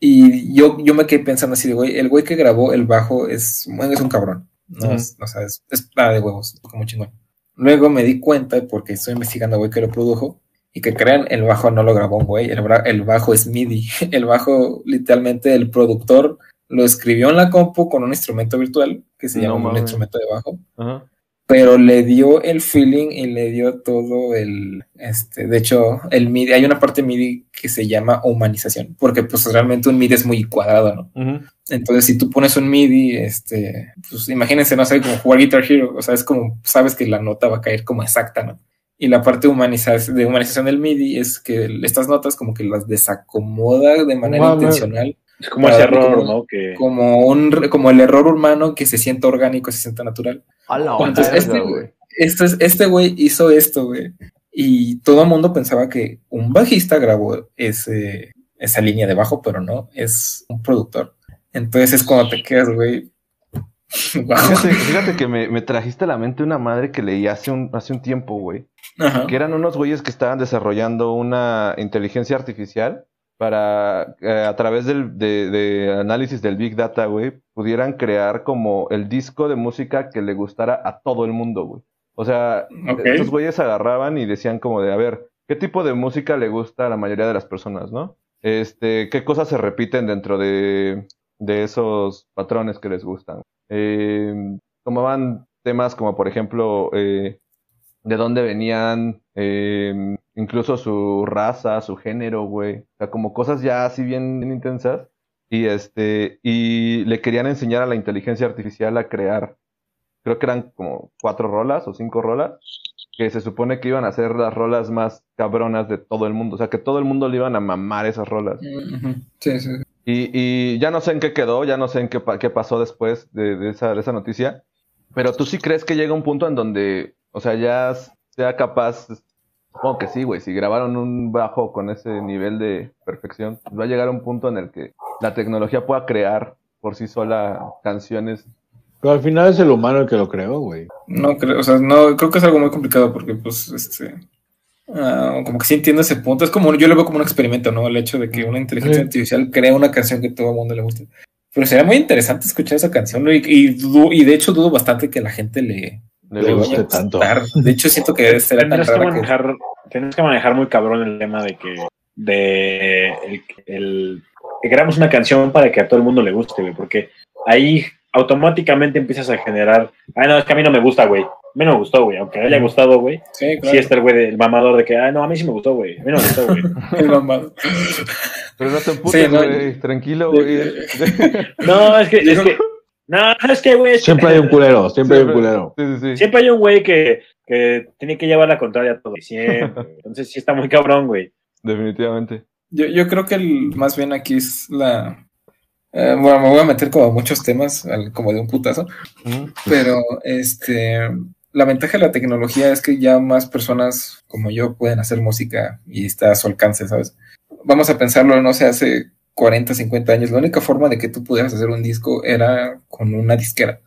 Y yo, yo me quedé pensando así de, güey, el güey que grabó el bajo es, es un cabrón. No, Ujú. es, o sea, es, es nada de huevos, como chingón. Luego me di cuenta, porque estoy investigando a güey que lo produjo, y que crean, el bajo no lo grabó un güey, el, el bajo es MIDI. El bajo, literalmente, el productor lo escribió en la compu con un instrumento virtual, que se No llama un instrumento de bajo, Ajá. Pero le dio el feeling y le dio todo el, este, de hecho, el MIDI, hay una parte MIDI que se llama humanización, porque pues realmente un MIDI es muy cuadrado, ¿no? Entonces, si tú pones un MIDI, este, pues imagínense, no sé, como jugar Guitar Hero, o sea, es como, sabes que la nota va a caer como exacta, ¿no? Y la parte humaniza- de humanización del MIDI es que estas notas como que las desacomoda de manera intencional, Es como ese error, como- ¿no? Que como un, como el error humano que se sienta orgánico, se sienta natural. A la Entonces, verga, este, güey. Esto es, este güey hizo esto, güey. Y todo el mundo pensaba que un bajista grabó ese, esa línea de bajo, pero no, es un productor. Entonces es cuando te quedas, güey. Wow. Fíjate, fíjate que me, me trajiste a la mente una madre que leí hace un, hace un tiempo, güey. Que eran unos güeyes que estaban desarrollando una inteligencia artificial para, eh, a través del, de, de análisis del Big Data, güey, pudieran crear como el disco de música que le gustara a todo el mundo, güey. O sea, Ok. estos güeyes agarraban y decían como de, a ver, ¿qué tipo de música le gusta a la mayoría de las personas, no? Este, ¿qué cosas se repiten dentro de, de esos patrones que les gustan? Eh, tomaban temas como, por ejemplo, eh, de dónde venían, eh, incluso su raza, su género, güey. O sea, como cosas ya así bien, bien intensas. Y este, y le querían enseñar a la inteligencia artificial a crear, creo que eran como cuatro rolas o cinco rolas, que se supone que iban a ser las rolas más cabronas de todo el mundo. O sea, que todo el mundo le iban a mamar esas rolas. Sí, sí. Y, y ya no sé en qué quedó, ya no sé en qué, qué pasó después de, de esa, de esa noticia. Pero tú sí crees que llega un punto en donde, o sea, ya sea capaz, supongo que sí, güey, si grabaron un bajo con ese nivel de perfección, va a llegar un punto en el que la tecnología pueda crear por sí sola canciones. Pero al final es el humano el que lo creó, güey. No creo, o sea, no, creo que es algo muy complicado porque, pues, este, ah, como que sí entiendo ese punto. Es como, yo lo veo como un experimento, ¿no? El hecho de que una inteligencia Sí. artificial crea una canción que todo el mundo le guste. Pero sería muy interesante escuchar esa canción ¿no? y, y, dudo- y de hecho dudo bastante que la gente le, Le Le gusta. tanto. De hecho, siento que será tan tendrás que rara que... manejar, tendrás que manejar muy cabrón el tema de que de el, el- que creamos una canción para que a todo el mundo le guste, güey, porque ahí automáticamente empiezas a generar, ay no, es que a mí no me gusta, güey. A mí no me gustó, güey, aunque haya gustado, güey. Sí, claro. Sí está el güey, del mamador de que, ay no, a mí sí me gustó, güey. A mí no me gustó, güey. El mamado. Pero no te emputes, Sí, no, güey, tranquilo, güey. No, es que, es que, no, es que, güey, Siempre hay un culero, siempre hay un culero. Sí, sí, sí. Siempre hay un güey que, que tiene que llevar la contraria a todo. Siempre. Entonces sí está muy cabrón, güey. Definitivamente. Yo, yo creo que el, más bien aquí es la... eh, bueno, me voy a meter como a muchos temas, al- como de un putazo. Pero este, la ventaja de la tecnología es que ya más personas como yo pueden hacer música y está a su alcance, ¿sabes? Vamos a pensarlo, no sé, hace 40, 50 años, la única forma de que tú pudieras hacer un disco era con una disquera.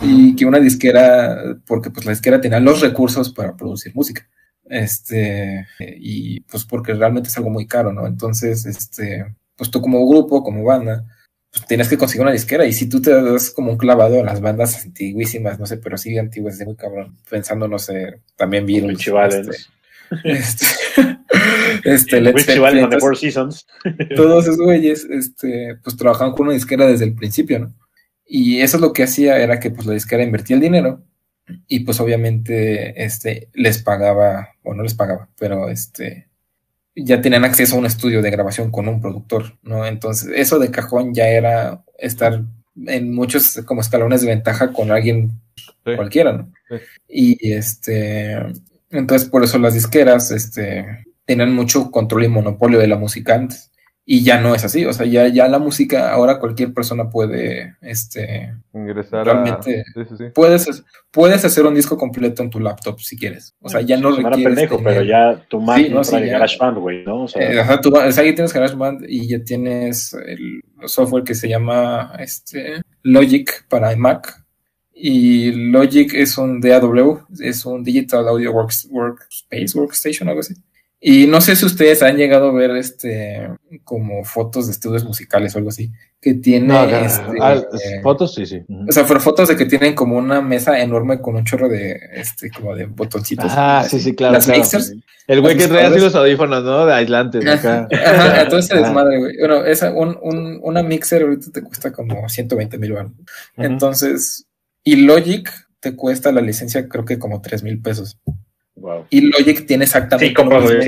Y que una disquera, porque pues la disquera tenía los recursos para producir música. Este, y pues porque realmente es algo muy caro, ¿no? Entonces, este, pues tú como grupo, como banda, pues tienes que conseguir una disquera y si tú te das como un clavado a las bandas antiguísimas, no sé, pero sí antiguas, de muy cabrón, pensando, no sé, también. Richie Valens. Este, este, the Four Seasons. todos esos güeyes, este, pues trabajaban con una disquera desde el principio, ¿no? Y eso es lo que hacía, era que pues la disquera invertía el dinero y pues obviamente, este, les pagaba, o no les pagaba, pero este, ya tenían acceso a un estudio de grabación con un productor, ¿no? Entonces, eso de cajón ya era estar en muchos como escalones de ventaja con alguien Sí. cualquiera, ¿no? Sí. Y este, entonces por eso las disqueras, este, tenían mucho control y monopolio de la música antes. Y ya no es así, o sea, ya, ya la música, ahora cualquier persona puede, este, Ingresar Realmente- a... Sí, sí, sí. puedes, puedes hacer un disco completo en tu laptop si quieres. O sea, ya no requieres pendejo, tener- pero ya tu máquina no, trae ya. GarageBand, güey, ¿no? O sea, Eh, ajá, tú, o sea, ahí tienes GarageBand y ya tienes el software que se llama este, Logic para Mac. Y Logic es un DAW, es un Digital Audio Works- Workspace, Workstation, algo así. Y no sé si ustedes han llegado a ver este como fotos de estudios musicales o algo así, que tiene No, este, ah, eh, fotos, sí, sí. O sea, pero fotos de que tienen como una mesa enorme con un chorro de este como de botoncitos. Ah, así. sí, sí, claro. Las claro. mixers. El güey que trae así los audífonos, ¿no? De aislantes acá. Ajá, entonces Ah. desmadre, güey. Bueno, esa, un, un- una mixer ahorita te cuesta como 120 mil baros. Entonces, y Logic te cuesta la licencia creo que como 3 mil pesos. Wow. Y Logic tiene exactamente Sí, compras lo mismo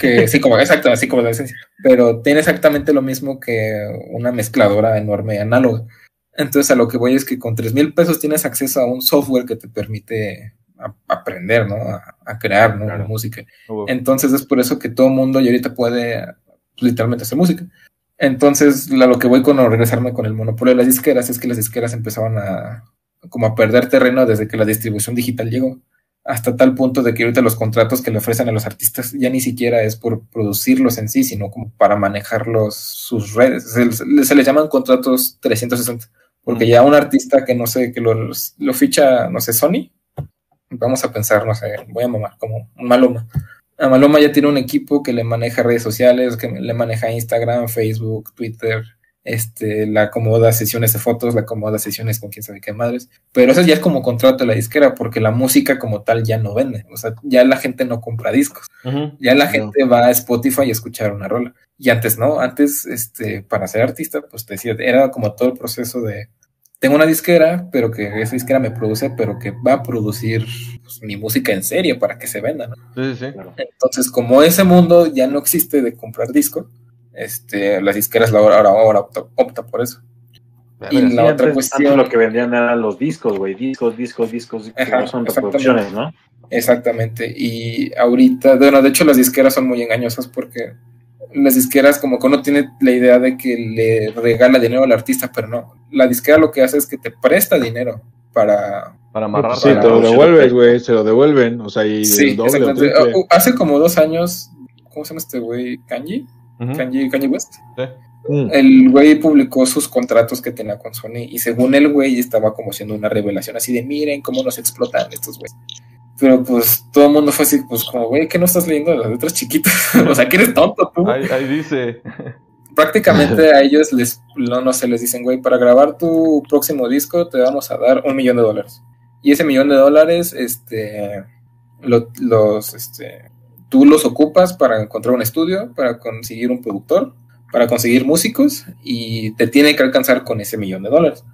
que, sí, como, exacto, así como la licencia. Pero tiene exactamente lo mismo que una mezcladora enorme análoga. Entonces, a lo que voy es que con 3 mil pesos tienes acceso a un software que te permite a- aprender, ¿no? A, a crear, ¿no? Claro. Música. Huevo. Entonces es por eso que todo mundo y ahorita puede pues, literalmente hacer música. Entonces, la- lo que voy con regresarme con el monopolio de las disqueras es que las disqueras empezaban a como a perder terreno desde que la distribución digital llegó. Hasta tal punto de que ahorita los contratos que le ofrecen a los artistas ya ni siquiera es por producirlos en sí, sino como para manejar los, sus redes. Se, se les llaman contratos 360. Porque Mm. ya un artista que no sé, que lo, lo ficha, no sé, Sony, vamos a pensar, no sé, voy a mamar, como un Maluma. A Maluma ya tiene un equipo que le maneja redes sociales, que le maneja Instagram, Facebook, Twitter, este, la acomoda sesiones de fotos, la acomoda sesiones con quién sabe qué madres. Pero eso ya es como contrato de la disquera, porque la música como tal ya no vende. O sea, ya la gente no compra discos. Ya la No. gente va a Spotify a escuchar una rola. Y antes no, antes, este, para ser artista, pues te decía, era como todo el proceso de, tengo una disquera, pero que esa disquera me produce, pero que va a producir pues, mi música en serie para que se venda, ¿no? Sí, sí, sí. Claro. Entonces, como ese mundo ya no existe de comprar discos, este, las disqueras la- ahora, ahora opta, opta por eso. Y Sí, la otra antes- cuestión- antes lo que vendían eran los discos, güey. Discos, discos, discos. que Ajá, no son exactamente. reproducciones, ¿no? Exactamente. Y ahorita, bueno, de hecho las disqueras son muy engañosas porque las disqueras como que uno tiene la idea de que le regala dinero al artista, pero no. La disquera lo que hace es que te presta dinero para... Para amarrar. Sí, para- te lo devuelves, güey. Se lo devuelven. O sea, y Sí, el doble o exactamente. triple. Hace como dos años, ¿cómo se llama este güey? Kanji, Kanye West. Mm. El güey publicó sus contratos que tenía con Sony y según el güey estaba como haciendo una revelación así de miren cómo nos explotan estos güeyes. Pero pues todo el mundo fue así, pues como, güey, ¿qué no estás leyendo las letras chiquitas? o sea, que eres tonto tú. Ahí, ahí dice. Prácticamente a ellos les, no, no sé, les dicen, güey, para grabar tu próximo disco te vamos a dar un millón de dólares. Y ese millón de dólares, este, lo- los, este, tú los ocupas para encontrar un estudio, para conseguir un productor, para conseguir músicos y te tiene que alcanzar con ese millón de dólares.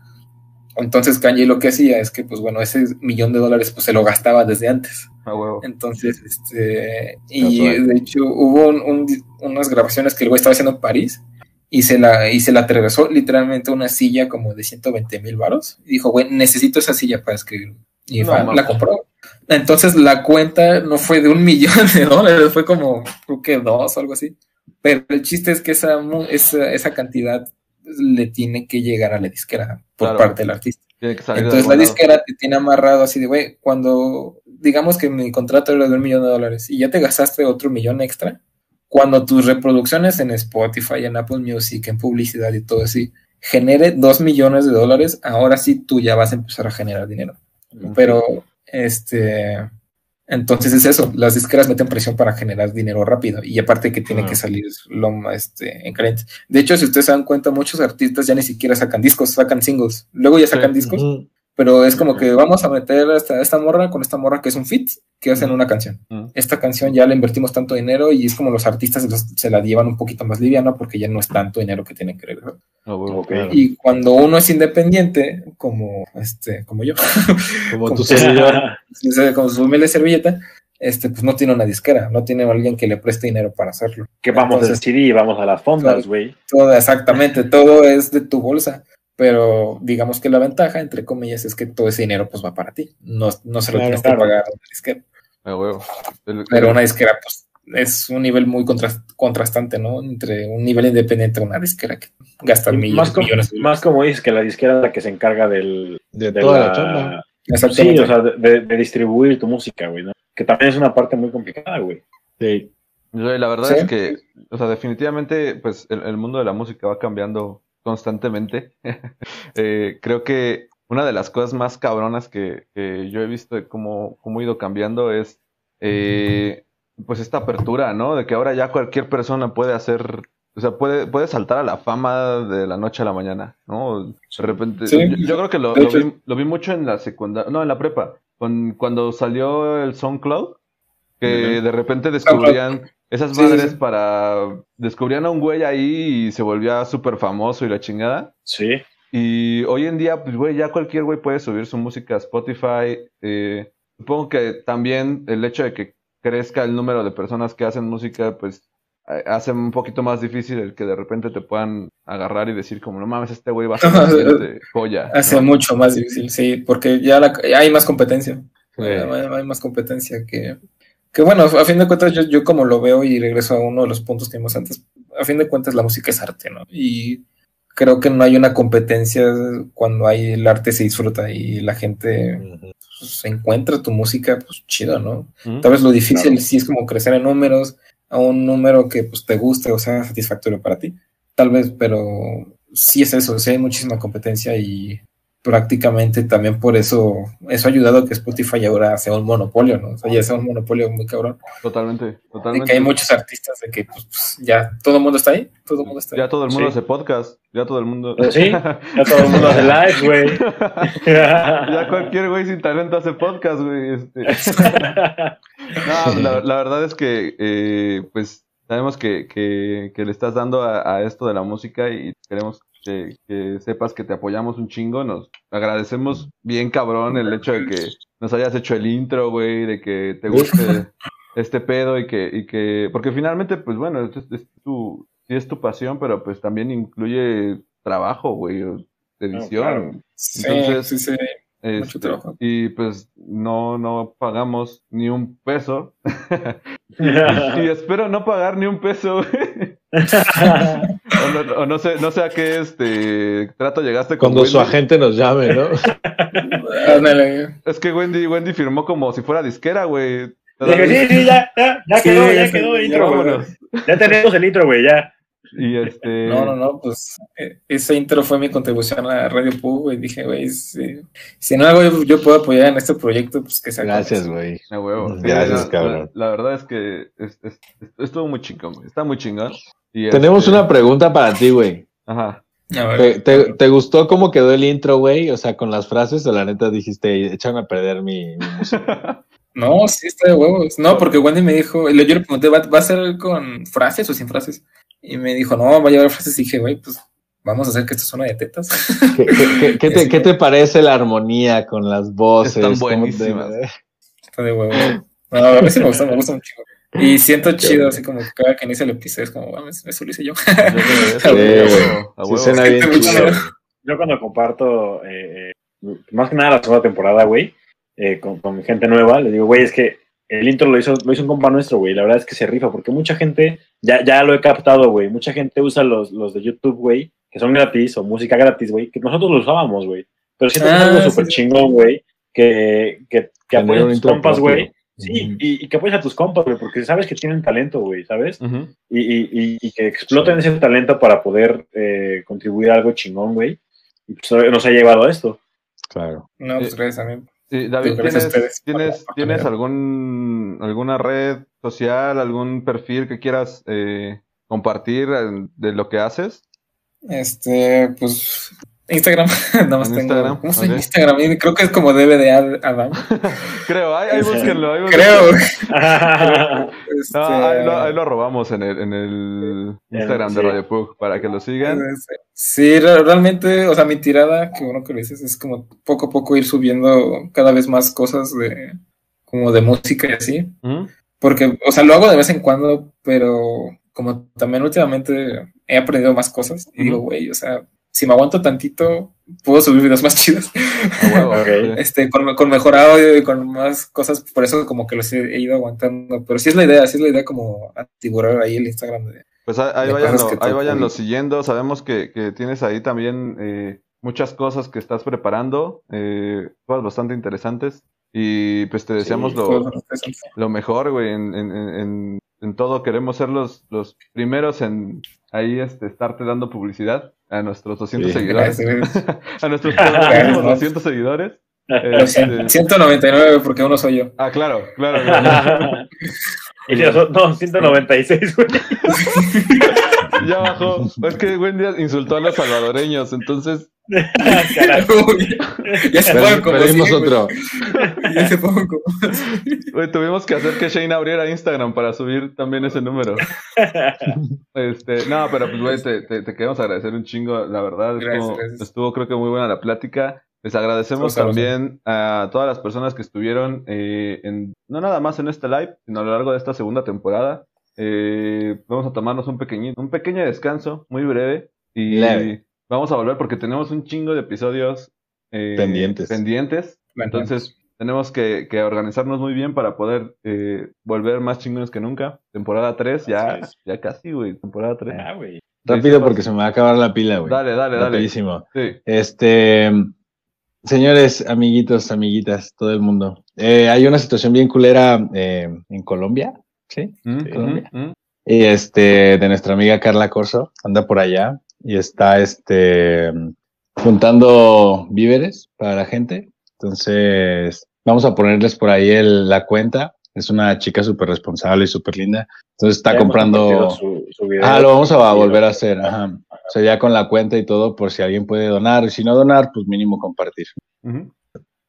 Entonces Kanye lo que hacía es que, pues bueno, ese millón de dólares pues se lo gastaba desde antes. A huevo. Entonces, este, y Casual. de hecho hubo un- un- unas grabaciones que el güey estaba haciendo en París y se la, y se la atravesó literalmente una silla como de 120 mil varos. Y dijo, güey, necesito esa silla para escribir. Y No la compró. Entonces la cuenta no fue de un millón de dólares, fue como, creo que dos o algo así. Pero el chiste es que esa, esa, esa cantidad le tiene que llegar a la disquera por Claro. parte del artista. Tiene que salir de Entonces la algún lado. disquera te tiene amarrado así de, güey, cuando digamos que mi contrato era de un millón de dólares y ya te gastaste otro millón extra, cuando tus reproducciones en Spotify, en Apple Music, en publicidad y todo así, genere dos millones de dólares, ahora sí tú ya vas a empezar a generar dinero. Pero, este, entonces es eso, las disqueras meten presión para generar dinero rápido y aparte que tiene Ah. que salir lo más, este, en caliente. De hecho, si ustedes se dan cuenta, muchos artistas ya ni siquiera sacan discos, sacan singles. Luego ya sacan Sí. discos. Pero es como que vamos a meter esta, esta morra con esta morra que es un fit, que hacen una canción. Esta canción ya le invertimos tanto dinero y es como los artistas se, los- se la llevan un poquito más liviana porque ya no es tanto dinero que tienen que regresar. A claro. Y cuando uno es independiente, como este, como yo, Como Como tu servidor. como su humilde servilleta, este, pues no tiene una disquera, no tiene alguien que le preste dinero para hacerlo. que vamos Entonces, del CD y vamos a las fondas, güey. todo, exactamente, todo es de tu bolsa. Pero digamos que la ventaja, entre comillas, es que todo ese dinero pues va para ti. No, no se lo Claro, tienes claro. que pagar a una disquera. A huevo. El- Pero una disquera, pues es un nivel muy contrast- contrastante, ¿no? Entre un nivel independiente y una disquera que gasta millones, Más como, millones de más como dices que la disquera es la que se encarga del, De de toda la chamba. Sí, o sea, de, distribuir tu música, güey, ¿no? Que también es una parte muy complicada, güey. Sí. La verdad Sí. es que, o sea, definitivamente, pues el, el mundo de la música va cambiando constantemente. Eh, creo que una de las cosas más cabronas que, que yo he visto de cómo, cómo ha ido cambiando es, eh, pues esta apertura, ¿no? De que ahora ya cualquier persona puede hacer, o sea, puede, puede saltar a la fama de la noche a la mañana, ¿no? De repente, Sí. yo, yo creo que lo, vi, lo vi mucho en la secundaria, no, en la prepa, con, cuando salió el SoundCloud, que de repente descubrían esas Sí, madres sí. para, descubrían a un güey ahí y se volvía súper famoso y la chingada. Sí. Y hoy en día, pues, güey, ya cualquier güey puede subir su música a Spotify. eh, supongo que también el hecho de que crezca el número de personas que hacen música, pues, eh, hace un poquito más difícil el que de repente te puedan agarrar y decir como, no mames, este güey va a ser siguiente joya. Hace ¿no? mucho más difícil, sí, porque ya, la- ya hay más competencia. Sí. Hay más competencia que, que bueno, a fin de cuentas yo, yo como lo veo y regreso a uno de los puntos que vimos antes, a fin de cuentas la música es arte, ¿no? Y creo que no hay una competencia cuando hay el arte se disfruta y la gente pues, encuentra tu música, pues chido, ¿no? Tal vez lo difícil Claro. sí es como crecer en números a un número que pues te guste o sea satisfactorio para ti. Tal vez, pero sí es eso, sí hay muchísima competencia y prácticamente también por eso, eso ha ayudado a que Spotify ahora sea un monopolio, ¿no? O sea, ya sea un monopolio muy cabrón. Totalmente, De totalmente. que hay muchos artistas de que pues, pues, ya todo el mundo está ahí, todo el mundo está ahí. Ya todo el mundo Sí. hace podcast, ya todo el mundo... Pues sí, ya todo el mundo hace live, güey. ya cualquier güey sin talento hace podcast, güey. este. No, la, la verdad es que, eh, pues, sabemos que, que, que le estás dando a, a esto de la música y queremos que, que sepas que te apoyamos un chingo. Nos agradecemos bien cabrón el hecho de que nos hayas hecho el intro, güey, de que te guste este pedo y que, y que, porque finalmente, pues bueno, es, es tu, sí es tu pasión, pero pues también incluye trabajo, güey, edición. claro. Sí, Entonces, sí, sí. Este, Mucho trabajo. Y pues no, no pagamos ni un peso. y espero no pagar ni un peso. güey. O, no, o no sé, no sé a qué este trato llegaste con Cuando su agente nos llame, ¿no? Ándale. Es que Wendy, Wendy firmó como si fuera disquera, güey. Dije, sí, sí, ya, ya, ya Sí, quedó, ya ya se- quedó el intro, güey. Ya tenemos el intro, güey, ya. Y este. No, no, no, pues eh, ese intro fue mi contribución a Radio Pug, y dije, güey, si, si no algo yo, yo puedo apoyar en este proyecto, pues que sea. con Gracias, güey. Gracias, la, cabrón. La, la verdad es que es- es- es- estuvo muy chingón, güey. Está muy chingón. Y Tenemos este- una pregunta para ti, güey. Ajá. A ver. ¿Te, te, te gustó cómo quedó el intro, güey? O sea, con las frases, o la neta dijiste, échame a perder mi, mi música. No, sí, está de huevos. No, porque Wendy me dijo, yo le pregunté, ¿va, va a ser con frases o sin frases? Y me dijo, no, va a llevar frases. Y dije, güey, pues vamos a hacer que esto suene de tetas. ¿Qué, qué- qué- qué te, qué te parece la armonía con las voces? Están ¿Cómo te- buenísimas. Está de huevos. No, a sí me gusta, me gusta un chico. Y siento chido, así como que cada que inicia el episodio es como, mames, eso lo hice yo. Yo Sí, Sí, cuando comparto, eh, eh, más que nada la segunda temporada, güey, eh, con, con gente nueva, le digo, güey, es que el intro lo hizo, lo hizo un compa nuestro, güey, la verdad es que se rifa, porque mucha gente, ya, ya lo he captado, güey, mucha gente usa los, los de YouTube, güey, que son gratis, o música gratis, güey, que nosotros lo usábamos, güey, pero siento que es Ah, algo sí, súper sí. chingón, güey, que, que, que Tener apoyas a un tus compas, güey, sí, y, y que apoyas a tus compas, güey, porque sabes que tienen talento, güey, ¿sabes? Y, y, y- y que exploten ese talento para poder eh, contribuir a algo chingón, güey. Y pues nos ha llevado a esto. Claro. No, pues gracias a mí. Sí, David, ¿tienes, ¿tienes. ¿tienes algún, alguna red social, algún perfil que quieras eh, compartir eh, de lo que haces? Este, pues, Instagram, nada más En tengo. Instagram, Creo que es como debe de Ad- Adam. Creo, ahí, ahí búsquenlo. Ahí búsquenlo. Creo. Este, No, ahí, lo, ahí lo robamos en el, en el Instagram de. Radio Pug para que lo sigan. Sí, re- realmente, o sea, mi tirada, que bueno que lo dices, es como poco a poco ir subiendo cada vez más cosas de, como de música y así. Ujú. Porque, o sea, lo hago de vez en cuando, pero como también últimamente he aprendido más cosas y digo, güey, o sea, si me aguanto tantito, puedo subir videos más chidos. Este, con, con mejor audio y con más cosas, por eso como que los he, he ido aguantando. Pero sí es la idea, sí es la idea como atiburar ahí el Instagram de, Pues ahí, de cosas que ahí te váyanlo ocurren. siguiendo. Sabemos que, que tienes ahí también eh, muchas cosas que estás preparando, eh, cosas bastante interesantes. Y pues te deseamos lo, lo mejor, güey, en, en, en, en- en todo. Queremos ser los, los primeros en ahí este, estarte dando publicidad a nuestros 200 Sí. seguidores. Gracias. a nuestros Gracias. 200 seguidores. Los Este, 199 porque uno soy yo. ah, claro, claro. claro. y nosotros- no, 196, güey. Ya bajó. Es que Wendy insultó a los salvadoreños, entonces ya se fueron como Perdimos 100, güey. otro. Ya se fueron como tuvimos que hacer que Shane abriera Instagram para subir también ese número. Este, no, pero pues, güey, te, te, te queremos agradecer un chingo, la verdad. Gracias, estuvo, gracias. estuvo, creo que muy buena la plática. Les agradecemos también a todas las personas que estuvieron eh, en, no nada más en este live, sino a lo largo de esta segunda temporada. Eh, vamos a tomarnos un pequeñito, un pequeño descanso, muy breve. Y Leve. vamos a volver porque tenemos un chingo de episodios eh, Pendientes. pendientes. Entonces, tenemos que, que organizarnos muy bien para poder eh, volver más chingones que nunca. Temporada 3, ya, ya casi, güey. Temporada 3. Ah, güey. Rápido porque se me va a acabar la pila, güey. Dale, dale, dale. Rapidísimo. Sí. Este, señores, amiguitos, amiguitas, todo el mundo. Eh, hay una situación bien culera eh, en Colombia, ¿sí? Mm, Sí. mm, mm. Y este, de nuestra amiga Carla Corso, anda por allá y está este juntando víveres para la gente. Entonces, vamos a ponerles por ahí el- la cuenta. Es una chica súper responsable y súper linda. Entonces está Ya comprando. Su, su video. Ah, lo vamos a volver a hacer. Ajá. O sea, ya con la cuenta y todo, por si alguien puede donar. Y si no donar, pues mínimo compartir.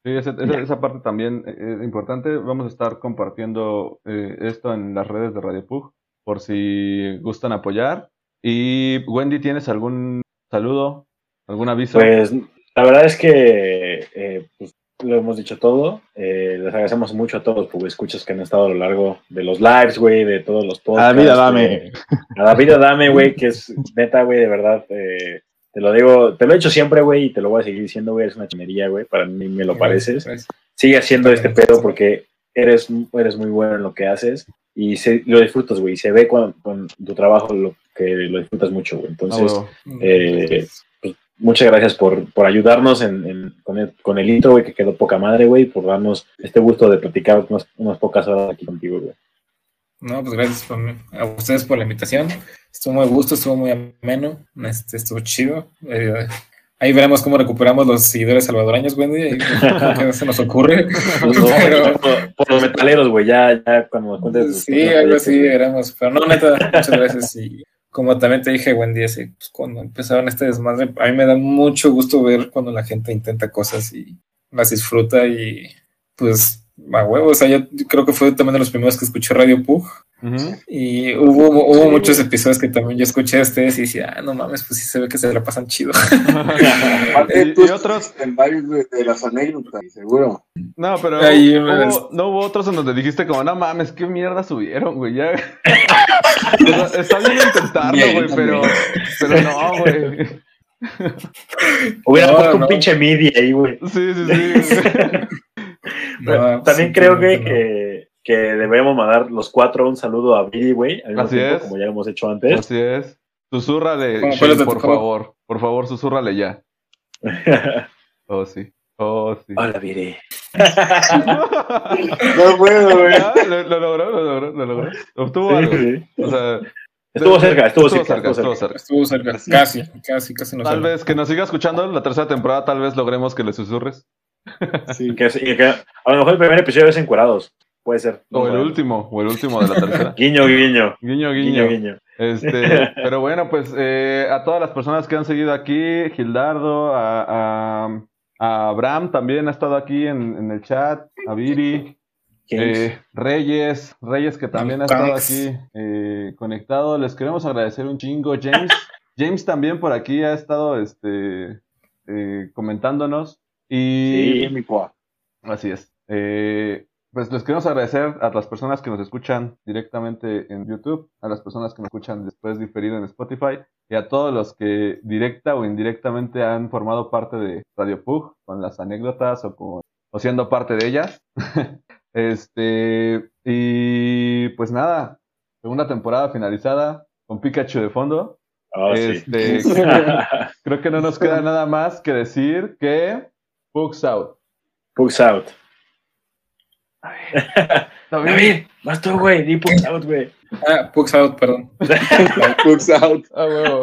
Sí, esa, esa- esa parte también eh, es importante. Vamos a estar compartiendo eh, esto en las redes de Radio Pug por si gustan apoyar. Y Wendy, ¿tienes algún saludo? ¿Algún aviso? Pues la verdad es que eh, pues, lo hemos dicho todo. Eh, les agradecemos mucho a todos los escuchas que han estado a lo largo de los lives, güey, de todos los A podcasts. la vida, dame. A Adame, güey, que es neta, güey, de verdad. eh, te lo digo, te lo he dicho siempre, güey, y te lo voy a seguir diciendo, güey, es una chinería, güey, para mí me lo pareces. Gracias. Sigue haciendo este pedo porque eres, eres muy bueno en lo que haces y se, lo disfrutas, güey, y se ve con, con tu trabajo lo, que lo disfrutas mucho, güey. Ah, Entonces, huevo. eh, pues, muchas gracias por, por ayudarnos en, en- con, el, con el intro, güey, que quedó poca madre, güey, por darnos este gusto de platicar unas, unas pocas horas aquí contigo, güey. No, pues gracias a ustedes por la invitación. Estuvo muy gusto, estuvo muy ameno, este, estuvo chido. Eh, ahí veremos cómo recuperamos los seguidores salvadoreños, Wendy. ¿Qué se nos ocurre? Pero- por, por los metaleros, güey, ya, ya cuando cuentes. Sí, algo así veremos. Pero no, neta, muchas gracias. Y como también te dije, Wendy, así, pues, cuando empezaron este desmadre, a mí me da mucho gusto ver cuando la gente intenta cosas y las disfruta y pues a huevo. O sea, yo creo que fue también de los primeros que escuché Radio Pug. Y hubo, hubo Sí, muchos güey. episodios que también yo escuché a ustedes y decía, ah, no mames, pues sí se ve que se la pasan chido. y, y otros, En varios de, de las anécdotas, seguro. no, pero Ahí hubo- me- no hubo otros en donde dijiste como, no mames, qué mierda subieron, güey, ya. O sea, está bien intentarlo, Bien, güey, pero, pero no, güey. Hubiera No, puesto no. un pinche MIDI ahí, güey. Sí, sí, sí. No, También sí, creo, no. que, que debemos mandar los cuatro un saludo a Billy, güey, al mismo Así tiempo, es. como ya lo hemos hecho antes. Así es. Susurrale, ¿Cómo Shane, cuál es de tu por favor? Por favor, susúrrale ya. Oh, sí. Oh, sí. Hola, Billy. No puedo, güey. Ah, lo, lo logró, lo logró, lo logró. Obtuvo Sí, algo. sí. O sea, Estuvo cerca, estuvo cerca, cerca, estuvo estuvo cerca. Estuvo cerca, casi, casi, casi no Tal sale. vez que nos siga escuchando la tercera temporada, tal vez logremos que le susurres. Y que, y que a lo mejor el primer episodio es encuerados. Puede ser. no O el último, o el último de la tercera. Guiño, guiño. Guiño, Guiño, guiño. guiño. Este, pero bueno, pues eh, a todas las personas que han seguido aquí, Gildardo, a, a, a Abraham también ha estado aquí en, en el chat, a Viri, eh, Reyes, Reyes que también ha estado aquí eh, conectado. Les queremos agradecer un chingo. James, James también por aquí ha estado este, eh, comentándonos. Y Sí, mi poa. Así es. Eh, pues les queremos agradecer a las personas que nos escuchan directamente en YouTube, a las personas que nos escuchan después diferido en Spotify y a todos los que directa o indirectamente han formado parte de Radio Pug con las anécdotas o, con, o siendo parte de ellas. este, y pues nada, segunda temporada finalizada con Pikachu de fondo. Oh, sí. Este, creo que no nos queda nada más que decir que Pugs out. Pugs out. David, David, vas tú, güey. Di Pugs out, güey. Ah, Pugs out, perdón. Pugs out. ah, huevo.